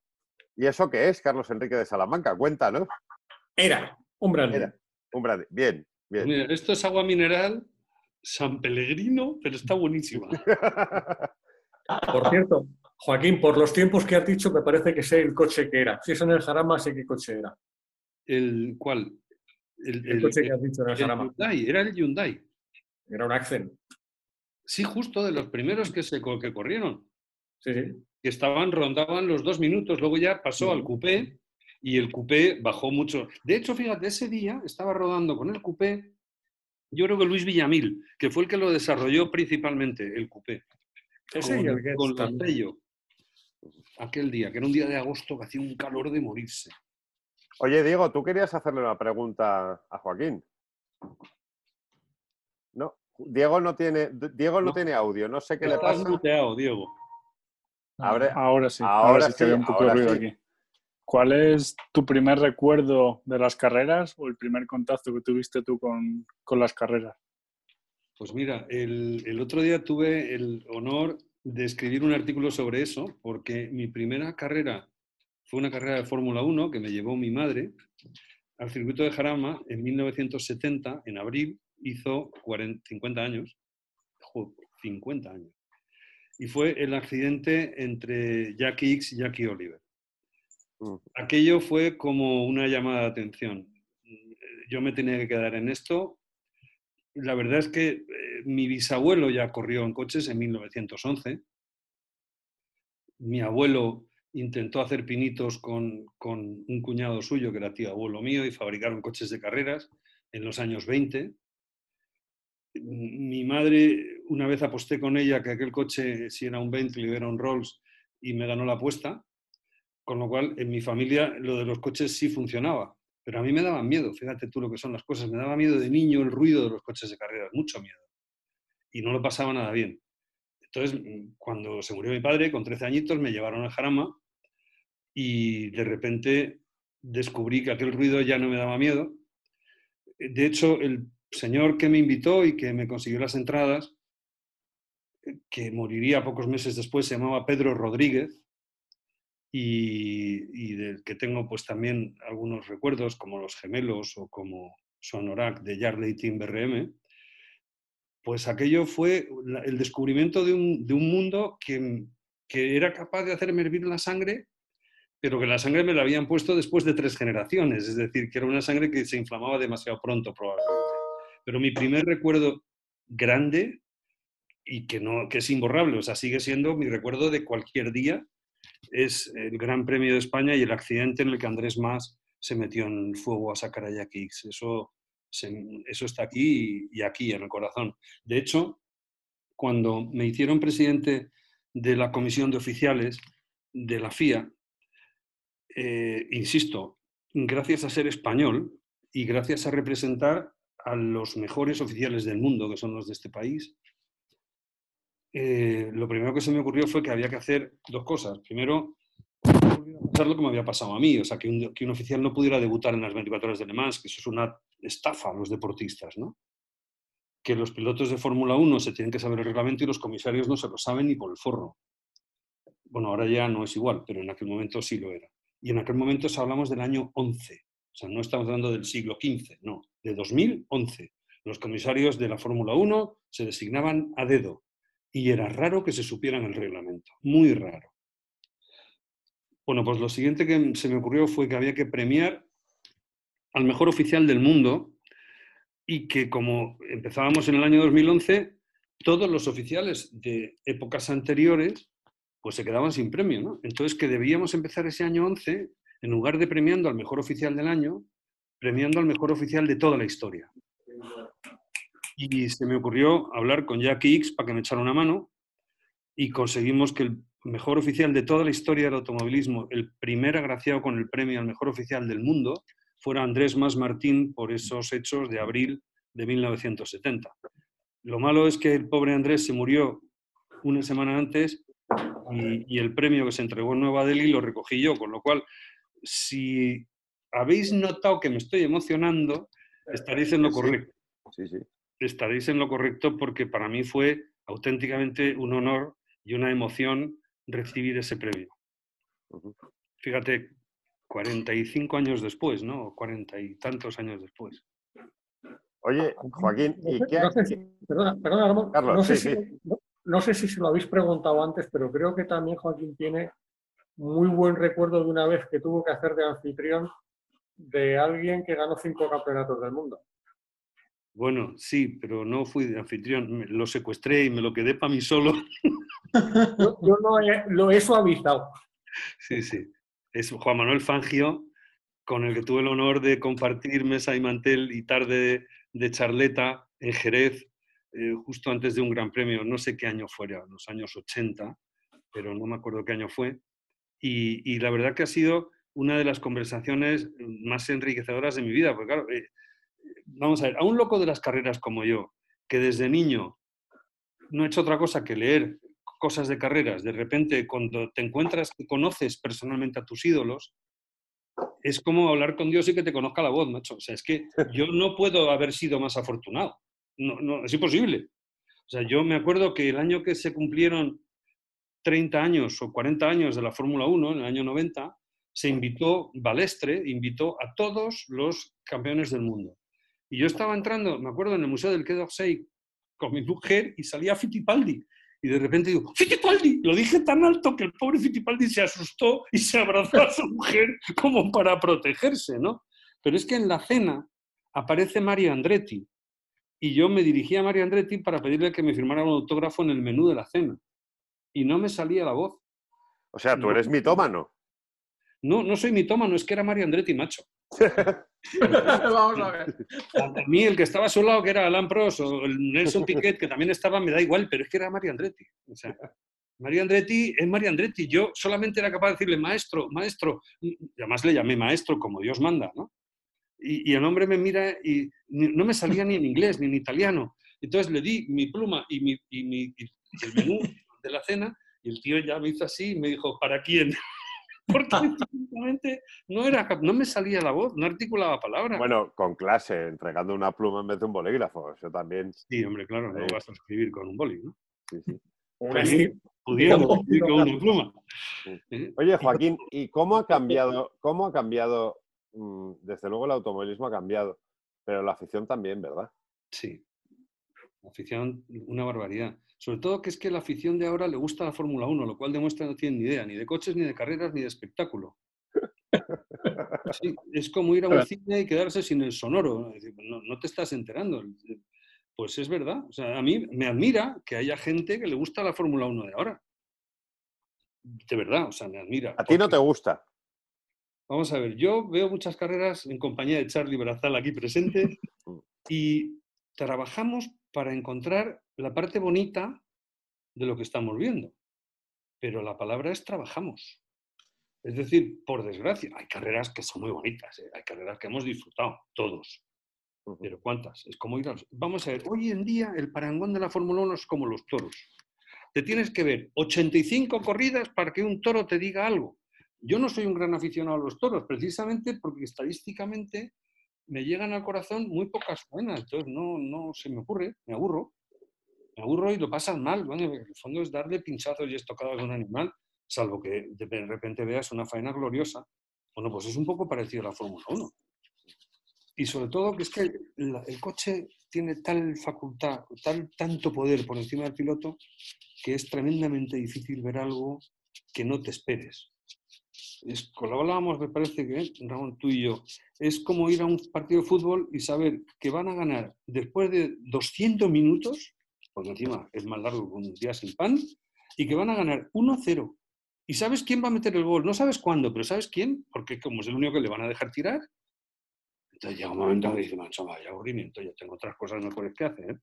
¿Y eso qué es, Carlos Enrique de Salamanca? Cuenta, ¿no? Era, un brandy. un brandy. Bien, bien. Mira, esto es agua mineral San Pellegrino, pero está buenísima. Por cierto, Joaquín, por los tiempos que has dicho, me parece que sé el coche que era. Si es en el Jarama, sé qué coche era. ¿El cuál? El, coche que has dicho en el, Jarama. Hyundai, era el Hyundai. Era un Accent. Sí, justo de los primeros que, se, que corrieron. Sí, sí. Que estaban, rondaban los dos minutos, luego ya pasó al coupé y el coupé bajó mucho. De hecho, fíjate, ese día estaba rodando con el coupé yo creo que Luis Villamil, que fue el que lo desarrolló principalmente, el coupé. Ese con, con sello. Aquel día, que era un día de agosto que hacía un calor de morirse. Oye, Diego, tú querías hacerle una pregunta a Joaquín. No, Diego no tiene, Diego no, tiene audio, no sé qué le pasa. muteado, Diego. Ahora, ahora sí, ahora, sí, que había un poco de ruido aquí. ¿Cuál es tu primer recuerdo de las carreras o el primer contacto que tuviste tú con, las carreras? Pues mira, el, otro día tuve el honor de escribir un artículo sobre eso, porque mi primera carrera fue una carrera de Fórmula 1 que me llevó mi madre al circuito de Jarama en 1970, en abril, hizo 50 años. 50 años. Y fue el accidente entre Jackie X y Jackie Oliver. Aquello fue como una llamada de atención. Yo me tenía que quedar en esto. La verdad es que eh, mi bisabuelo ya corrió en coches en 1911. Mi abuelo intentó hacer pinitos con, con, un cuñado suyo, que era tío abuelo mío, y fabricaron coches de carreras en los años 20. Mi madre, una vez aposté con ella que aquel coche, si era un Bentley, era un Rolls, y me ganó la apuesta. Con lo cual, en mi familia lo de los coches sí funcionaba, pero a mí me daban miedo, fíjate tú lo que son las cosas, me daba miedo de niño el ruido de los coches de carreras, mucho miedo. Y no lo pasaba nada bien. Entonces, mm, cuando se murió mi padre, con 13 añitos, me llevaron al Jarama y de repente descubrí que aquel ruido ya no me daba miedo. De hecho, el señor que me invitó y que me consiguió las entradas, que moriría pocos meses después, se llamaba Pedro Rodríguez, y, del que tengo pues también algunos recuerdos como los gemelos o como Sonorak de Yardley BRM, pues aquello fue el descubrimiento de un, de un mundo que, que, era capaz de hacerme hervir la sangre, pero que la sangre me la habían puesto después de tres generaciones, es decir, que era una sangre que se inflamaba demasiado pronto probablemente. Pero mi primer recuerdo grande y que, no, que es imborrable, o sea, sigue siendo mi recuerdo de cualquier día, es el Gran Premio de España y el accidente en el que Andrés Más se metió en fuego a sacar a Jackie Eso, eso está aquí y, aquí, en el corazón. De hecho, cuando me hicieron presidente de la comisión de oficiales de la FIA, eh, insisto, gracias a ser español y gracias a representar a los mejores oficiales del mundo, que son los de este país, eh, lo primero que se me ocurrió fue que había que hacer dos cosas. Primero, pasar lo que me había pasado a mí, o sea, que un, que un oficial no pudiera debutar en las 24 horas de Le Mans, que eso es una estafa a los deportistas, ¿no? Que los pilotos de Fórmula 1 se tienen que saber el reglamento y los comisarios no se lo saben ni por el forro. Bueno, ahora ya no es igual, pero en aquel momento sí lo era. Y en aquel momento hablamos del año 11, o sea, no estamos hablando del siglo XV, no, de 2011. Los comisarios de la Fórmula 1 se designaban a dedo y era raro que se supieran el reglamento, muy raro. Bueno, pues lo siguiente que se me ocurrió fue que había que premiar al mejor oficial del mundo y que como empezábamos en el año 2011, todos los oficiales de épocas anteriores pues se quedaban sin premio, ¿no? Entonces que debíamos empezar ese año 11, en lugar de premiando al mejor oficial del año, premiando al mejor oficial de toda la historia. Y se me ocurrió hablar con Jackie X para que me echara una mano y conseguimos que el mejor oficial de toda la historia del automovilismo, el primer agraciado con el premio al mejor oficial del mundo, fuera Andrés Mas Martín por esos hechos de abril de 1970. Lo malo es que el pobre Andrés se murió una semana antes y, el premio que se entregó en Nueva Delhi lo recogí yo, con lo cual, si habéis notado que me estoy emocionando, estaréis en lo correcto. Sí, sí. Estaréis en lo correcto porque para mí fue auténticamente un honor y una emoción recibir ese premio. Fíjate, 45 años después, ¿no? Cuarenta y tantos años después. Oye, Joaquín, ¿y qué? perdona, perdona, Carlos, no, sé si, no sé si se lo habéis preguntado antes, pero creo que también Joaquín tiene muy buen recuerdo de una vez que tuvo que hacer de anfitrión de alguien que ganó cinco campeonatos del mundo. Bueno, sí, pero no fui de anfitrión, lo secuestré y me lo quedé para mí solo. yo, no lo he suavizado. Sí, sí. Es Juan Manuel Fangio, con el que tuve el honor de compartir mesa y mantel y tarde de charleta en Jerez eh, justo antes de un gran premio, no sé qué año fuera, los años 80, pero no me acuerdo qué año fue. Y, la verdad que ha sido una de las conversaciones más enriquecedoras de mi vida, porque claro, eh, vamos a ver, a un loco de las carreras como yo, que desde niño no he hecho otra cosa que leer cosas de carreras, de repente cuando te encuentras y conoces personalmente a tus ídolos, es como hablar con Dios y que te conozca la voz, macho. O sea, es que yo no puedo haber sido más afortunado no, no, es imposible. O sea, yo me acuerdo que el año que se cumplieron 30 años o 40 años de la Fórmula 1, en el año 90, se invitó, Balestre invitó a todos los campeones del mundo. Y yo estaba entrando, me acuerdo, en el Museo del Quai d'Orsay con mi mujer y salía Fittipaldi. Y de repente digo, ¡Fittipaldi! Lo dije tan alto que el pobre Fittipaldi se asustó y se abrazó a su mujer como para protegerse, ¿no? Pero es que en la cena aparece Mario Andretti, y yo me dirigí a Mario Andretti para pedirle que me firmara un autógrafo en el menú de la cena. Y no me salía la voz. O sea, tú eres mitómano. No, no soy mitómano, es que era Mario Andretti, macho. Vamos a ver. A mí el que estaba a su lado, que era Alan Prost o el Nelson Piquet, que también estaba, me da igual, pero es que era Mario Andretti. O sea, Mario Andretti es Mario Andretti. Yo solamente era capaz de decirle maestro, maestro. Y además le llamé maestro como Dios manda, ¿no? y, el hombre me mira y no me salía ni en inglés ni en italiano. Entonces le di mi pluma y, mi, y, el menú de la cena y el tío ya me hizo así y me dijo, ¿para quién? Porque no, era, no me salía la voz, no articulaba palabras. Bueno, con clase, entregando una pluma en vez de un bolígrafo, eso también. Sí, hombre, claro, no vas a escribir con un boli, ¿no? Sí, sí. escribir con una pluma. ¿Eh? Oye, Joaquín, ¿y cómo ha cambiado, cómo ha cambiado Mm, desde luego el automovilismo ha cambiado, pero la afición también, ¿verdad? Sí, la afición, una barbaridad. Sobre todo que es que la afición de ahora le gusta la Fórmula 1, lo cual demuestra que no tienen ni idea, ni de coches, ni de carreras, ni de espectáculo. es como ir a un cine y quedarse sin el sonoro. No, te estás enterando. Pues es verdad. O sea, a mí me admira que haya gente que le gusta la Fórmula 1 de ahora. De verdad, o sea, me admira. ¿A ti no te gusta? Vamos a ver, yo veo muchas carreras en compañía de Charlie Brazal aquí presente y trabajamos para encontrar la parte bonita de lo que estamos viendo. Pero la palabra es trabajamos. Es decir, por desgracia, hay carreras que son muy bonitas, ¿eh? hay carreras que hemos disfrutado, todos. Pero ¿cuántas? Es como ir a... Vamos a ver, hoy en día el parangón de la Fórmula 1 es como los toros. Te tienes que ver 85 corridas para que un toro te diga algo Yo no soy un gran aficionado a los toros, precisamente porque estadísticamente me llegan al corazón muy pocas buenas, entonces no, no se me ocurre, me aburro. Me aburro y lo pasan mal. Bueno, en el fondo es darle pinchazos y estocadas a un animal, salvo que de repente veas una faena gloriosa. Bueno, pues es un poco parecido a la Fórmula 1. Y sobre todo que es que el, coche tiene tal facultad, tal, tanto poder por encima del piloto, que es tremendamente difícil ver algo que no te esperes. Es, lo hablábamos, me parece que, Ramón, tú y yo, es como ir a un partido de fútbol y saber que van a ganar después de 200 minutos, porque encima es más largo que un día sin pan, y que van a ganar 1-0. Y sabes quién va a meter el gol, no sabes cuándo, pero sabes quién, porque como es el único que le van a dejar tirar, entonces llega un momento que dice, mancho, vaya aburrimiento, yo tengo otras cosas mejores que hacer.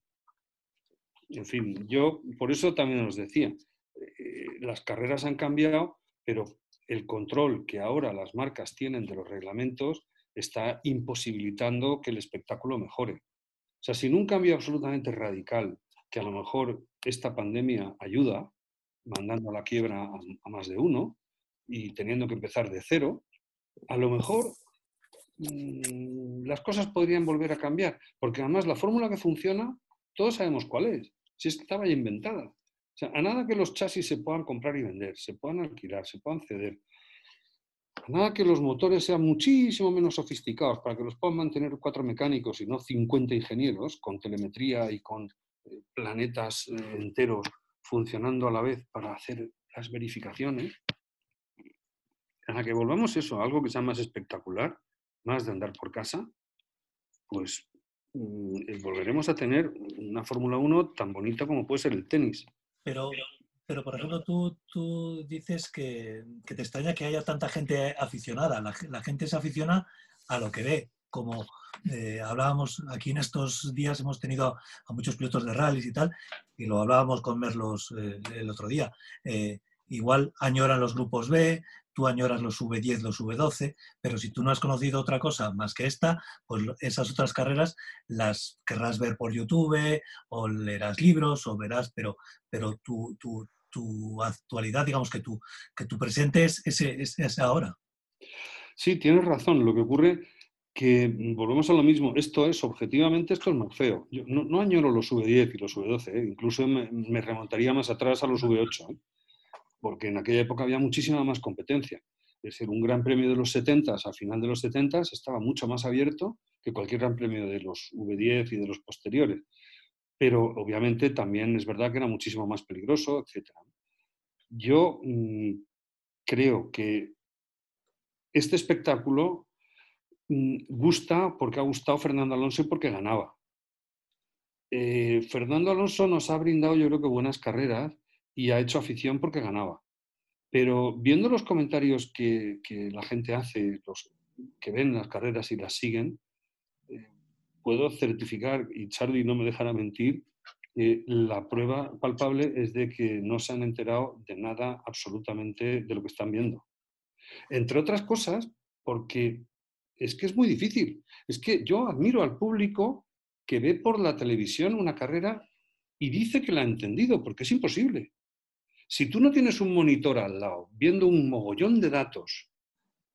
En fin, yo por eso también os decía, eh, las carreras han cambiado, pero el control que ahora las marcas tienen de los reglamentos está imposibilitando que el espectáculo mejore. O sea, sin un cambio absolutamente radical, que a lo mejor esta pandemia ayuda, mandando a la quiebra a más de uno y teniendo que empezar de cero, a lo mejor Mm, las cosas podrían volver a cambiar, porque además la fórmula que funciona, todos sabemos cuál es, si es que estaba ya inventada. A nada que los chasis se puedan comprar y vender, se puedan alquilar, se puedan ceder, a nada que los motores sean muchísimo menos sofisticados para que los puedan mantener cuatro mecánicos y no 50 ingenieros con telemetría y con eh, planetas eh, enteros funcionando a la vez para hacer las verificaciones, a que volvamos eso, algo que sea más espectacular, más de andar por casa, pues mm, eh, volveremos a tener una Fórmula 1 tan bonita como puede ser el tenis. Pero, pero por ejemplo, tú, tú dices que, que, te extraña que haya tanta gente aficionada. La, la gente se aficiona a lo que ve, como eh, hablábamos aquí en estos días, hemos tenido a, muchos pilotos de rallies y tal, y lo hablábamos con Merlos eh, el otro día. Igual añoran los grupos B, tú añoras los V10, los V12, pero si tú no has conocido otra cosa más que esta, pues esas otras carreras las querrás ver por YouTube o leerás libros o verás, pero, pero tu, tu, tu actualidad, digamos que tu, que tu presente es, ese, es, ahora. Sí, tienes razón. Lo que ocurre que volvemos a lo mismo, esto es, objetivamente, esto es más feo. Yo no, añoro los V10 y los V12, ¿eh? incluso me, remontaría más atrás a los V8 porque en aquella época había muchísima más competencia. Es decir, un gran premio de los 70 al final de los 70 estaba mucho más abierto que cualquier gran premio de los V10 y de los posteriores. Pero obviamente también es verdad que era muchísimo más peligroso, etc. Yo mm, creo que este espectáculo mm, gusta porque ha gustado Fernando Alonso y porque ganaba. Eh, Fernando Alonso nos ha brindado, yo creo que buenas carreras, y ha hecho afición porque ganaba. Pero viendo los comentarios que, la gente hace, los que ven las carreras y las siguen, eh, puedo certificar, y Charlie no me dejará mentir, la prueba palpable es de que no se han enterado de nada absolutamente de lo que están viendo. Entre otras cosas, porque es que es muy difícil. Es que yo admiro al público que ve por la televisión una carrera y dice que la ha entendido, porque es imposible. Si tú no tienes un monitor al lado viendo un mogollón de datos,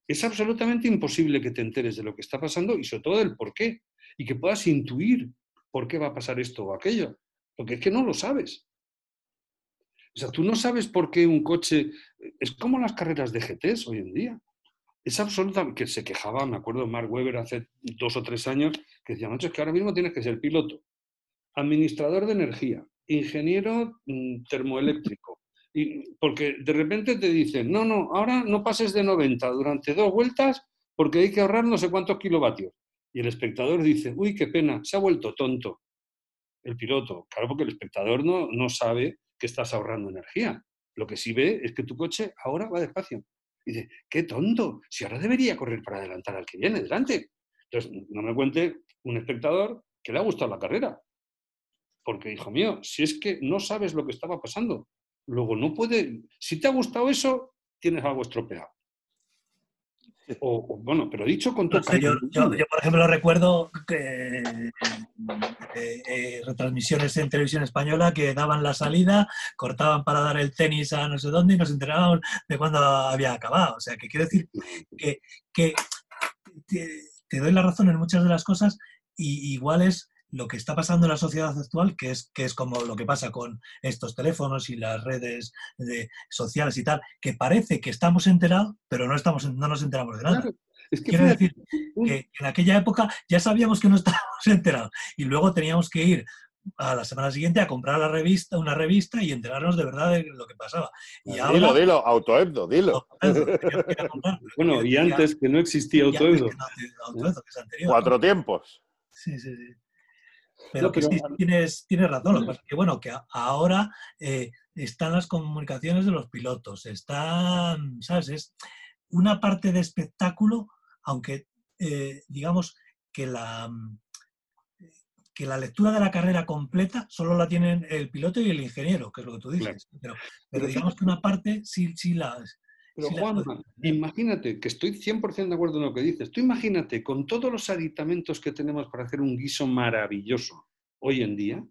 es absolutamente imposible que te enteres de lo que está pasando y sobre todo del por qué. Y que puedas intuir por qué va a pasar esto o aquello. Porque es que no lo sabes. O sea, tú no sabes por qué un coche... Es como las carreras de GTs hoy en día. Es absolutamente... Que se quejaba, me acuerdo Mark Webber hace dos o tres años, que decía, macho, es que ahora mismo tienes que ser piloto, administrador de energía, ingeniero mm, termoeléctrico, porque de repente te dicen, no, no, ahora no pases de 90 durante dos vueltas porque hay que ahorrar no sé cuántos kilovatios. Y el espectador dice, uy, qué pena, se ha vuelto tonto el piloto. Claro, porque el espectador no, no sabe que estás ahorrando energía. Lo que sí ve es que tu coche ahora va despacio. Y dice, qué tonto, si ahora debería correr para adelantar al que viene delante. Entonces, no me cuente un espectador que le ha gustado la carrera. Porque, hijo mío, si es que no sabes lo que estaba pasando, Luego no puede, si te ha gustado eso, tienes algo estropeado. O, bueno, pero dicho con todo. yo, por ejemplo, recuerdo que eh, eh, retransmisiones en televisión española que daban la salida, cortaban para dar el tenis a no sé dónde y nos enterábamos de cuándo había acabado. O sea, que quiero decir que, te, doy la razón en muchas de las cosas y igual es lo que está pasando en la sociedad actual, que es, que es como lo que pasa con estos teléfonos y las redes sociales y tal, que parece que estamos enterados, pero no, estamos, no nos enteramos de nada. Quiero decir que en aquella época ya sabíamos que no estábamos enterados y luego teníamos que ir a la semana siguiente a comprar la revista, una revista y enterarnos de verdad de lo que pasaba. Y dilo, dilo, autoebdo, dilo. bueno, y antes que no existía autoebdo. Cuatro tiempos. Sí, sí, sí. Pero que sí, tienes, tienes razón. Lo que bueno, que ahora eh, están las comunicaciones de los pilotos, están, ¿sabes? Es una parte de espectáculo, aunque eh, digamos que la, que la lectura de la carrera completa solo la tienen el piloto y el ingeniero, que es lo que tú dices. Pero, digamos que una parte sí, sí la, pero Juan, imagínate, que estoy 100% de acuerdo en lo que dices, tú imagínate con todos los aditamentos que tenemos para hacer un guiso maravilloso hoy en día,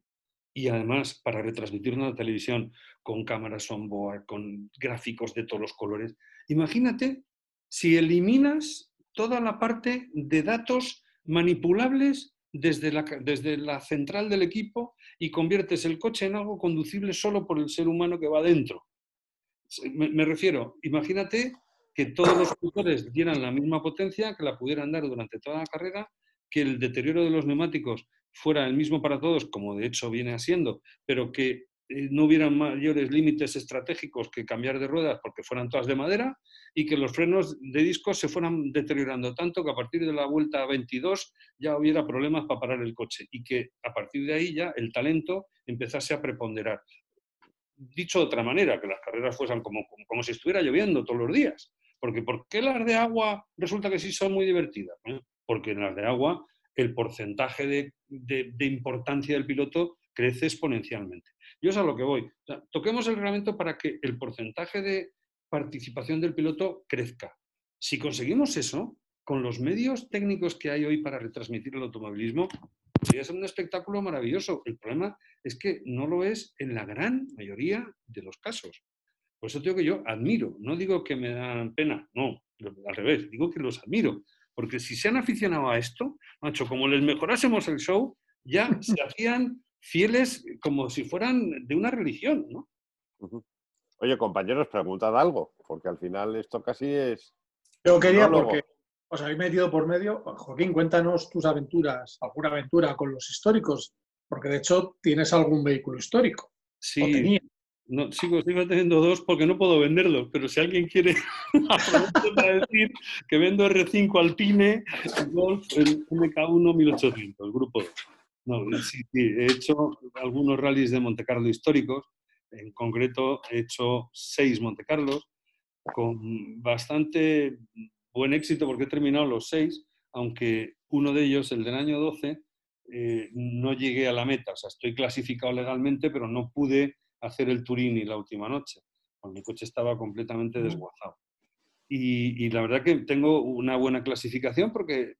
y además para retransmitir una televisión con cámaras on-board, con gráficos de todos los colores, imagínate si eliminas toda la parte de datos manipulables desde la, desde la central del equipo y conviertes el coche en algo conducible solo por el ser humano que va dentro. Me, refiero, imagínate que todos los motores dieran la misma potencia, que la pudieran dar durante toda la carrera, que el deterioro de los neumáticos fuera el mismo para todos, como de hecho viene siendo, pero que eh, no hubieran mayores límites estratégicos que cambiar de ruedas porque fueran todas de madera y que los frenos de disco se fueran deteriorando tanto que a partir de la vuelta 22 ya hubiera problemas para parar el coche y que a partir de ahí ya el talento empezase a preponderar dicho de otra manera, que las carreras fuesen como, como, si estuviera lloviendo todos los días. Porque ¿por qué las de agua resulta que sí son muy divertidas? Porque en las de agua el porcentaje de, de, importancia del piloto crece exponencialmente. Yo es a lo que voy. toquemos el reglamento para que el porcentaje de participación del piloto crezca. Si conseguimos eso, con los medios técnicos que hay hoy para retransmitir el automovilismo, podría ser un espectáculo maravilloso. El problema es que no lo es en la gran mayoría de los casos. Por eso digo que yo admiro, no digo que me dan pena, no, al revés, digo que los admiro. Porque si se han aficionado a esto, macho, como les mejorásemos el show, ya se hacían fieles como si fueran de una religión, ¿no? Oye, compañeros, preguntad algo, porque al final esto casi es... Yo quería, porque os habéis metido por medio. Joaquín, cuéntanos tus aventuras, alguna aventura con los históricos, porque de hecho tienes algún vehículo histórico. Sí. No, sigo, sigo teniendo dos porque no puedo venderlos, pero si alguien quiere para decir que vendo R5 Alpine, Golf, el MK1 1800, el grupo 2. No, sí, sí, he hecho algunos rallies de Monte Carlo históricos, en concreto he hecho seis Monte Carlos, con bastante buen éxito porque he terminado los seis, aunque uno de ellos, el del año 12, eh, no llegué a la meta. O sea, estoy clasificado legalmente, pero no pude hacer el Turini la última noche, porque mi coche estaba completamente desguazado. Y, la verdad que tengo una buena clasificación porque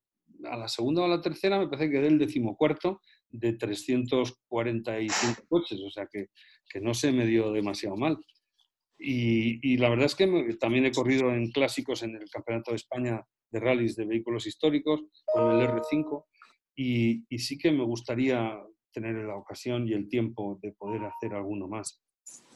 a la segunda o a la tercera me parece que quedé el decimocuarto de 345 coches, o sea que, que no se me dio demasiado mal. Y, la verdad es que también he corrido en clásicos en el Campeonato de España de rallies de vehículos históricos con el R5 y, sí que me gustaría tener la ocasión y el tiempo de poder hacer alguno más.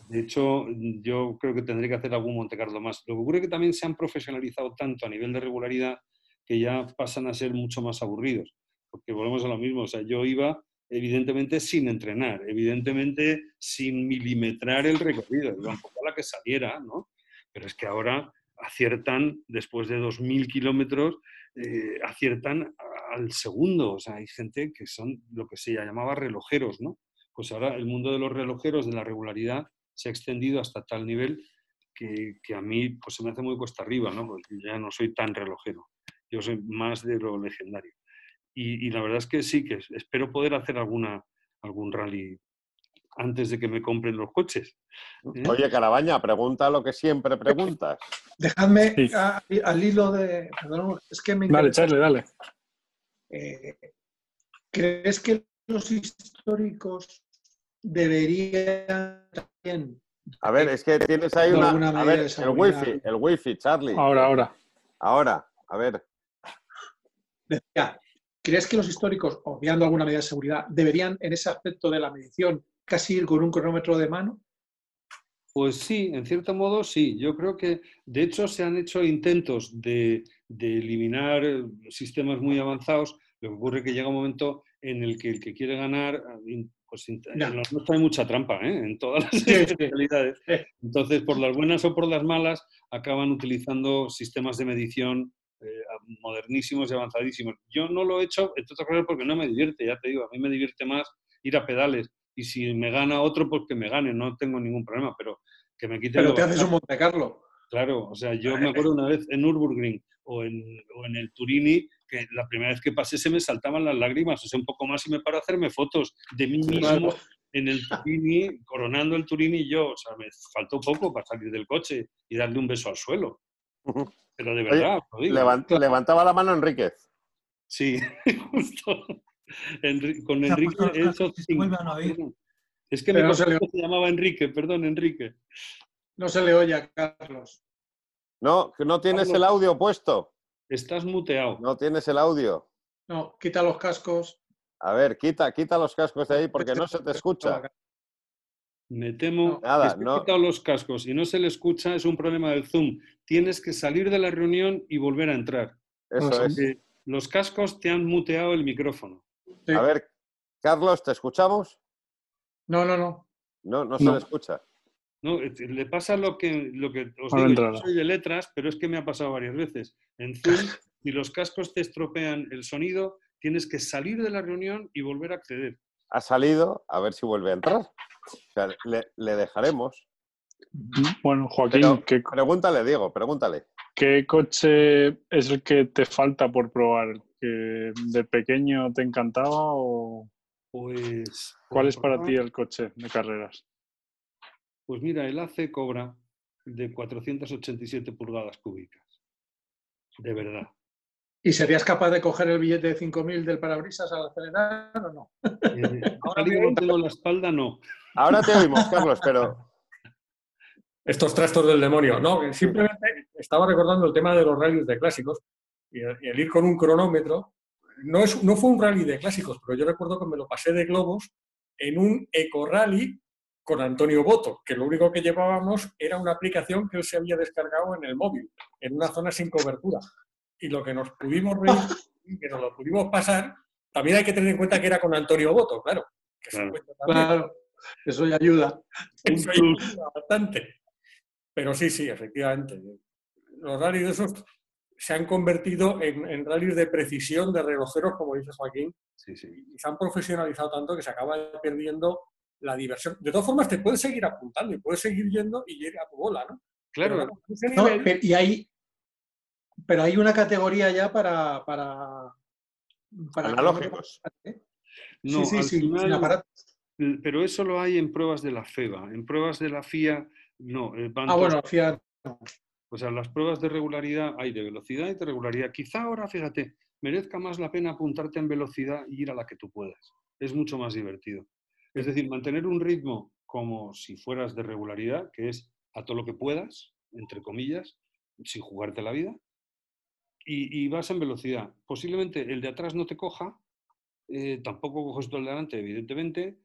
De hecho, yo creo que tendré que hacer algún Monte Carlo más. Lo que ocurre es que también se han profesionalizado tanto a nivel de regularidad que ya pasan a ser mucho más aburridos. Porque volvemos a lo mismo. O sea, yo iba evidentemente sin entrenar, evidentemente sin milimetrar el recorrido, iba poco a la que saliera, ¿no? Pero es que ahora aciertan, después de 2.000 kilómetros, eh, aciertan al segundo. O sea, hay gente que son lo que se llamaba relojeros, ¿no? Pues ahora el mundo de los relojeros, de la regularidad, se ha extendido hasta tal nivel que, a mí pues, se me hace muy cuesta arriba, ¿no? Porque ya no soy tan relojero. Yo soy más de lo legendario. Y, la verdad es que sí, que espero poder hacer alguna, algún rally antes de que me compren los coches. ¿eh? Oye, Carabaña, pregunta lo que siempre preguntas. Dejadme al hilo de. Perdón, es que me. Dale, Charlie, dale. Eh, ¿Crees que los históricos deberían también. A ver, es que tienes ahí una. A ver, el wifi, el wifi, Charlie. Ahora, ahora. Ahora, a ver. Decía, ¿crees que los históricos, obviando alguna medida de seguridad, deberían en ese aspecto de la medición casi ir con un cronómetro de mano? Pues sí, en cierto modo sí. Yo creo que, de hecho, se han hecho intentos de, eliminar sistemas muy avanzados. Lo que ocurre es que llega un momento en el que el que quiere ganar, pues no. hay mucha trampa ¿eh? en todas las especialidades. Entonces, por las buenas o por las malas, acaban utilizando sistemas de medición eh, modernísimos y avanzadísimos. Yo no lo he hecho, entre otras porque no me divierte, ya te digo, a mí me divierte más ir a pedales y si me gana otro, pues que me gane, no tengo ningún problema, pero que me quite... Pero te haces un Monte Carlo. Claro, o sea, yo me acuerdo una vez en Nürburgring o en, o en el Turini que la primera vez que pasé se me saltaban las lágrimas, o sea, un poco más y me paro a hacerme fotos de mí mismo en el Turini, coronando el Turini y yo, o sea, me faltó poco para salir del coche y darle un beso al suelo. Pero de verdad, levantaba la mano Enríquez. Sí, justo con Enrique eso Es que me no se, le... se llamaba Enrique, perdón, Enrique. No se le oye a Carlos. No, que no tienes el audio puesto. Estás muteado. No tienes el audio. No, quita los cascos. A ver, quita, quita los cascos de ahí porque no se te escucha. Me temo Nada, que no. quitado los cascos y no se le escucha, es un problema del Zoom. Tienes que salir de la reunión y volver a entrar. Eso es. Los cascos te han muteado el micrófono. A ver, Carlos, ¿te escuchamos? No, no, no. No, no se le escucha. No, eh, le pasa lo que, lo que os digo, yo soy de letras, pero es que me ha pasado varias veces. En Zoom, si los cascos te estropean el sonido, tienes que salir de la reunión y volver a acceder. Ha salido, a ver si vuelve a entrar. O sea, le, dejaremos. Bueno, Joaquín, pregúntale, Diego, pregúntale. ¿Qué coche es el que te falta por probar? ¿Que de pequeño te encantaba o...? Pues... ¿Cuál es para ti el coche de carreras? Pues mira, el AC Cobra de 487 pulgadas cúbicas. De verdad. ¿Y serías capaz de coger el billete de 5.000 del parabrisas al acelerar o no? Ahora no tengo la espalda, no. Ahora te oímos, Carlos, pero estos trastos del demonio. No, simplemente estaba recordando el tema de los rallies de clásicos y el, ir con un cronómetro. No, es, no fue un rally de clásicos, pero yo recuerdo que me lo pasé de globos en un eco-rally con Antonio Boto, que lo único que llevábamos era una aplicación que él se había descargado en el móvil, en una zona sin cobertura. Y lo que nos pudimos ver, que nos lo pudimos pasar, también hay que tener en cuenta que era con Antonio Boto, claro. claro. Eso ya ayuda. Eso ayuda bastante. Pero sí, sí, efectivamente. Los rallies de esos se han convertido en, en rallies de precisión de relojeros, como dice Joaquín, sí, sí. y se han profesionalizado tanto que se acaba perdiendo la diversión. De todas formas, te puedes seguir apuntando y puedes seguir yendo y llega a tu bola, ¿no? Claro. pero, y hay, pero hay una categoría ya para... para, para Analógicos. No, sí, sí, sí, Pero eso lo hay en pruebas de la FEBA. En pruebas de la FIA no, eh, Ah, bueno, FIA. O sea, las pruebas de regularidad hay de velocidad y de regularidad. Quizá ahora, fíjate, merezca más la pena apuntarte en velocidad y ir a la que tú puedas. Es mucho más divertido. Es decir, mantener un ritmo como si fueras de regularidad, que es a todo lo que puedas, entre comillas, sin jugarte la vida, y, vas en velocidad. Posiblemente el de atrás no te coja, eh, tampoco coges todo el de delante, evidentemente,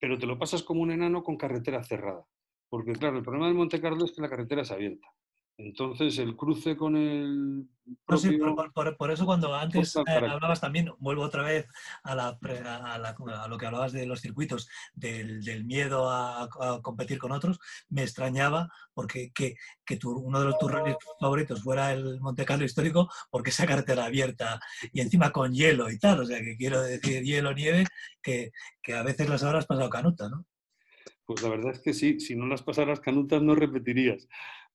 pero te lo pasas como un enano con carretera cerrada. Porque claro, el problema del Monte Carlo es que la carretera es abierta. Entonces, el cruce con el. por, eso, cuando antes eh, hablabas también, vuelvo otra vez a, la, a, lo que hablabas de los circuitos, del, miedo a, competir con otros, me extrañaba porque que, que uno de los tus favoritos fuera el Monte Carlo histórico, porque esa carretera abierta y encima con hielo y tal. O sea, que quiero decir hielo, nieve, que, que a veces las habrás pasado canuta, ¿no? Pues la verdad es que sí, si no las pasaras canutas no repetirías.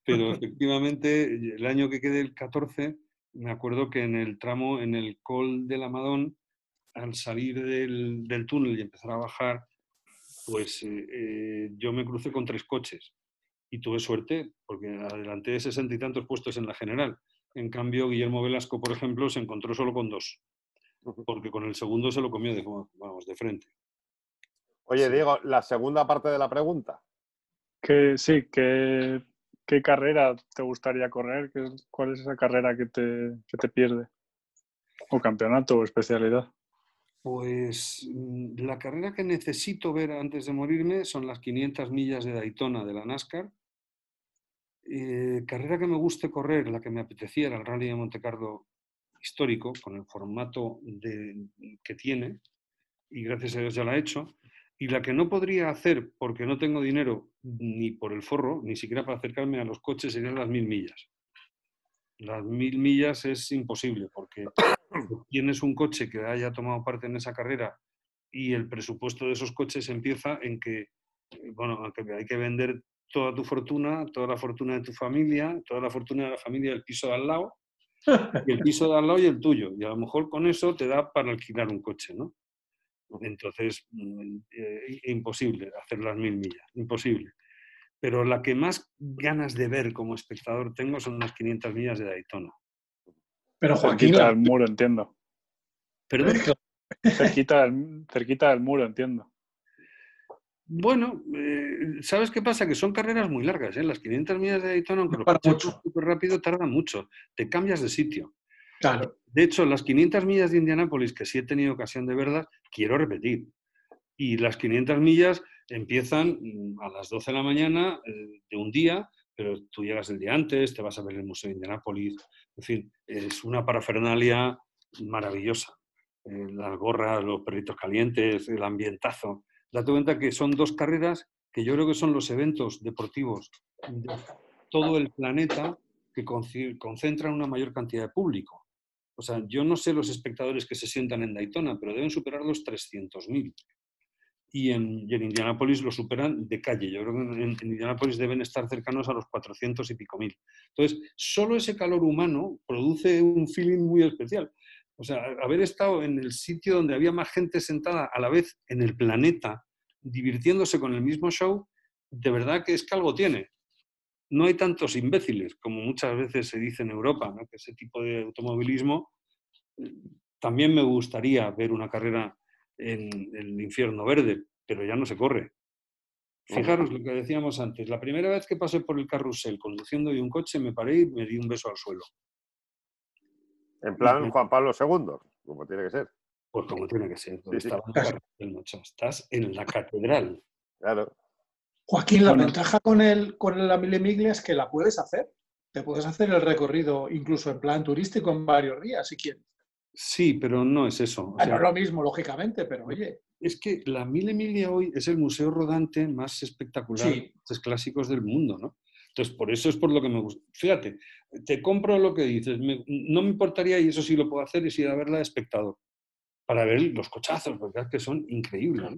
Pero efectivamente, el año que quedé el 14, me acuerdo que en el tramo, en el Col del Amadón, al salir del, del túnel y empezar a bajar, pues eh, eh, yo me crucé con tres coches. y tuve suerte porque adelanté sesenta y tantos puestos en la general. En cambio, Guillermo Velasco, por ejemplo, se encontró solo con dos, porque con el segundo se lo comió de, vamos, de frente. Oye, Diego, la segunda parte de la pregunta. Que sí, ¿qué, qué carrera te gustaría correr? ¿Cuál es esa carrera que te, que te pierde? ¿O campeonato o especialidad? Pues mm, la carrera que necesito ver antes de morirme son las 500 millas de Daytona de la NASCAR. Eh, carrera que me guste correr, la que me apetecía era el Rally de Monte Carlo histórico, con el formato de, que tiene, y gracias a Dios ya la he hecho. Y la que no podría hacer porque no tengo dinero ni por el forro, ni siquiera para acercarme a los coches, serían las mil millas. Las mil millas es imposible porque tienes un coche que haya tomado parte en esa carrera y el presupuesto de esos coches empieza en que, bueno, hay que vender toda tu fortuna, toda la fortuna de tu familia, toda la fortuna de la familia del piso de al lado, y el piso de al lado y el tuyo. Y a lo mejor con eso te da para alquilar un coche, ¿no? Entonces, mm, eh, imposible hacer las mil millas, imposible. Pero la que más ganas de ver como espectador tengo son las 500 millas de Daytona. Pero Joaquín... Cerquita del muro, entiendo. ¿Perdón? Cerquita del, cerquita del muro, entiendo. Bueno, eh, ¿sabes qué pasa? Que son carreras muy largas. ¿eh? Las 500 millas de Daytona, aunque lo coches súper rápido, tardan mucho. Te cambias de sitio. De hecho, las 500 millas de Indianápolis, que sí he tenido ocasión de verlas, quiero repetir. Y las 500 millas empiezan mm, a las 12 de la mañana eh, de un día, pero tú llegas el día antes, te vas a ver el Museo de Indianápolis, en fin, es una parafernalia maravillosa. Eh, las gorras, los perritos calientes, el ambientazo. Date cuenta que son dos carreras que yo creo que son los eventos deportivos de todo el planeta que concentran una mayor cantidad de público. O sea, yo no sé los espectadores que se sientan en Daytona, pero deben superar los 300.000 y en, y en Indianápolis lo superan de calle. Yo creo que en, en, Indianápolis deben estar cercanos a los 400 y pico mil. Entonces, solo ese calor humano produce un feeling muy especial. O sea, haber estado en el sitio donde había más gente sentada a la vez en el planeta, divirtiéndose con el mismo show, de verdad que es que algo tiene. No hay tantos imbéciles como muchas veces se dice en Europa, ¿no? que ese tipo de automovilismo. Eh, también me gustaría ver una carrera en el infierno verde, pero ya no se corre. Fijaros lo que decíamos antes. La primera vez que pasé por el carrusel conduciendo de un coche, me paré y me di un beso al suelo. En plan Juan Pablo II, como tiene que ser. Pues como tiene que ser. Estás en la catedral. Claro. Joaquín, la ventaja con, el, con la es que la puedes hacer. Te puedes hacer el recorrido incluso en plan turístico en varios días, si quieres. Sí, pero no es eso. no es lo mismo, lógicamente, pero oye. Es que la Mille Emilia hoy es el museo rodante más espectacular de los clásicos del mundo, ¿no? Entonces, por eso es por lo que me gusta. Fíjate, te compro lo que dices. no me importaría, y eso sí lo puedo hacer, es ir a verla de espectador. Para ver los cochazos, porque es que son increíbles.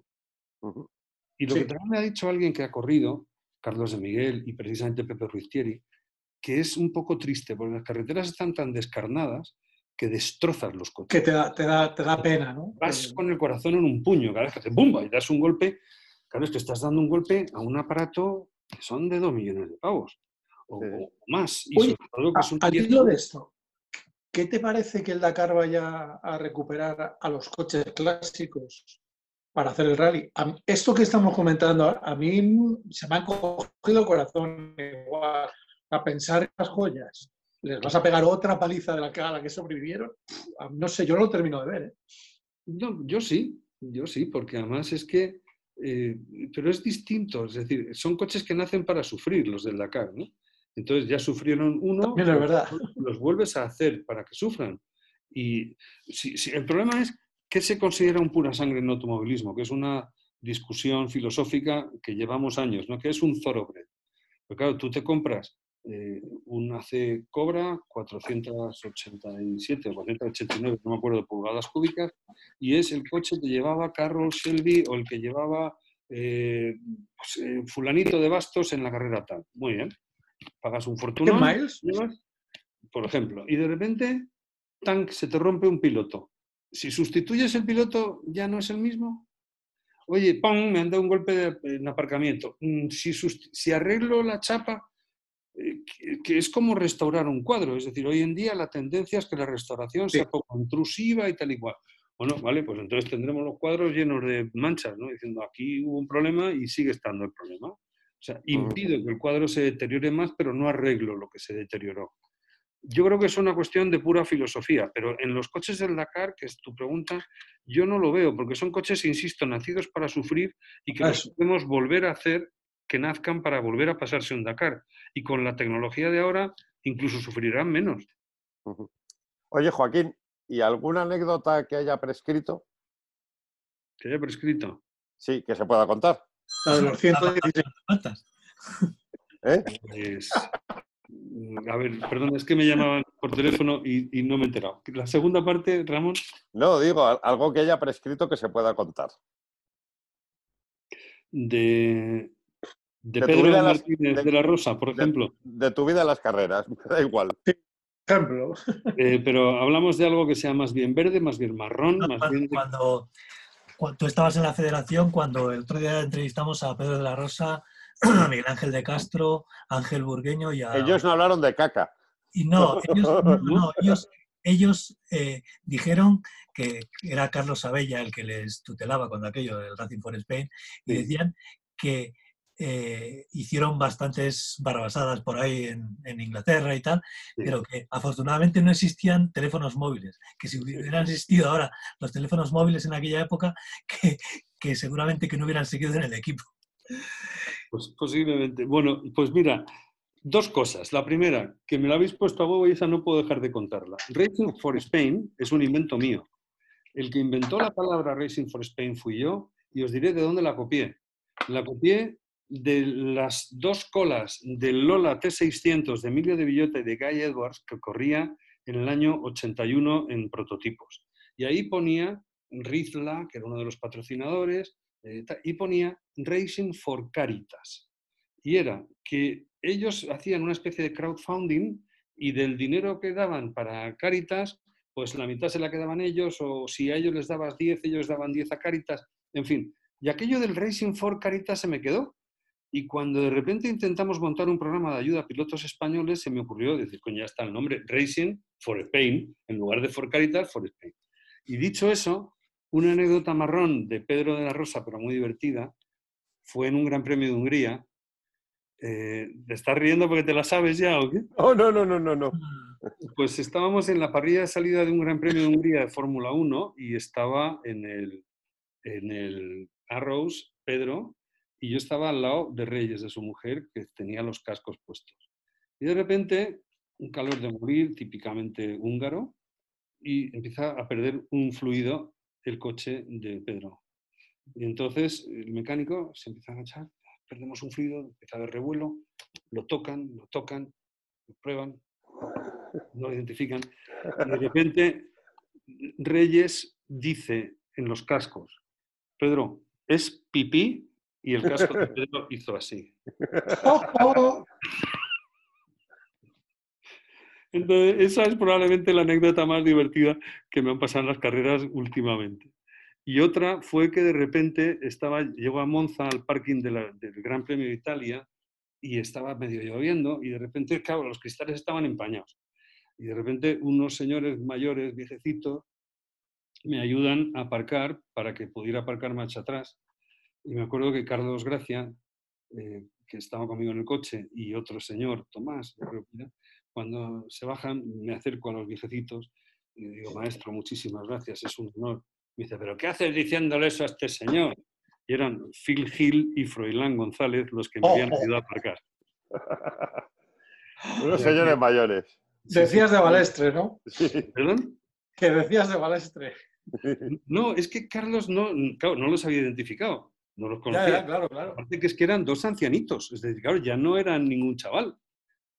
Y lo que también me ha dicho alguien que ha corrido, Carlos de Miguel y precisamente Pepe Ruiz Thierry, que es un poco triste, porque las carreteras están tan descarnadas que destrozas los coches. Que te da, te da, te da pena, ¿no? Vas con el corazón en un puño, cada vez que haces ¡bumba! y das un golpe, claro, es que estás dando un golpe a un aparato que son de dos millones de pavos o, más. Y Oye, al hilo de esto, ¿qué te parece que el Dakar vaya a recuperar a los coches clásicos para hacer el rally? esto que estamos comentando, a mí se me ha cogido el corazón igual a pensar las joyas les vas a pegar otra paliza de la que, a la que sobrevivieron. No sé, yo no lo termino de ver. ¿eh? No, yo sí, yo sí, porque además es que, eh, pero es distinto, es decir, son coches que nacen para sufrir los del Dakar, ¿no? Entonces ya sufrieron uno, es verdad. los vuelves a hacer para que sufran. Y si, el problema es qué se considera un pura sangre en automovilismo, que es una discusión filosófica que llevamos años, ¿no? Que es un thoroughbred. Pero claro, tú te compras eh, un AC Cobra 487 o 489, no me acuerdo, pulgadas cúbicas, y es el coche que llevaba Carroll Shelby o el que llevaba eh, pues, eh, fulanito de bastos en la carrera tal. Muy bien. Pagas un fortuna. miles? Por ejemplo. Y de repente, tank, se te rompe un piloto. Si sustituyes el piloto, ¿ya no es el mismo? oye, ¡pum! me han dado un golpe de, en aparcamiento. Mm, si, si arreglo la chapa, eh, que, es como restaurar un cuadro. Es decir, hoy en día la tendencia es que la restauración sea poco intrusiva y tal y cual. Bueno, vale, pues entonces tendremos los cuadros llenos de manchas, ¿no? Diciendo, aquí hubo un problema y sigue estando el problema. O sea, impido que el cuadro se deteriore más, pero no arreglo lo que se deterioró. Yo creo que es una cuestión de pura filosofía, pero en los coches del Dakar, que es tu pregunta, yo no lo veo, porque son coches, insisto, nacidos para sufrir y que podemos volver a hacer que nazcan para volver a pasarse un Dakar. Y con la tecnología de ahora, incluso sufrirán menos. Oye, Joaquín, ¿y alguna anécdota que haya prescrito? Que haya prescrito. Sí, que se pueda contar. La de los 116. ¿Eh? Pues, a ver, perdón, es que me llamaban por teléfono y, no me he enterado. La segunda parte, Ramón. No, digo, algo que haya prescrito que se pueda contar. De, de, Pedro Martínez de, la Rosa, por ejemplo. De, tu vida en las carreras, da igual. ejemplo. Eh, pero hablamos de algo que sea más bien verde, más bien marrón, más cuando, bien... Cuando, cuando, tú estabas en la federación, cuando el otro día entrevistamos a Pedro de la Rosa Miguel Ángel de Castro, Ángel Burgueño y a... Ellos no hablaron de caca. Y no, ellos, eh, dijeron que era Carlos Abella el que les tutelaba cuando aquello del Racing for Spain y decían que eh, hicieron bastantes barrabasadas por ahí en, Inglaterra y tal, pero que afortunadamente no existían teléfonos móviles, que si hubieran existido ahora los teléfonos móviles en aquella época, que, que seguramente que no hubieran seguido en el equipo. Pues posiblemente. Bueno, pues mira, dos cosas. La primera, que me la habéis puesto a huevo y esa no puedo dejar de contarla. Racing for Spain es un invento mío. El que inventó la palabra Racing for Spain fui yo y os diré de dónde la copié. La copié de las dos colas del Lola T600 de Emilio de Villota y de Guy Edwards que corría en el año 81 en prototipos. Y ahí ponía Rizla, que era uno de los patrocinadores, y ponía Racing for Caritas. Y era que ellos hacían una especie de crowdfunding y del dinero que daban para Caritas, pues la mitad se la quedaban ellos, o si a ellos les dabas 10, ellos daban 10 a Caritas, en fin. Y aquello del Racing for Caritas se me quedó. Y cuando de repente intentamos montar un programa de ayuda a pilotos españoles, se me ocurrió decir, coño, ya está el nombre, Racing for Spain, en lugar de for Caritas, for Spain. Y dicho eso, una anécdota marrón de Pedro de la Rosa, pero muy divertida, fue en un Gran Premio de Hungría. Eh, ¿Te estás riendo porque te la sabes ya o qué? Oh, no, no, no, no, no. Pues estábamos en la parrilla de salida de un Gran Premio de Hungría de Fórmula 1 y estaba en el, en el Arrows Pedro y yo estaba al lado de Reyes, de su mujer, que tenía los cascos puestos. Y de repente, un calor de morir, típicamente húngaro, y empieza a perder un fluido el coche de Pedro. Y entonces el mecánico se empieza a agachar, perdemos un fluido, empieza a haber revuelo, lo tocan, lo tocan, lo prueban, no lo identifican. Y de repente Reyes dice en los cascos, Pedro, ¿es pipí? Y el casco de Pedro hizo así. Esa es probablemente la anécdota más divertida que me han pasado en las carreras últimamente. Y otra fue que de repente estaba, llegó a Monza al parking del Gran Premio de Italia y estaba medio lloviendo y de repente, claro, los cristales estaban empañados. Y de repente unos señores mayores, viejecitos, me ayudan a aparcar para que pudiera aparcar marcha atrás. Y me acuerdo que Carlos Gracia, eh, que estaba conmigo en el coche, y otro señor, Tomás, creo que cuando se bajan, me acerco a los viejecitos y digo, maestro, muchísimas gracias, es un honor. Me dice, ¿pero qué haces diciéndole eso a este señor? Y eran Phil Hill y Froilán González los que me habían ayudado a aparcar. Unos señores mayores. Decías de Balestre, ¿no? ¿Perdón? Que decías de Balestre. No, es que Carlos no, no los había identificado. No los conocía. claro, claro. Aparte que es que eran dos ancianitos. Es decir, claro, ya no eran ningún chaval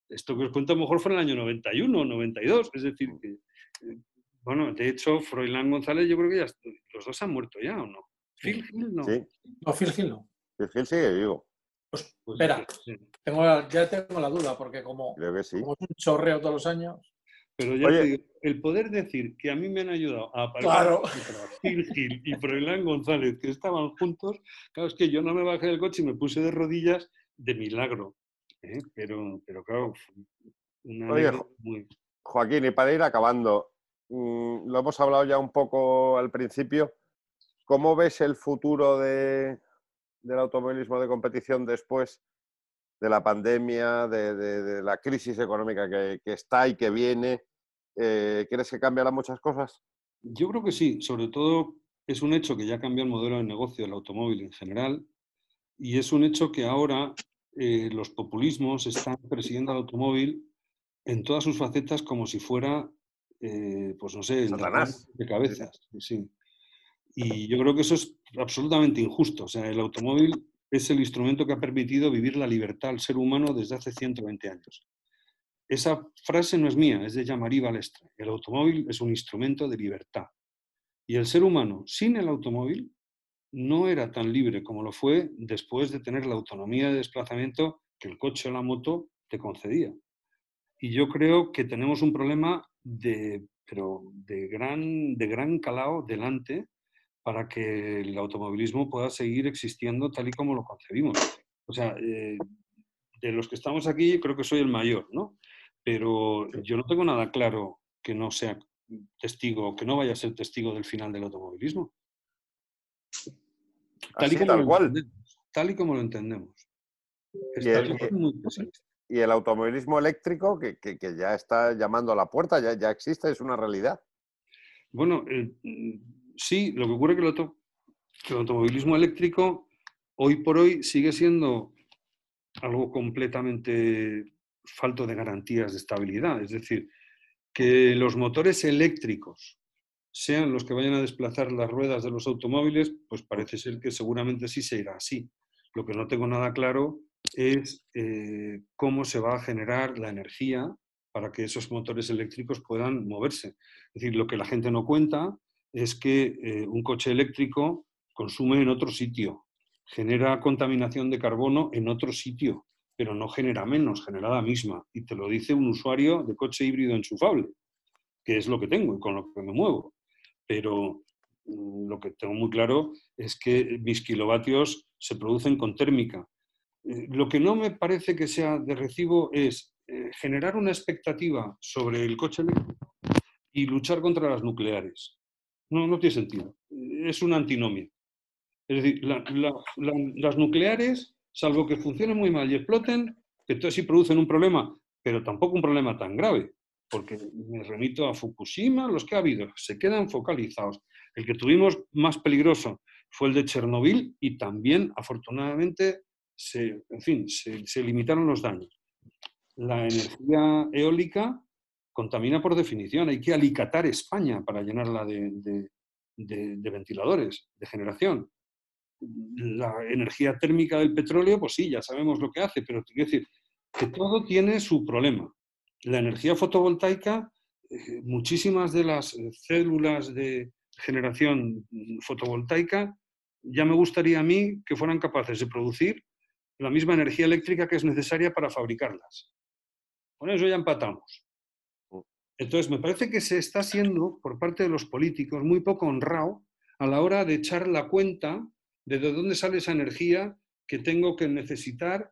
esto que os cuento a lo mejor fue en el año 91 o 92, es decir, que, eh, bueno, de hecho, Froilán González yo creo que ya los dos han muerto ya, ¿o no? Phil Hill no. Sí. No, Phil Hill no. Phil Hill sigue vivo. Pues, pues espera, tengo, ya tengo la duda, porque como, creo que sí. como es un chorreo todos los años... Pero ya te digo, el poder decir que a mí me han ayudado a claro. Gil Gil y Froilán González, que estaban juntos, claro, es que yo no me bajé del coche y me puse de rodillas de milagro. ¿Eh? Pero, pero claro, una Oye, muy... Joaquín, y para ir acabando, mm, lo hemos hablado ya un poco al principio, ¿cómo ves el futuro de, del automovilismo de competición después de la pandemia, de, la crisis económica que, está y que viene? Eh, ¿Crees que cambiarán muchas cosas? Yo creo que sí, sobre todo es un hecho que ya cambió el modelo de negocio del automóvil en general y es un hecho que ahora eh, los populismos están persiguiendo al automóvil en todas sus facetas como si fuera, eh, pues no sé, de cabezas. Sí. Y yo creo que eso es absolutamente injusto. O sea, el automóvil es el instrumento que ha permitido vivir la libertad al ser humano desde hace 120 años. Esa frase no es mía, es de Jean-Marie Balestre. El automóvil es un instrumento de libertad. Y el ser humano sin el automóvil no era tan libre como lo fue después de tener la autonomía de desplazamiento que el coche o la moto te concedía. Y yo creo que tenemos un problema de, pero de, gran, de gran calado delante para que el automovilismo pueda seguir existiendo tal y como lo concebimos. O sea, eh, de los que estamos aquí, creo que soy el mayor, ¿no? Pero yo no tengo nada claro que no sea testigo, que no vaya a ser testigo del final del automovilismo. Tal, y, como tal, cual. tal y como lo entendemos. Y el, y el, automovilismo eléctrico, que, que, que, ya está llamando a la puerta, ya, ya existe, es una realidad. Bueno, eh, sí, lo que ocurre es que el, automovilismo eléctrico hoy por hoy sigue siendo algo completamente falto de garantías de estabilidad. Es decir, que los motores eléctricos sean los que vayan a desplazar las ruedas de los automóviles, pues parece ser que seguramente sí se irá así. Lo que no tengo nada claro es eh, cómo se va a generar la energía para que esos motores eléctricos puedan moverse. Es decir, lo que la gente no cuenta es que eh, un coche eléctrico consume en otro sitio, genera contaminación de carbono en otro sitio, pero no genera menos, genera la misma. Y te lo dice un usuario de coche híbrido enchufable, que es lo que tengo y con lo que me muevo. Pero mm, lo que tengo muy claro es que mis kilovatios se producen con térmica. Eh, lo que no me parece que sea de recibo es eh, generar una expectativa sobre el coche eléctrico y luchar contra las nucleares. No, no tiene sentido. Es una antinomia. Es decir, las nucleares, salvo que funcionen muy mal y exploten, entonces sí producen un problema, pero tampoco un problema tan grave, porque me remito a Fukushima, los que ha habido, se quedan focalizados. El que tuvimos más peligroso fue el de Chernobyl y también, afortunadamente, se, en fin, se, limitaron los daños. La energía eólica contamina por definición. Hay que alicatar España para llenarla de, ventiladores de generación. La energía térmica del petróleo, pues sí, ya sabemos lo que hace, pero quiero decir que todo tiene su problema. La energía fotovoltaica, eh, muchísimas de las eh, células de generación fotovoltaica, ya me gustaría a mí que fueran capaces de producir la misma energía eléctrica que es necesaria para fabricarlas. Con eso ya empatamos. Entonces, me parece que se está siendo, por parte de los políticos, muy poco honrado a la hora de echar la cuenta de, de dónde sale esa energía que tengo que necesitar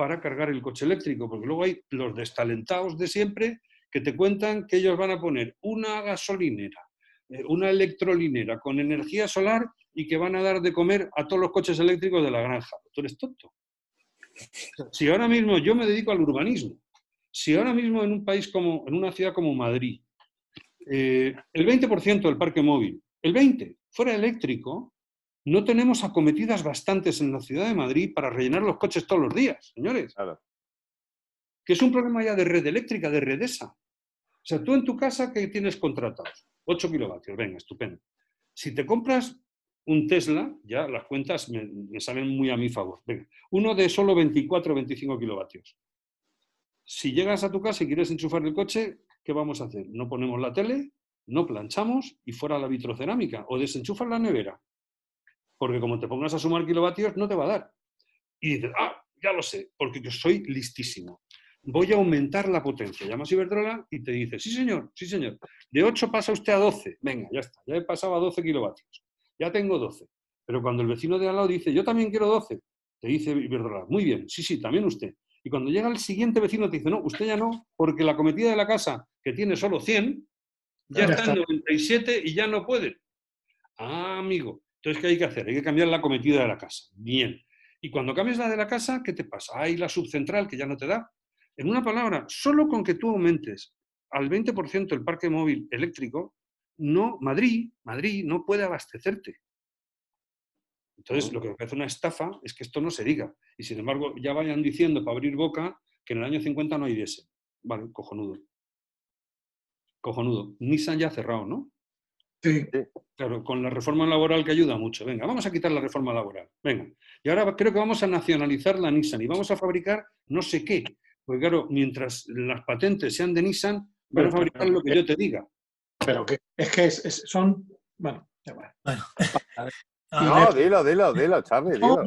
para cargar el coche eléctrico, porque luego hay los destalentados de siempre que te cuentan que ellos van a poner una gasolinera, eh, una electrolinera con energía solar y que van a dar de comer a todos los coches eléctricos de la granja. Tú eres tonto. Si ahora mismo yo me dedico al urbanismo si ahora mismo en un país como, en una ciudad como Madrid, eh, el 20% del parque móvil, el 20% fuera eléctrico, no tenemos acometidas bastantes en la ciudad de Madrid para rellenar los coches todos los días, señores. Que es un problema ya de red eléctrica, de redesa. O sea, tú en tu casa, ¿qué tienes contratados? 8 kilovatios, venga, estupendo. Si te compras un Tesla, ya las cuentas me, me salen muy a mi favor. Venga, uno de solo 24 o 25 kilovatios. Si llegas a tu casa y quieres enchufar el coche, ¿qué vamos a hacer? No ponemos la tele, no planchamos y fuera la vitrocerámica. O desenchufas la nevera. Porque como te pongas a sumar kilovatios, no te va a dar. Y dices, ah, ya lo sé, porque yo soy listísimo. voy a aumentar la potencia. Llamas a Iberdrola y te dice, sí señor, sí señor, de 8 pasa usted a 12. Venga, ya está, ya he pasado a 12 kilovatios, ya tengo 12. Pero cuando el vecino de al lado dice, yo también quiero 12, te dice Iberdrola, muy bien, sí, sí, también usted. Y cuando llega el siguiente vecino te dice, no, usted ya no, porque la cometida de la casa, que tiene solo 100, ya, está en 97 y ya no puede. Ah, amigo. Entonces, ¿qué hay que hacer? Hay que cambiar la cometida de la casa. Bien. Y cuando cambias la de la casa, ¿qué te pasa? Hay la subcentral que ya no te da. En una palabra, solo con que tú aumentes al 20% el parque móvil eléctrico, no, Madrid, Madrid no puede abastecerte. Entonces, lo que me parece una estafa es que esto no se diga. Y sin embargo, ya vayan diciendo para abrir boca que en el año 50 no hay diésel. Vale, cojonudo. Cojonudo. Nissan ya ha cerrado, ¿no? Sí. Claro, con la reforma laboral que ayuda mucho. Venga, vamos a quitar la reforma laboral. Venga. Y ahora creo que vamos a nacionalizar la Nissan y vamos a fabricar no sé qué. Porque claro, mientras las patentes sean de Nissan, van a fabricar lo que yo te diga. Pero que es que son... Bueno, ya bueno. No, dilo, dilo, dilo, Charlie, dilo.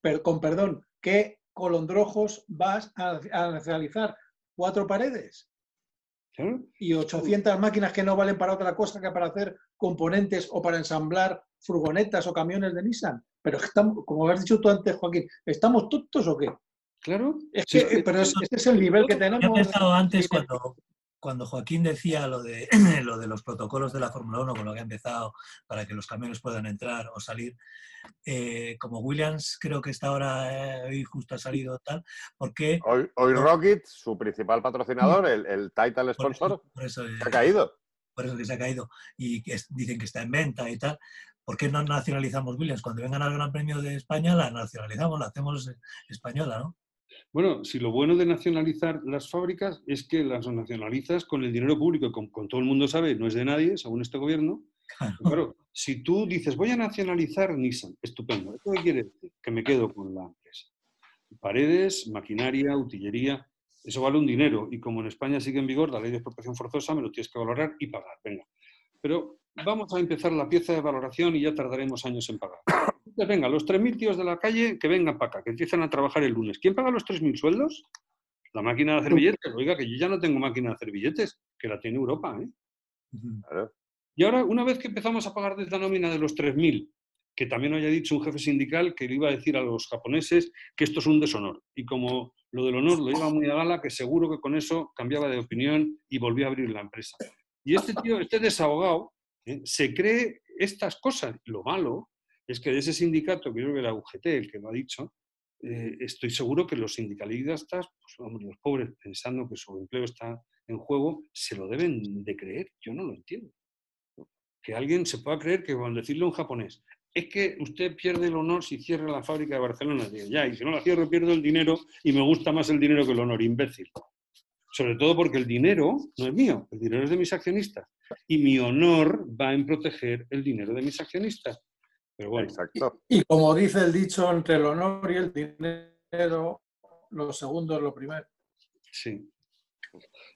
pero, con perdón, ¿qué colondrojos vas a, a nacionalizar? ¿Cuatro paredes? Y 800 máquinas que no valen para otra cosa que para hacer componentes o para ensamblar furgonetas o camiones de Nissan. Pero estamos, como has dicho tú antes, Joaquín, ¿estamos tontos o qué? Claro. Es que, pero ese es el nivel que tenemos. He pensado antes cuando, cuando Joaquín decía lo de, lo de los protocolos de la Fórmula 1, con lo que ha empezado para que los camiones puedan entrar o salir, eh, como Williams creo que está ahora, eh, hoy justo ha salido tal, porque... Hoy, hoy Rocket, su principal patrocinador, el, el title sponsor, se ha caído. Por eso que se ha caído y que dicen que está en venta y tal. ¿Por qué no nacionalizamos Williams? Cuando vengan al Gran Premio de España la nacionalizamos, la hacemos española, ¿no? Bueno, si lo bueno de nacionalizar las fábricas es que las nacionalizas con el dinero público, con, con todo el mundo sabe, no es de nadie, según este gobierno. Claro. si tú dices, voy a nacionalizar Nissan, estupendo. ¿Esto qué quiere decir? Que me quedo con la empresa. Paredes, maquinaria, utillería, eso vale un dinero. Y como en España sigue en vigor la ley de expropiación forzosa, me lo tienes que valorar y pagar. Venga. Pero vamos a empezar la pieza de valoración y ya tardaremos años en pagar. Entonces, venga, los 3.000 tíos de la calle que vengan para acá, que empiezan a trabajar el lunes. ¿Quién paga los 3.000 sueldos? La máquina de hacer billetes. Oiga, que yo ya no tengo máquina de hacer billetes, que la tiene Europa. ¿eh? Y ahora, una vez que empezamos a pagar desde la nómina de los 3.000, que también haya dicho un jefe sindical que le iba a decir a los japoneses que esto es un deshonor. Y como lo del honor lo iba muy a gala, que seguro que con eso cambiaba de opinión y volvía a abrir la empresa. Y este tío, este desahogado, ¿eh? se cree estas cosas. Lo malo es que de ese sindicato, que creo que era UGT el que lo ha dicho, eh, estoy seguro que los sindicalistas, pues, los pobres, pensando que su empleo está en juego, se lo deben de creer. Yo no lo entiendo. Que alguien se pueda creer que cuando decirle a un japonés, es que usted pierde el honor si cierra la fábrica de Barcelona. ya, y si no la cierro pierdo el dinero y me gusta más el dinero que el honor, imbécil. Sobre todo porque el dinero no es mío, el dinero es de mis accionistas. Y mi honor va en proteger el dinero de mis accionistas. Pero bueno. Exacto. Y, como dice el dicho, entre el honor y el dinero, lo segundo es lo primero. Sí.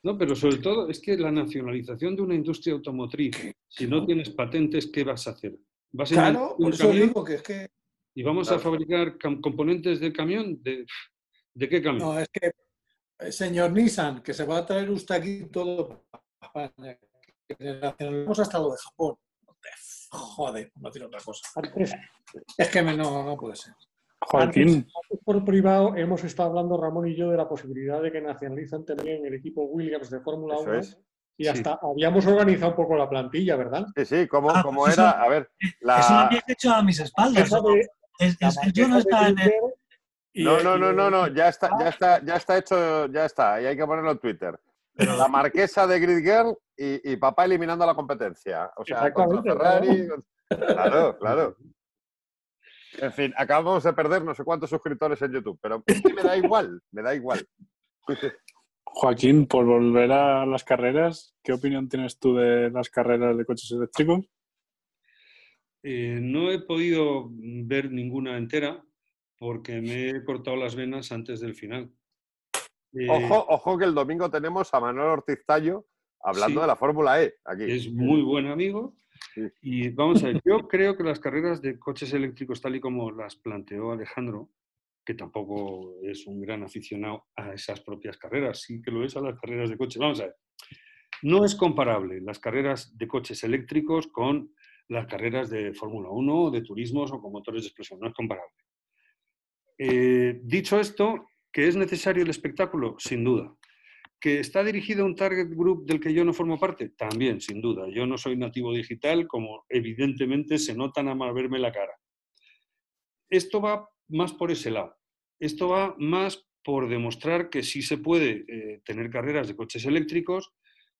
No, pero sobre todo es que la nacionalización de una industria automotriz, si no tienes patentes, ¿qué vas a hacer? ¿Vas a claro, por eso digo que es que... ¿Y vamos a fabricar componentes del camión? ¿De, ¿De qué camión? No, es que eh, señor Nissan, que se va a traer usted aquí todo Vamos hasta lo de Japón. Joder, no tiene otra cosa. Es que no, no puede ser. Joaquín. por privado hemos estado hablando Ramón y yo de la posibilidad de que nacionalizan también el equipo Williams de Fórmula 1 y hasta habíamos organizado un poco la plantilla, ¿verdad? Sí, sí, ¿cómo, ah, pues era? a ver, la... Eso lo habéis hecho a mis espaldas. es, yo no estaba en el, no, no, no, no, no, ya está, ya está, ya está hecho, ya está, y hay que ponerlo en Twitter. La marquesa de Grid Girl y, papá eliminando la competencia. O sea, contra Ferrari. Claro, claro. En fin, acabamos de perder no sé cuántos suscriptores en YouTube, pero me da igual, me da igual. Joaquín, por volver a las carreras, ¿qué opinión tienes tú de las carreras de coches eléctricos? Eh, no he podido ver ninguna entera, porque me he cortado las venas antes del final. Eh, ojo, ojo que el domingo tenemos a Manuel Ortiz Tallo hablando de la Fórmula E. Aquí. Es muy buen amigo. Y vamos a ver, yo creo que las carreras de coches eléctricos, tal y como las planteó Alejandro, que tampoco es un gran aficionado a esas propias carreras, sí que lo es a las carreras de coche. Vamos a ver, no es comparable las carreras de coches eléctricos con las carreras de Fórmula 1, de turismos o con motores de explosión, no es comparable. Eh, dicho esto, ¿que es necesario el espectáculo? Sin duda. ¿Que está dirigido a un target group del que yo no formo parte? También, sin duda. Yo no soy nativo digital, como evidentemente se nota nada más verme la cara. Esto va más por ese lado. Esto va más por demostrar que sí se puede eh, tener carreras de coches eléctricos,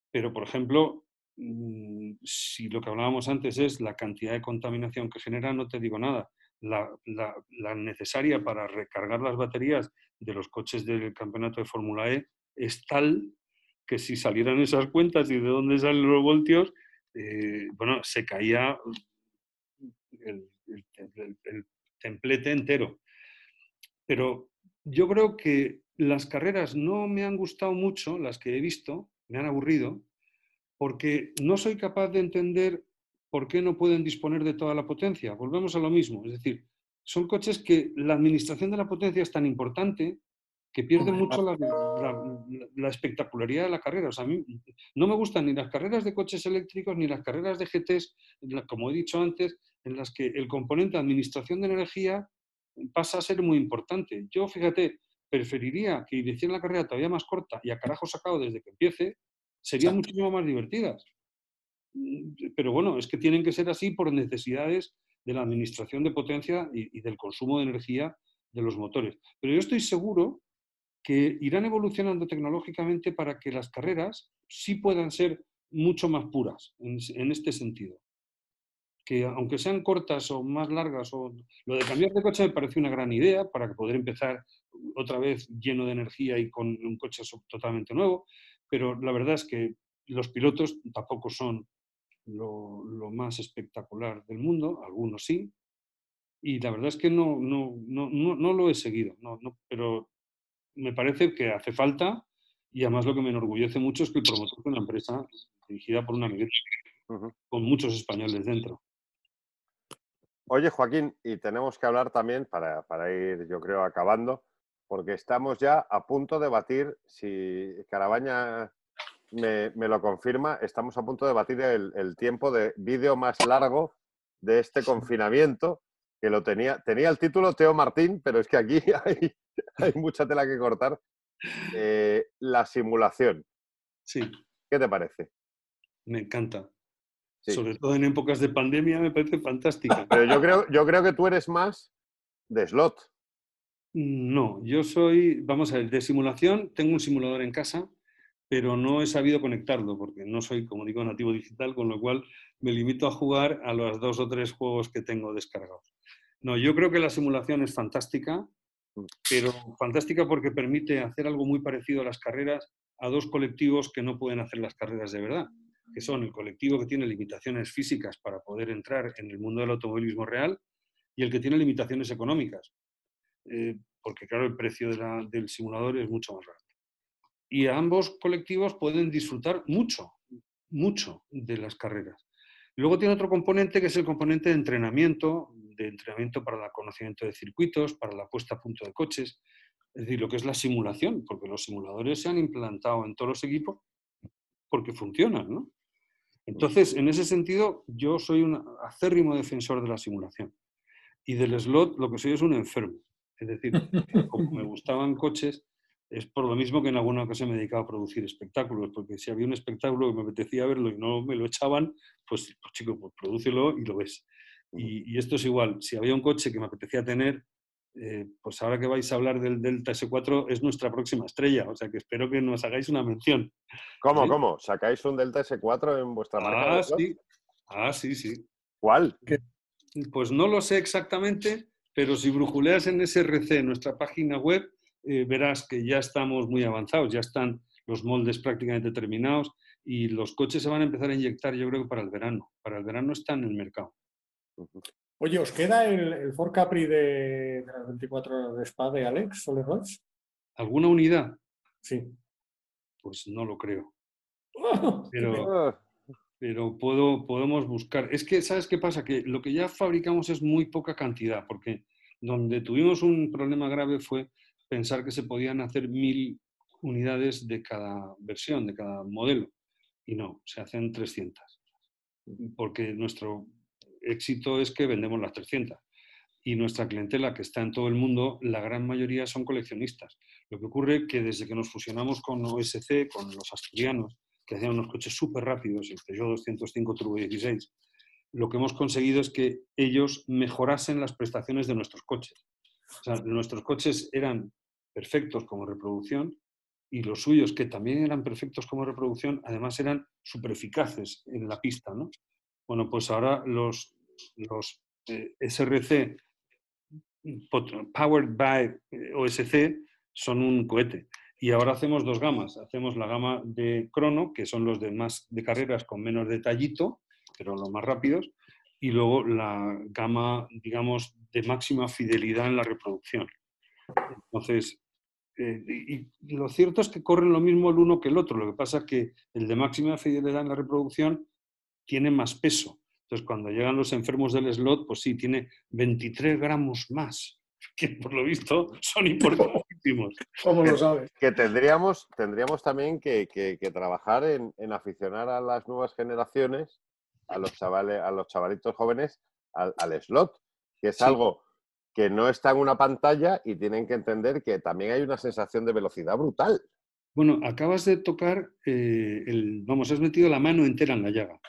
pero, por ejemplo, mm, si lo que hablábamos antes es la cantidad de contaminación que genera, no te digo nada. La, necesaria para recargar las baterías de los coches del campeonato de Fórmula E es tal que si salieran esas cuentas y de dónde salen los voltios, eh, bueno, se caía el, templete entero. Pero yo creo que las carreras no me han gustado mucho, las que he visto, me han aburrido, porque no soy capaz de entender por qué no pueden disponer de toda la potencia. Volvemos a lo mismo, es decir, son coches que la administración de la potencia es tan importante que pierde mucho la, espectacularidad de la carrera. O sea, a mí no me gustan ni las carreras de coches eléctricos ni las carreras de GTs, como he dicho antes, en las que el componente de administración de energía pasa a ser muy importante. Yo, fíjate, preferiría que hicieran la carrera todavía más corta y a carajo sacado desde que empiece, serían muchísimo más divertidas. Mm, pero bueno, es que tienen que ser así por necesidades de la administración de potencia y, del consumo de energía de los motores. Pero yo estoy seguro que irán evolucionando tecnológicamente para que las carreras sí puedan ser mucho más puras en este sentido que aunque sean cortas o más largas, o lo de cambiar de coche me parece una gran idea para poder empezar otra vez lleno de energía y con un coche totalmente nuevo, pero la verdad es que los pilotos tampoco son lo, más espectacular del mundo, algunos sí, y la verdad es que no, no, no, no, lo he seguido, no, pero me parece que hace falta y además lo que me enorgullece mucho es que el promotor es una empresa dirigida por una amiguete, con muchos españoles dentro. Oye, Joaquín, y tenemos que hablar también, para, ir, yo creo, acabando, porque estamos ya a punto de batir, si Carabaña me, lo confirma, estamos a punto de batir el, tiempo de vídeo más largo de este confinamiento, que lo tenía, tenía el título Teo Martín, pero es que aquí hay, mucha tela que cortar. Eh, la simulación. Sí. ¿Qué te parece? Me encanta. Sobre todo en épocas de pandemia me parece fantástica. Pero yo creo, yo creo que tú eres más de slot. No, yo soy, vamos a ver, de simulación, tengo un simulador en casa, pero no he sabido conectarlo porque no soy, como digo, nativo digital, con lo cual me limito a jugar a los dos o tres juegos que tengo descargados. No, yo creo que la simulación es fantástica, pero fantástica porque permite hacer algo muy parecido a las carreras a dos colectivos que no pueden hacer las carreras de verdad que son el colectivo que tiene limitaciones físicas para poder entrar en el mundo del automovilismo real y el que tiene limitaciones económicas, eh, porque claro, el precio del simulador es mucho más barato. Y ambos colectivos pueden disfrutar mucho, mucho de las carreras. Luego tiene otro componente que es el componente de entrenamiento, de entrenamiento para el conocimiento de circuitos, para la puesta a punto de coches, es decir, lo que es la simulación, porque los simuladores se han implantado en todos los equipos porque funcionan, ¿no? Entonces, en ese sentido, yo soy un acérrimo defensor de la simulación. Y del slot lo que soy es un enfermo. Es decir, como me gustaban coches, es por lo mismo que en alguna ocasión me dedicaba a producir espectáculos, porque si había un espectáculo que me apetecía verlo y no me lo echaban, pues, pues chico, pues prodúcelo y lo ves. y, esto es igual, si había un coche que me apetecía tener, eh, pues ahora que vais a hablar del Delta S4 es nuestra próxima estrella, o sea que espero que nos hagáis una mención. ¿Cómo, cómo? ¿Sacáis un Delta S4 en vuestra marca? Ah, sí. Ah, sí, sí. ¿Cuál? Pues no lo sé exactamente, pero si brujuleas en SRC, nuestra página web, eh, verás que ya estamos muy avanzados, ya están los moldes prácticamente terminados y los coches se van a empezar a inyectar yo creo que para el verano. Para el verano están en el mercado. Oye, ¿os queda el, el Ford Capri de, las 24 horas de Spa de Alex Soler ¿Alguna unidad? Sí. Pues no lo creo. pero, pero puedo, podemos buscar. Es que, ¿sabes qué pasa? Que lo que ya fabricamos es muy poca cantidad, porque Donde tuvimos un problema grave fue pensar que se podían hacer mil unidades de cada versión, de cada modelo. Y no, se hacen 300. Porque nuestro éxito es que vendemos las 300. Y nuestra clientela, que está en todo el mundo, la gran mayoría son coleccionistas. Lo que ocurre es que desde que nos fusionamos con OSC, con los asturianos, que hacían unos coches súper rápidos, el Peugeot 205 Turbo 16, lo que hemos conseguido es que ellos mejorasen las prestaciones de nuestros coches. Nuestros coches eran perfectos como reproducción y los suyos, que también eran perfectos como reproducción, además eran súper eficaces en la pista. ¿no? Bueno, pues ahora los, los eh, SRC Powered by eh, OSC son un cohete. Y ahora hacemos dos gamas. Hacemos la gama de crono, que son los de más de carreras con menos detallito, pero los más rápidos, y luego la gama, digamos, de máxima fidelidad en la reproducción. Entonces, eh, y lo cierto es que corren lo mismo el uno que el otro. Lo que pasa es que el de máxima fidelidad en la reproducción tiene más peso. Entonces, cuando llegan los enfermos del slot, pues sí, tiene 23 gramos más, que por lo visto son importantísimos. ¿Cómo lo sabes? Que tendríamos, tendríamos también que, trabajar en, aficionar a las nuevas generaciones, a los chavales, a los chavalitos jóvenes, al, slot, que es algo que no está en una pantalla y tienen que entender que también hay una sensación de velocidad brutal. Bueno, acabas de tocar, eh, el, vamos, has metido la mano entera en la llaga.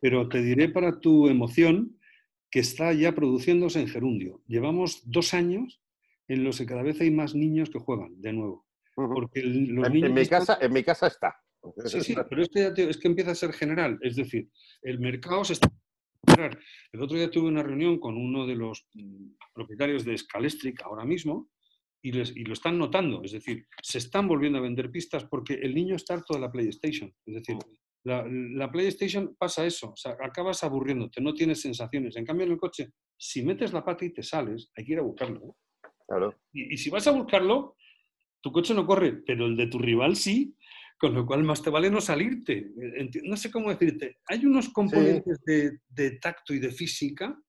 Pero te diré para tu emoción que está ya produciéndose en gerundio. Llevamos dos años en los que cada vez hay más niños que juegan de nuevo. Porque en, mi casa, en mi casa está. Sí, sí, pero es que, es que empieza a ser general. Es decir, el mercado se está el otro día tuve una reunión con uno de los mm, propietarios de Scalestric ahora mismo y, les, y, lo están notando. Es decir, se están volviendo a vender pistas porque el niño está harto de la PlayStation. Es decir, la, PlayStation pasa eso, o sea, acabas aburriéndote, no tienes sensaciones. En cambio, en el coche, si metes la pata y te sales, hay que ir a buscarlo. Claro. Y, si vas a buscarlo, tu coche no corre, pero el de tu rival sí, con lo cual más te vale no salirte. No sé cómo decirte. Hay unos componentes de, tacto y de física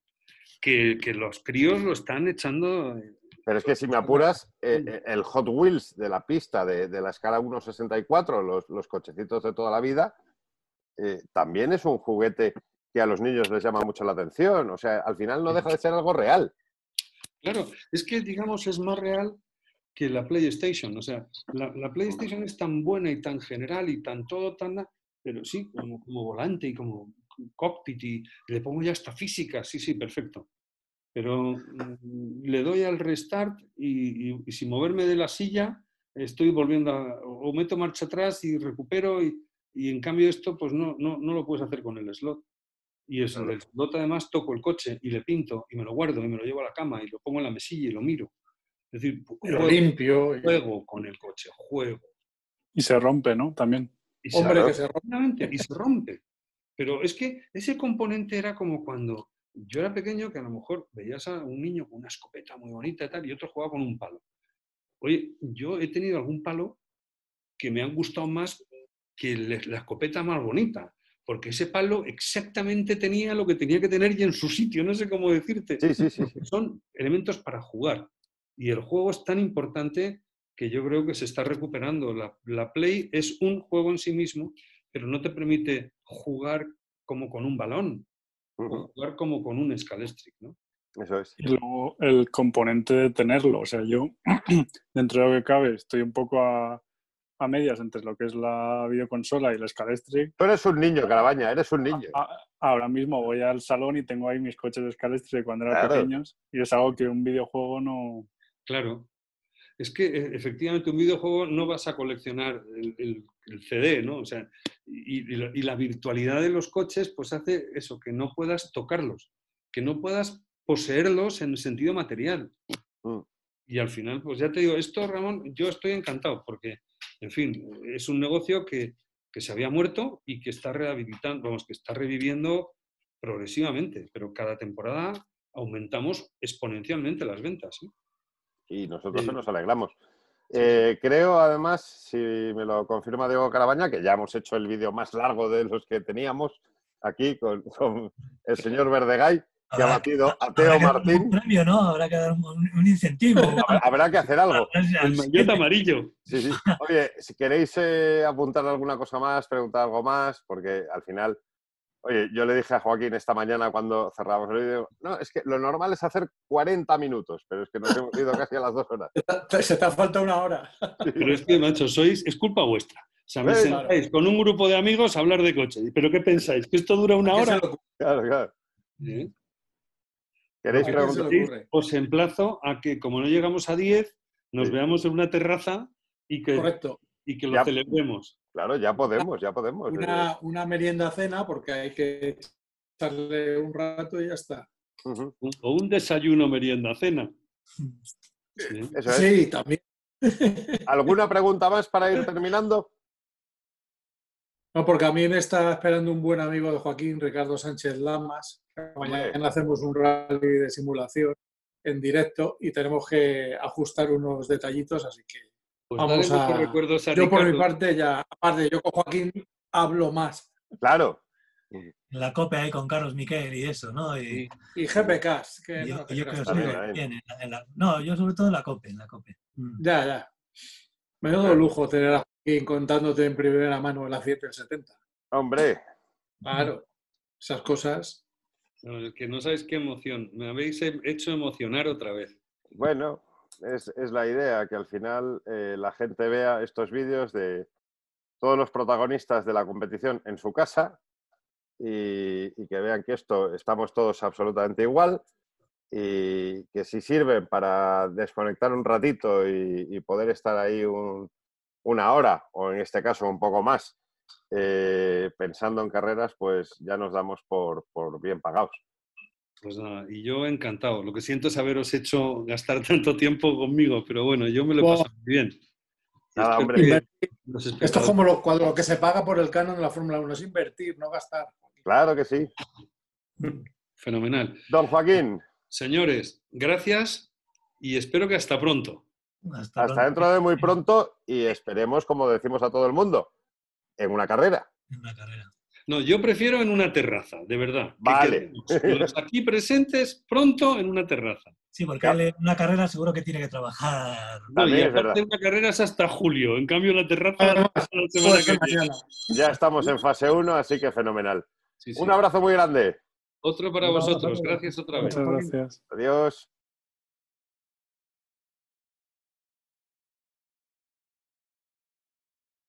que, los críos lo están echando. Eh, pero es que si me apuras, eh, eh, el Hot Wheels de la pista de, la escala 1.64, los, los cochecitos de toda la vida, eh, también es un juguete que a los niños les llama mucho la atención. O sea, al final no deja de ser algo real. Claro, es que, digamos, es más real que la PlayStation. O sea, la, PlayStation es tan buena y tan general y tan todo, tan... Pero sí, como, volante y como cockpit y le pongo ya hasta física. Sí, sí, perfecto. Pero mm, le doy al restart y, y, sin moverme de la silla estoy volviendo a... o meto marcha atrás y recupero y y en cambio esto pues no, no, no lo puedes hacer con el slot. Y eso, el slot además toco el coche y le pinto y me lo guardo y me lo llevo a la cama y lo pongo en la mesilla y lo miro. Es decir, juego, limpio. Juego con el coche, juego. Y se rompe, ¿no? También. Y Hombre, que se rompe. Y se rompe. Pero es que ese componente era como cuando yo era pequeño, que a lo mejor veías a un niño con una escopeta muy bonita y tal, y otro jugaba con un palo. Oye, yo he tenido algún palo que me han gustado más que la escopeta más bonita, porque ese palo exactamente tenía lo que tenía que tener y en su sitio, no sé cómo decirte. Sí, sí, sí, Son elementos para jugar. Y el juego es tan importante que yo creo que se está recuperando. La, Play es un juego en sí mismo, pero no te permite jugar como con un balón, jugar como con un Scalestric, ¿no? Eso es. Y luego el componente de tenerlo. O sea, yo, dentro de lo que cabe, estoy un poco a, a medias entre lo que es la videoconsola y la Scalestric. Tú eres un niño, Carabaña, eres un niño. ahora mismo voy al salón y tengo ahí mis coches de Scalestric cuando eran pequeños y es algo que un videojuego no... Claro. Es que e, efectivamente un videojuego no vas a coleccionar el, CD, ¿no? O sea, y, la, virtualidad de los coches pues hace eso, que no puedas tocarlos, que no puedas poseerlos en el sentido material. Mm. Y al final, pues ya te digo, esto, Ramón, yo estoy encantado porque en fin, es un negocio que, se había muerto y que está rehabilitando, vamos, que está reviviendo progresivamente, pero cada temporada aumentamos exponencialmente las ventas. ¿eh? Y nosotros se nos alegramos. Eh, creo, además, si me lo confirma Diego Carabaña, que ya hemos hecho el vídeo más largo de los que teníamos aquí con, el señor Verdegay, que ha batido a Teo Martín. Un premio, ¿no? Habrá que dar un, incentivo. Habrá que hacer algo. El maillot amarillo. Sí, sí. Oye, si queréis eh, apuntar alguna cosa más, preguntar algo más, porque al final Oye, yo le dije a Joaquín esta mañana cuando cerramos el vídeo, no, es que lo normal es hacer 40 minutos, pero es que nos hemos ido casi a las dos horas. Se te ha falta una hora. Pero es que, macho, sois, es culpa vuestra. O sea, me sentáis con un grupo de amigos a hablar de coche. ¿Pero qué pensáis? ¿Que esto dura una hora? Claro, claro. ¿Queréis preguntar? Os emplazo a que, como no llegamos a 10, nos veamos en una terraza y que, Correcto. Y que lo celebremos. Claro, ya podemos, ya podemos. Una, una merienda cena, porque hay que echarle un rato y ya está. O un desayuno merienda cena. Sí, también. ¿Alguna pregunta más para ir terminando? No, porque a mí me está esperando un buen amigo de Joaquín, Ricardo Sánchez Lamas. Mañana hacemos un rally de simulación en directo y tenemos que ajustar unos detallitos, así que pues Vamos a... yo por mi parte ya, aparte, yo con Joaquín hablo más. Claro. La copia ahí con Carlos Miquel y eso, ¿no? Y, y GPK. Que yo, no, yo sobre todo en la copia, en la copia. Mm. Ya, ya. Me da lujo tener a Joaquín contándote en primera mano el A7 el 70. Hombre. Claro, esas cosas. es que no sabéis qué emoción. Me habéis hecho emocionar otra vez. Bueno, es, la idea, que al final eh, la gente vea estos vídeos de todos los protagonistas de la competición en su casa y, que vean que esto estamos todos absolutamente igual y que si sirven para desconectar un ratito y, poder estar ahí una hora o en este caso un poco más eh, pensando en carreras, pues ya nos damos por bien pagados. Pues nada, y yo encantado. Lo que siento es haberos hecho gastar tanto tiempo conmigo, pero bueno, yo me lo he pasado muy bien. Nada, hombre. Esto es como lo, lo, que se paga por el canon en la Fórmula 1, es invertir, no gastar. Claro que sí. Fenomenal. Don Joaquín. Señores, gracias y espero que hasta pronto. Hasta, hasta dentro de muy pronto y esperemos, como decimos a todo el mundo, en una carrera. En una carrera. No, yo prefiero en una terraza, de verdad. Vale. Los aquí presentes pronto en una terraza. Sí, porque una carrera seguro que tiene que trabajar. No, y aparte una carrera es hasta julio. En cambio, la terraza la semana que viene. Ya estamos en fase 1, así que fenomenal. Un abrazo muy grande. Otro para vosotros. Gracias otra vez. Muchas gracias. Adiós.